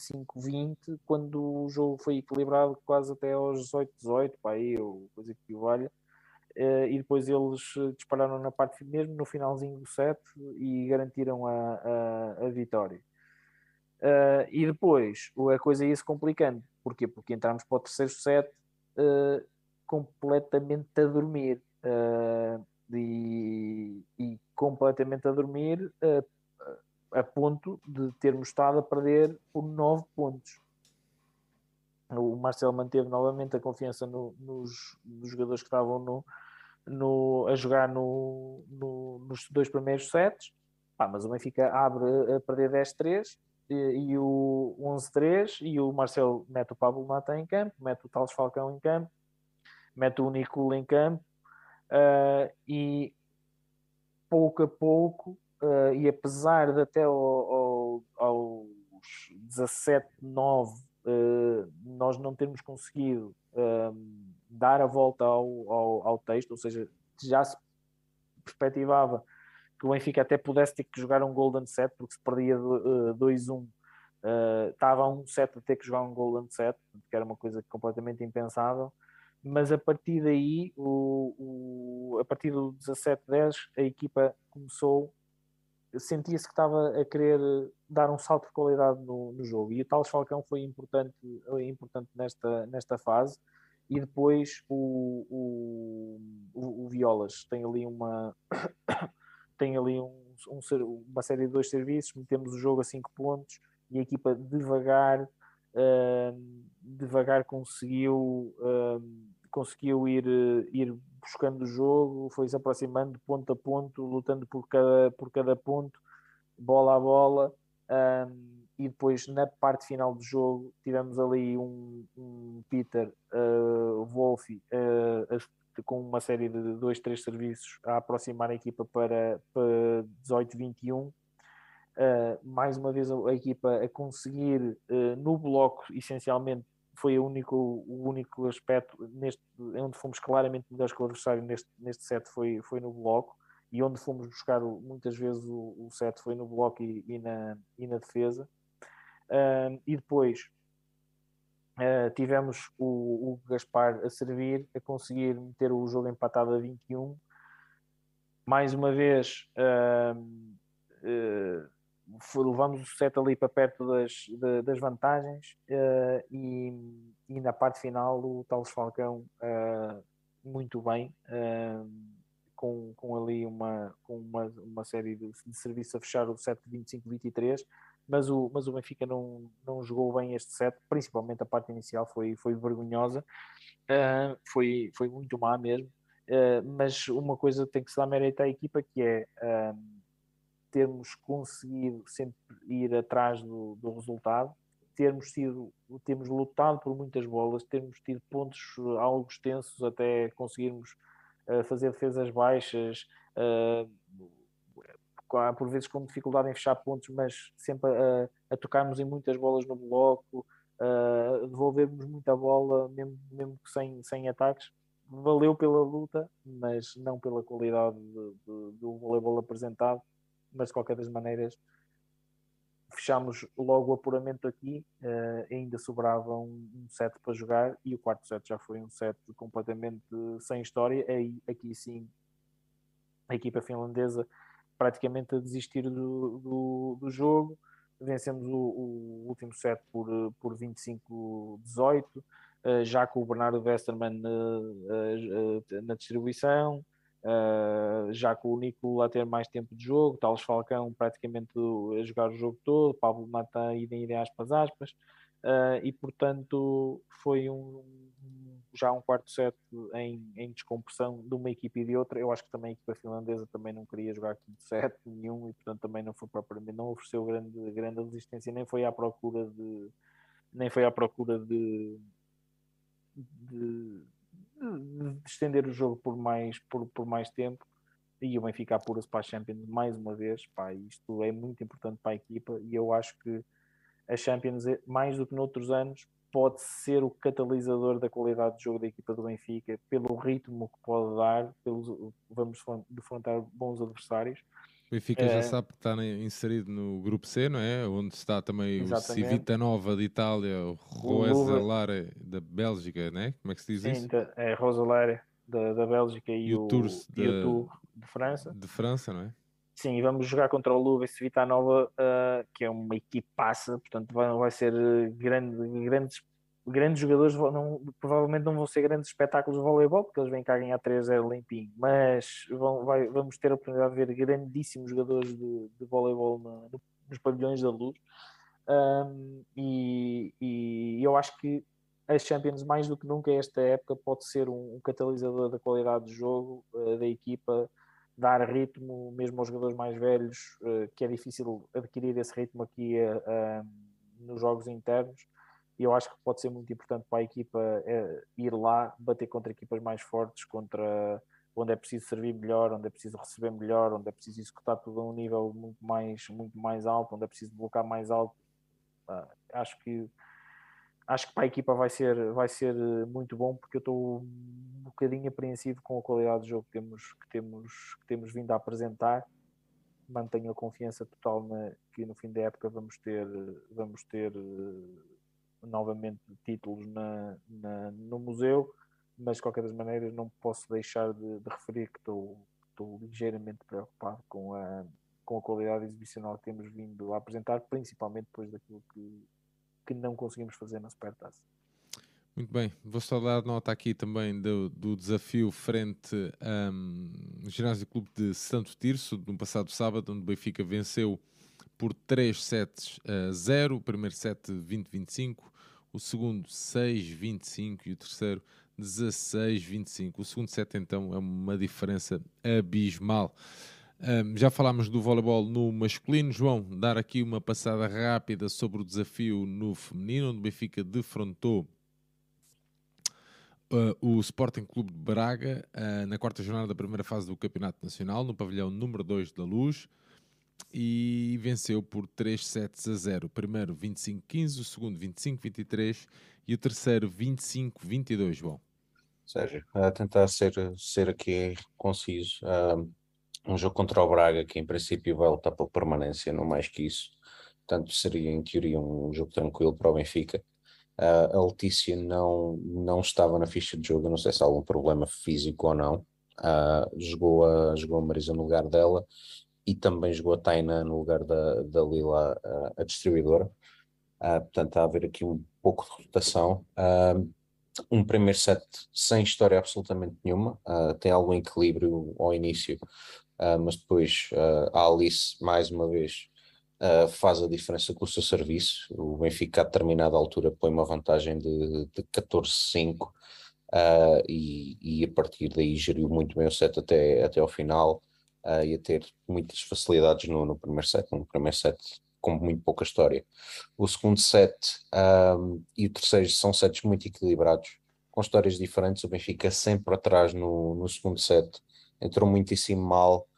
25-20 quando o jogo foi equilibrado quase até aos 18-18, para aí, ou coisa que valha. Uh, e depois eles eh, dispararam na parte mesmo no finalzinho do set e garantiram a, a, a vitória. Uh, e depois a coisa ia se complicando. Porquê? Porque entramos para o terceiro set uh, completamente a dormir. E, e, completamente a dormir a ponto de termos estado a perder por 9 pontos. O Marcelo manteve novamente a confiança no, nos, nos jogadores que estavam no, no, a jogar no, no, nos dois primeiros sets, Pá, mas o Benfica abre a perder 10-3 e, e, o 11-3 e o Marcelo mete o Pablo Mata em campo, mete o Tales Falcão em campo, mete o Nicola em campo uh, e pouco a pouco uh, e apesar de até ao, ao, aos 17-9 uh, nós não termos conseguido dar a volta ao, ao, ao, texto, ou seja, já se perspectivava que o Benfica até pudesse ter que jogar um Golden Set, porque se perdia uh, 2-1, uh, estava a um set a ter que jogar um Golden Set, que era uma coisa completamente impensável. Mas a partir daí, o, o a partir do 17-10, a equipa começou, sentia-se que estava a querer dar um salto de qualidade no, no jogo. E o Tales Falcão foi importante, importante nesta, nesta fase e depois o, o, o, Violas tem ali uma tem ali um, um, uma série de dois serviços, metemos o jogo a 5 pontos e a equipa devagar, uh, devagar conseguiu, uh, conseguiu ir, ir buscando o jogo, foi se aproximando ponto a ponto, lutando por cada, por cada ponto, bola a bola. Um, e depois na parte final do jogo tivemos ali um, um Peter uh, Wolf uh, com uma série de dois, três serviços a aproximar a equipa para, para 18-21. Uh, mais uma vez a, a equipa a conseguir uh, no bloco, essencialmente, foi o único, o único aspecto neste, onde fomos claramente melhores que o adversário neste, neste set foi, foi no bloco e onde fomos buscar muitas vezes o, o set foi no bloco e, e, na, e na defesa. Uh, e depois uh, tivemos o, o, Gaspar a servir, a conseguir meter o jogo empatado a 21. Mais uma vez, uh, levamos o set ali para perto das, de, das vantagens e, e, na parte final o Talos Falcão muito bem. Com, com ali uma, com uma, uma série de, de serviços a fechar o set 25-23, mas o, mas o Benfica não, não jogou bem este set, principalmente a parte inicial foi, foi vergonhosa, uh, foi, foi muito má mesmo. Uh, mas uma coisa tem que se dar mérito à equipa que é uh, termos conseguido sempre ir atrás do, do resultado, termos sido, termos lutado por muitas bolas, termos tido pontos algo extensos até conseguirmos fazer defesas baixas, por vezes com dificuldade em fechar pontos, mas sempre a, a tocarmos em muitas bolas no bloco, a devolvermos muita bola, mesmo, mesmo sem, sem ataques. Valeu pela luta, mas não pela qualidade do voleibol apresentado. Mas de qualquer das maneiras, fechámos logo o apuramento aqui. Uh, ainda sobrava um, um, set para jogar e o quarto set já foi um set completamente sem história. Aí, aqui sim, a equipa finlandesa praticamente a desistir do, do, do jogo. Vencemos o, o, último set por, por 25-18, uh, já com o Bernardo Westerman uh, uh, na distribuição, já com o Nico a ter mais tempo de jogo, Talos Falcão praticamente a jogar o jogo todo, Pablo Mata idem, idem aspas, aspas, e portanto foi um já um quarto set em, em descompressão de uma equipe e de outra. Eu acho que também a equipa finlandesa também não queria jogar quinto set nenhum e portanto também não foi propriamente, não ofereceu grande, grande resistência, nem foi à procura de nem foi à procura de, de, de estender o jogo por mais, por, por mais tempo e o Benfica apura-se para a Champions mais uma vez. Pá, isto é muito importante para a equipa e eu acho que a Champions, mais do que noutros anos, pode ser o catalisador da qualidade de jogo da equipa do Benfica, pelo ritmo que pode dar, pelos, vamos defrontar bons adversários. O Benfica é, já sabe que está inserido no grupo C, não é? Onde está também exatamente. o Civita Nova de Itália, o Roeselare da Bélgica, né? Como é que se diz Sim, isso? É Roeselare da, da Bélgica e, e o, Tours de, de França. De França, não é? Sim, vamos jogar contra o Luva Civita Nova, uh, que é uma equipaça, portanto vai, vai ser grande, grandes, grandes jogadores, não, provavelmente não vão ser grandes espetáculos de voleibol, porque eles vêm cá ganhar 3-0 limpinho, mas vão, vai, vamos ter a oportunidade de ver grandíssimos jogadores de, de voleibol no, nos pavilhões da luz. Um, e, e, eu acho que as Champions, mais do que nunca, esta época, pode ser um, um catalisador da qualidade de jogo uh, da equipa dar ritmo mesmo aos jogadores mais velhos, eh, que é difícil adquirir esse ritmo aqui eh, eh, nos jogos internos. E eu acho que pode ser muito importante para a equipa ir lá, bater contra equipas mais fortes, contra onde é preciso servir melhor, onde é preciso receber melhor, onde é preciso executar tudo a um nível muito mais, muito mais alto, onde é preciso bloquear mais alto. Ah, acho que acho que para a equipa vai ser, vai ser eh, muito bom porque eu estou um bocadinho apreensivo com a qualidade do jogo que temos, que temos, que temos vindo a apresentar. Mantenho a confiança total na, que no fim da época vamos ter, vamos ter uh, novamente títulos na, na, no museu, mas de qualquer das maneiras não posso deixar de, de referir que estou, estou ligeiramente preocupado com a, com a qualidade exibicional que temos vindo a apresentar, principalmente depois daquilo que, que não conseguimos fazer na Supertaça. Muito bem, vou só dar nota aqui também do, do desafio frente ao Ginásio Clube de Santo Tirso, no passado sábado, onde o Benfica venceu por 3 sets a 0, o primeiro set 20-25, o segundo 6-25 e o terceiro 16-25. O segundo set então é uma diferença abismal. Um, já falámos do voleibol no masculino. João, dar aqui uma passada rápida sobre o desafio no feminino, onde o Benfica defrontou uh, o Sporting Clube de Braga uh, na quarta jornada da primeira fase do Campeonato Nacional, no pavilhão número 2 da Luz, e venceu por 3 sets a 0. O primeiro 25-15, o segundo 25-23 e o terceiro 25-22, João. Sérgio, a tentar ser, ser aqui conciso. Uh um jogo contra o Braga, que em princípio vai lutar pela permanência, não mais que isso. Portanto, seria em teoria um jogo tranquilo para o Benfica. Uh, a Letícia não, não estava na ficha de jogo, não sei se há algum problema físico ou não. Uh, jogou, a, jogou a Marisa no lugar dela e também jogou a Taina no lugar da, da Lila, uh, a distribuidora. Uh, portanto, está a haver aqui um pouco de rotação. um primeiro set sem história absolutamente nenhuma, tem algum equilíbrio ao início, uh, mas depois uh, a Alice, mais uma vez, uh, faz a diferença com o seu serviço. O Benfica, a determinada altura, põe uma vantagem de, de 14-5 e, e, a partir daí geriu muito bem o set até, até ao final uh, e a ter muitas facilidades no, no primeiro set. No primeiro set com muito pouca história. O segundo set e o terceiro são sets muito equilibrados, com histórias diferentes. O Benfica sempre atrás no, no segundo set entrou muitíssimo mal,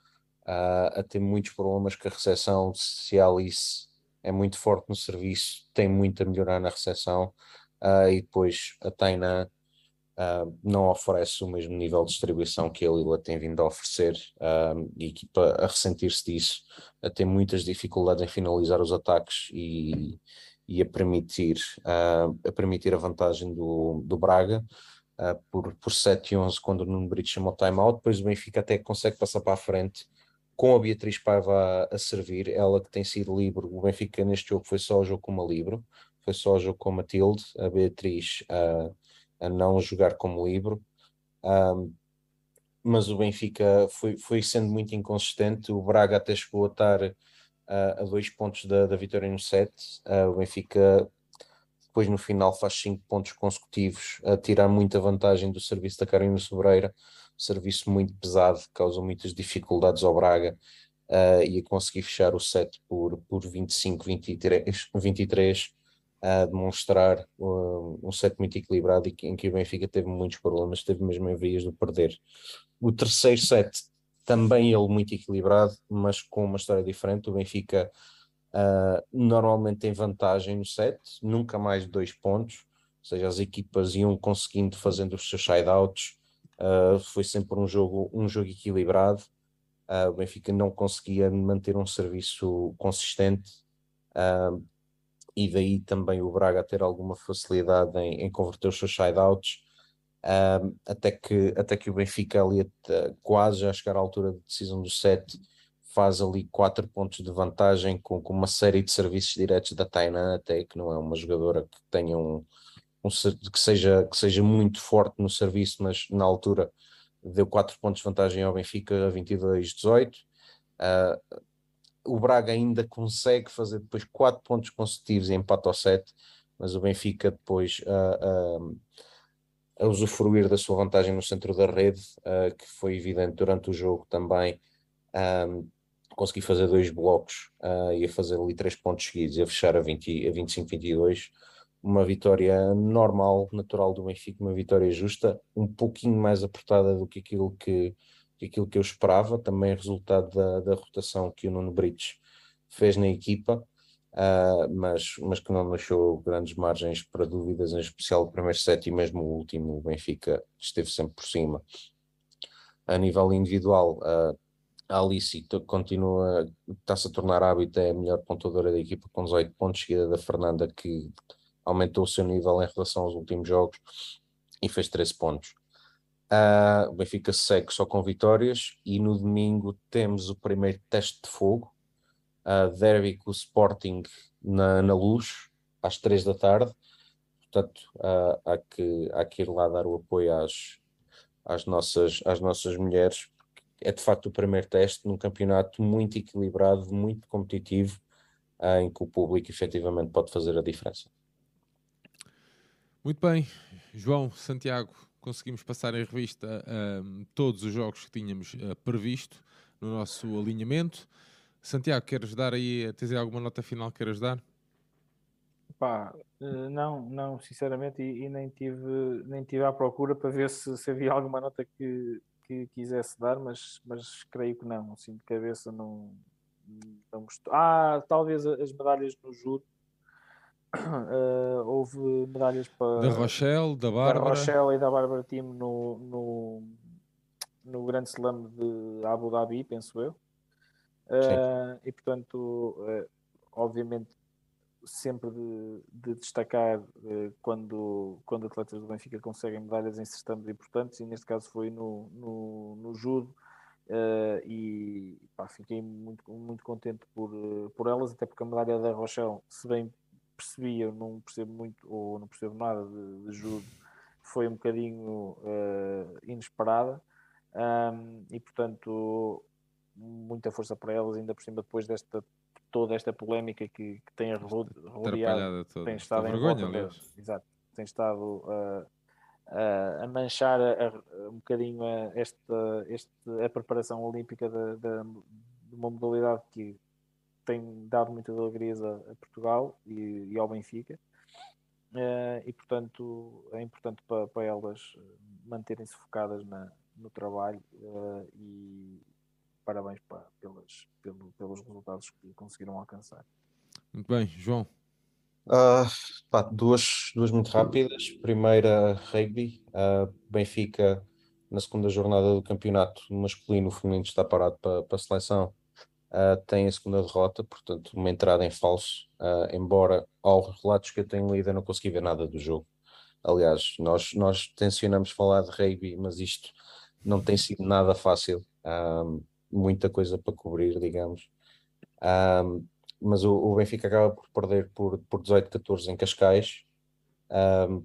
uh, a ter muitos problemas com a recepção. Se a Alice é muito forte no serviço, tem muito a melhorar na recepção. Uh, e depois a Taina uh, não oferece o mesmo nível de distribuição que a Lila tem vindo a oferecer uh, e a equipa a ressentir-se disso, a ter muitas dificuldades em finalizar os ataques e, e a, permitir, a permitir a vantagem do, do Braga uh, por, por 7 e 11 quando o Nuno Brito chamou timeout, depois o Benfica até consegue passar para a frente com a Beatriz Paiva a, a, servir, ela que tem sido livre, o Benfica neste jogo foi só o jogo com uma livre, foi só o jogo com a Matilde, a Beatriz a, não jogar como livre, um, mas o Benfica foi, foi sendo muito inconsistente, o Braga até chegou a estar uh, a dois pontos da, da vitória no set, uh, o Benfica depois no final faz cinco pontos consecutivos, a tirar muita vantagem do serviço da Carolina Sobreira, serviço muito pesado, que causa muitas dificuldades ao Braga, uh, e a conseguir fechar o set por, por 25, 23, 23 a demonstrar uh, um set muito equilibrado e que, em que o Benfica teve muitos problemas, teve mesmo em vias de perder. O terceiro set, também ele muito equilibrado, mas com uma história diferente, o Benfica Uh, normalmente tem vantagem no set, nunca mais dois pontos, ou seja, as equipas iam conseguindo fazendo os seus sideouts, uh, foi sempre um jogo, um jogo equilibrado, uh, o Benfica não conseguia manter um serviço consistente, e daí também o Braga ter alguma facilidade em, em converter os seus sideouts, até, que, até que o Benfica ali quase a chegar à altura de decisão do set, faz ali quatro pontos de vantagem com, com uma série de serviços diretos da Tainan, até que não é uma jogadora que tenha um, um, que, seja, que seja muito forte no serviço, mas na altura deu quatro pontos de vantagem ao Benfica a 22-18. Uh, o Braga ainda consegue fazer depois quatro pontos consecutivos e empate ao 7, mas o Benfica depois uh, uh, a usufruir da sua vantagem no centro da rede, que foi evidente durante o jogo também, consegui fazer dois blocos uh, e a fazer ali três pontos seguidos e a fechar a, 20, a 25-22. Uma vitória normal, natural do Benfica, uma vitória justa, um pouquinho mais apertada do que aquilo que, que aquilo que eu esperava, também resultado da, da rotação que o Nuno Brites fez na equipa, uh, mas, mas que não deixou grandes margens para dúvidas, em especial o primeiro set e mesmo o último, o Benfica esteve sempre por cima. A nível individual, uh, a Alice continua, está-se a tornar hábito, é a melhor pontuadora da equipa com 18 pontos, seguida da Fernanda, que aumentou o seu nível em relação aos últimos jogos e fez 13 pontos. Uh, o Benfica segue só com vitórias e no domingo temos o primeiro teste de fogo, uh, derby com o Sporting na, na luz, às 3 da tarde. portanto uh, há, que, há que ir lá dar o apoio às, às, nossas, às nossas mulheres. É de facto o primeiro teste num campeonato muito equilibrado, muito competitivo, uh, em que o público efetivamente pode fazer a diferença. Muito bem, João, Santiago, conseguimos passar em revista uh, todos os jogos que tínhamos uh, previsto no nosso alinhamento. Santiago, queres dar aí, tens aí alguma nota final que queres dar? Pá, eh, não, não, sinceramente, e, e, nem, tive, nem tive à procura para ver se, se havia alguma nota que, que quisesse dar, mas, mas creio que não, assim de cabeça não, não gostou. Ah, talvez as medalhas no juro. Uh, houve medalhas para da Rochelle, da Bárbara, da Rochelle e da Bárbara Team no, no, no Grande Slam de Abu Dhabi, penso eu. Uh, e portanto, uh, obviamente, sempre de, de destacar uh, quando, quando atletas do Benfica conseguem medalhas em certames importantes, e neste caso foi no, no, no judo. e pá, fiquei muito, muito contente por, por elas, até porque a medalha da Rochelle, se bem percebi, eu não percebo muito, ou não percebo nada de, de judo, foi um bocadinho inesperada. Um, e portanto muita força para elas, ainda por cima depois desta toda esta polémica que, que tem rodeado, tem estado em vergonha, volta, exato, tem estado uh, uh, a manchar a, a, um bocadinho a, esta, este, a preparação olímpica de uma modalidade que tem dado muitas alegrias a, a Portugal e, e, ao Benfica. Uh, e portanto é importante para, para elas manterem-se focadas na, no trabalho e, parabéns pá, pelas, pelo, pelos resultados que conseguiram alcançar. Muito bem, João. Uh, pá, duas, duas muito rápidas. Primeira, rugby. Uh, Benfica, na segunda jornada do campeonato masculino, o feminino está parado para, para a seleção. Uh, tem a segunda derrota, portanto, uma entrada em falso. Uh, embora, aos relatos que eu tenho lido, eu não consegui ver nada do jogo. Aliás, nós, nós tencionamos falar de rugby, mas isto não tem sido nada fácil muita coisa para cobrir, digamos. Um, mas o, o, Benfica acaba por perder por, por 18-14 em Cascais. Um,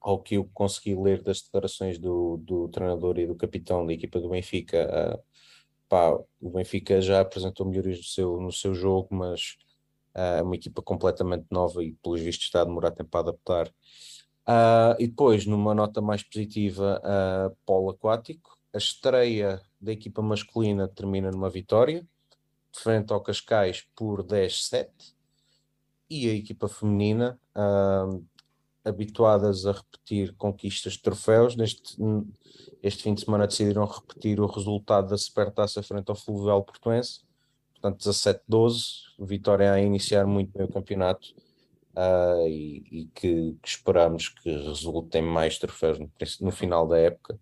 ao que eu consegui lir das declarações do, do treinador e do capitão da equipa do Benfica, uh, pá, o Benfica já apresentou melhorias no seu, no seu jogo, mas é uh, uma equipa completamente nova e, pelos vistos, está a demorar tempo para adaptar. Uh, e depois, numa nota mais positiva, uh, polo aquático, a estreia da equipa masculina termina numa vitória, frente ao Cascais por 10-7, e a equipa feminina, uh, habituadas a repetir conquistas de troféus, neste este fim de semana decidiram repetir o resultado da Supertaça frente ao Fluvial Portuense, portanto 17-12, vitória a iniciar muito bem o campeonato, Uh, e, e que, que, esperamos que resultem mais troféus no, no, final da época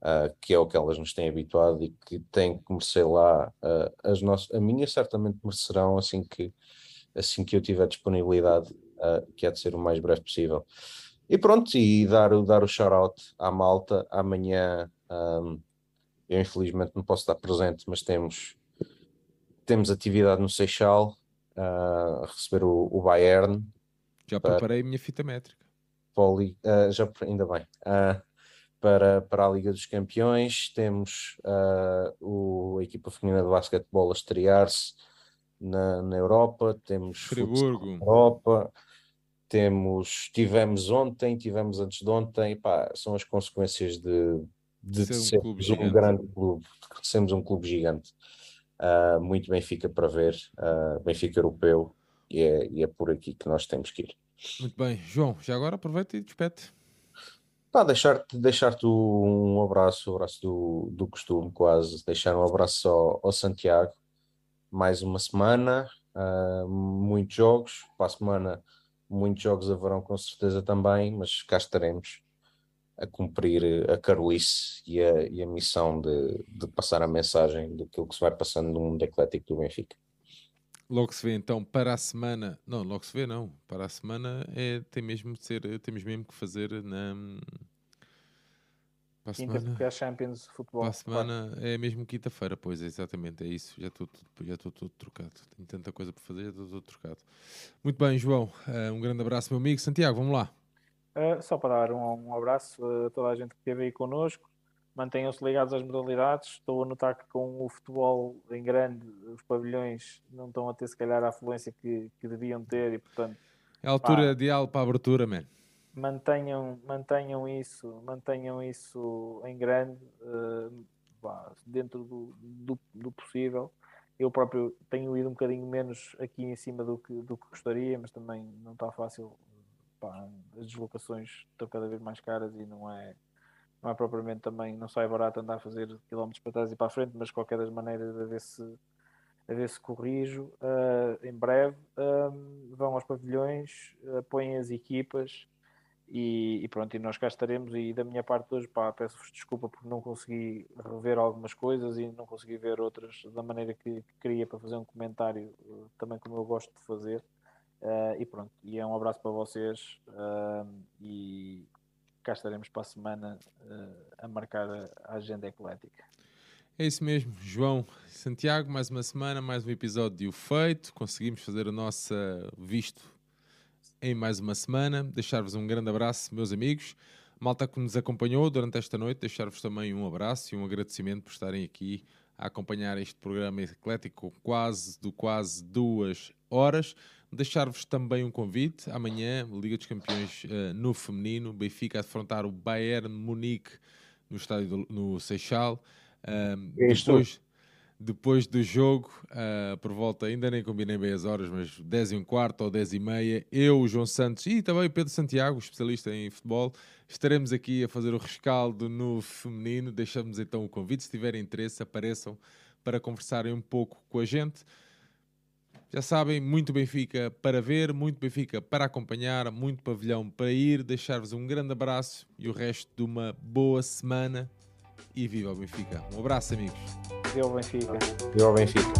uh, que é o que elas nos têm habituado e que têm que merecer lá uh, as nossas, a minha certamente merecerão assim que, assim que eu tiver disponibilidade, uh, que é de ser o mais breve possível. E pronto, e dar, dar o shout-out à malta, amanhã um, eu infelizmente não posso estar presente, mas temos, temos atividade no Seixal, a receber o, o Bayern. Já preparei a minha fita métrica. Poli, já, ainda bem. Uh, para, para a Liga dos Campeões. Temos uh, o, a equipa feminina de basquetebol a estrear-se na, na Europa. Temos Friburgo. Na Europa. Temos, tivemos ontem, tivemos antes de ontem, pá, são as consequências de, de, ser um, um grande clube, de sermos um clube gigante. Uh, muito Benfica para ver, uh, Benfica europeu, e é, e é por aqui que nós temos que ir. Muito bem, João, já agora aproveita e despete. Pá, deixar-te deixar um abraço, um abraço do, do costume, quase. Deixar um abraço ao, ao Santiago. Mais uma semana, uh, muitos jogos. Para a semana, muitos jogos haverão com certeza também, mas cá estaremos a cumprir a carolice e a, e a missão de, de passar a mensagem daquilo que se vai passando no mundo eclético do Benfica. Logo se vê então para a semana. Não, logo se vê não. Para a semana é, tem mesmo de ser, temos mesmo que fazer na. Para a Quinta, semana, porque é Champions de futebol. Para a semana claro. é mesmo quinta-feira, pois, é exatamente, é isso. Já estou, já todo trocado. Tenho tanta coisa para fazer, já estou todo trocado. Muito bem, João. Uh, um grande abraço, meu amigo. Santiago, vamos lá. Uh, só para dar um, um, abraço a toda a gente que esteve aí connosco. Mantenham-se ligados às modalidades. Estou a notar que com o futebol em grande, os pavilhões não estão a ter, se calhar, a afluência que, que deviam ter e, portanto. É a altura pá, ideal para a abertura, man. Mantenham, mantenham, isso, mantenham isso em grande, uh, pá, dentro do, do, do possível eu próprio tenho ido um bocadinho menos aqui em cima do que, do que gostaria, mas também não está fácil pá, as deslocações estão cada vez mais caras e não é, não é propriamente também, não sai barato andar a fazer quilómetros para trás e para a frente, mas de qualquer das maneiras a ver se, a ver se corrijo uh, em breve. Uh, vão aos pavilhões, apoiem as equipas e, e, pronto, e nós cá estaremos e da minha parte hoje pá, peço-vos desculpa porque não consegui rever algumas coisas e não consegui ver outras da maneira que, que queria para fazer um comentário também como eu gosto de fazer Uh, e pronto, e é um abraço para vocês uh, e cá estaremos para a semana uh, a marcar a, agenda eclética. É isso mesmo, João Santiago, mais uma semana, mais um episódio feito. Conseguimos fazer o nosso visto em mais uma semana. Deixar-vos um grande abraço, meus amigos. Malta que nos acompanhou durante esta noite, deixar-vos também um abraço e um agradecimento por estarem aqui a acompanhar este programa eclético quase do quase duas horas. Deixar-vos também um convite. Amanhã, Liga dos Campeões uh, no feminino. Benfica a defrontar o Bayern Munique no estádio do, no Seixal. Uh, depois, depois do jogo, uh, por volta, ainda nem combinei bem as horas, mas 10 e um quarto ou 10 e meia, eu, o João Santos e também o Pedro Santiago, especialista em futebol, estaremos aqui a fazer o rescaldo no feminino. Deixamos então o convite. Se tiverem interesse, apareçam para conversarem um pouco com a gente. Já sabem, muito Benfica para ver, muito Benfica para acompanhar, muito pavilhão para ir. Deixar-vos um grande abraço e o resto de uma boa semana. E viva o Benfica! Um abraço, amigos. Viva o Benfica! Viva o Benfica!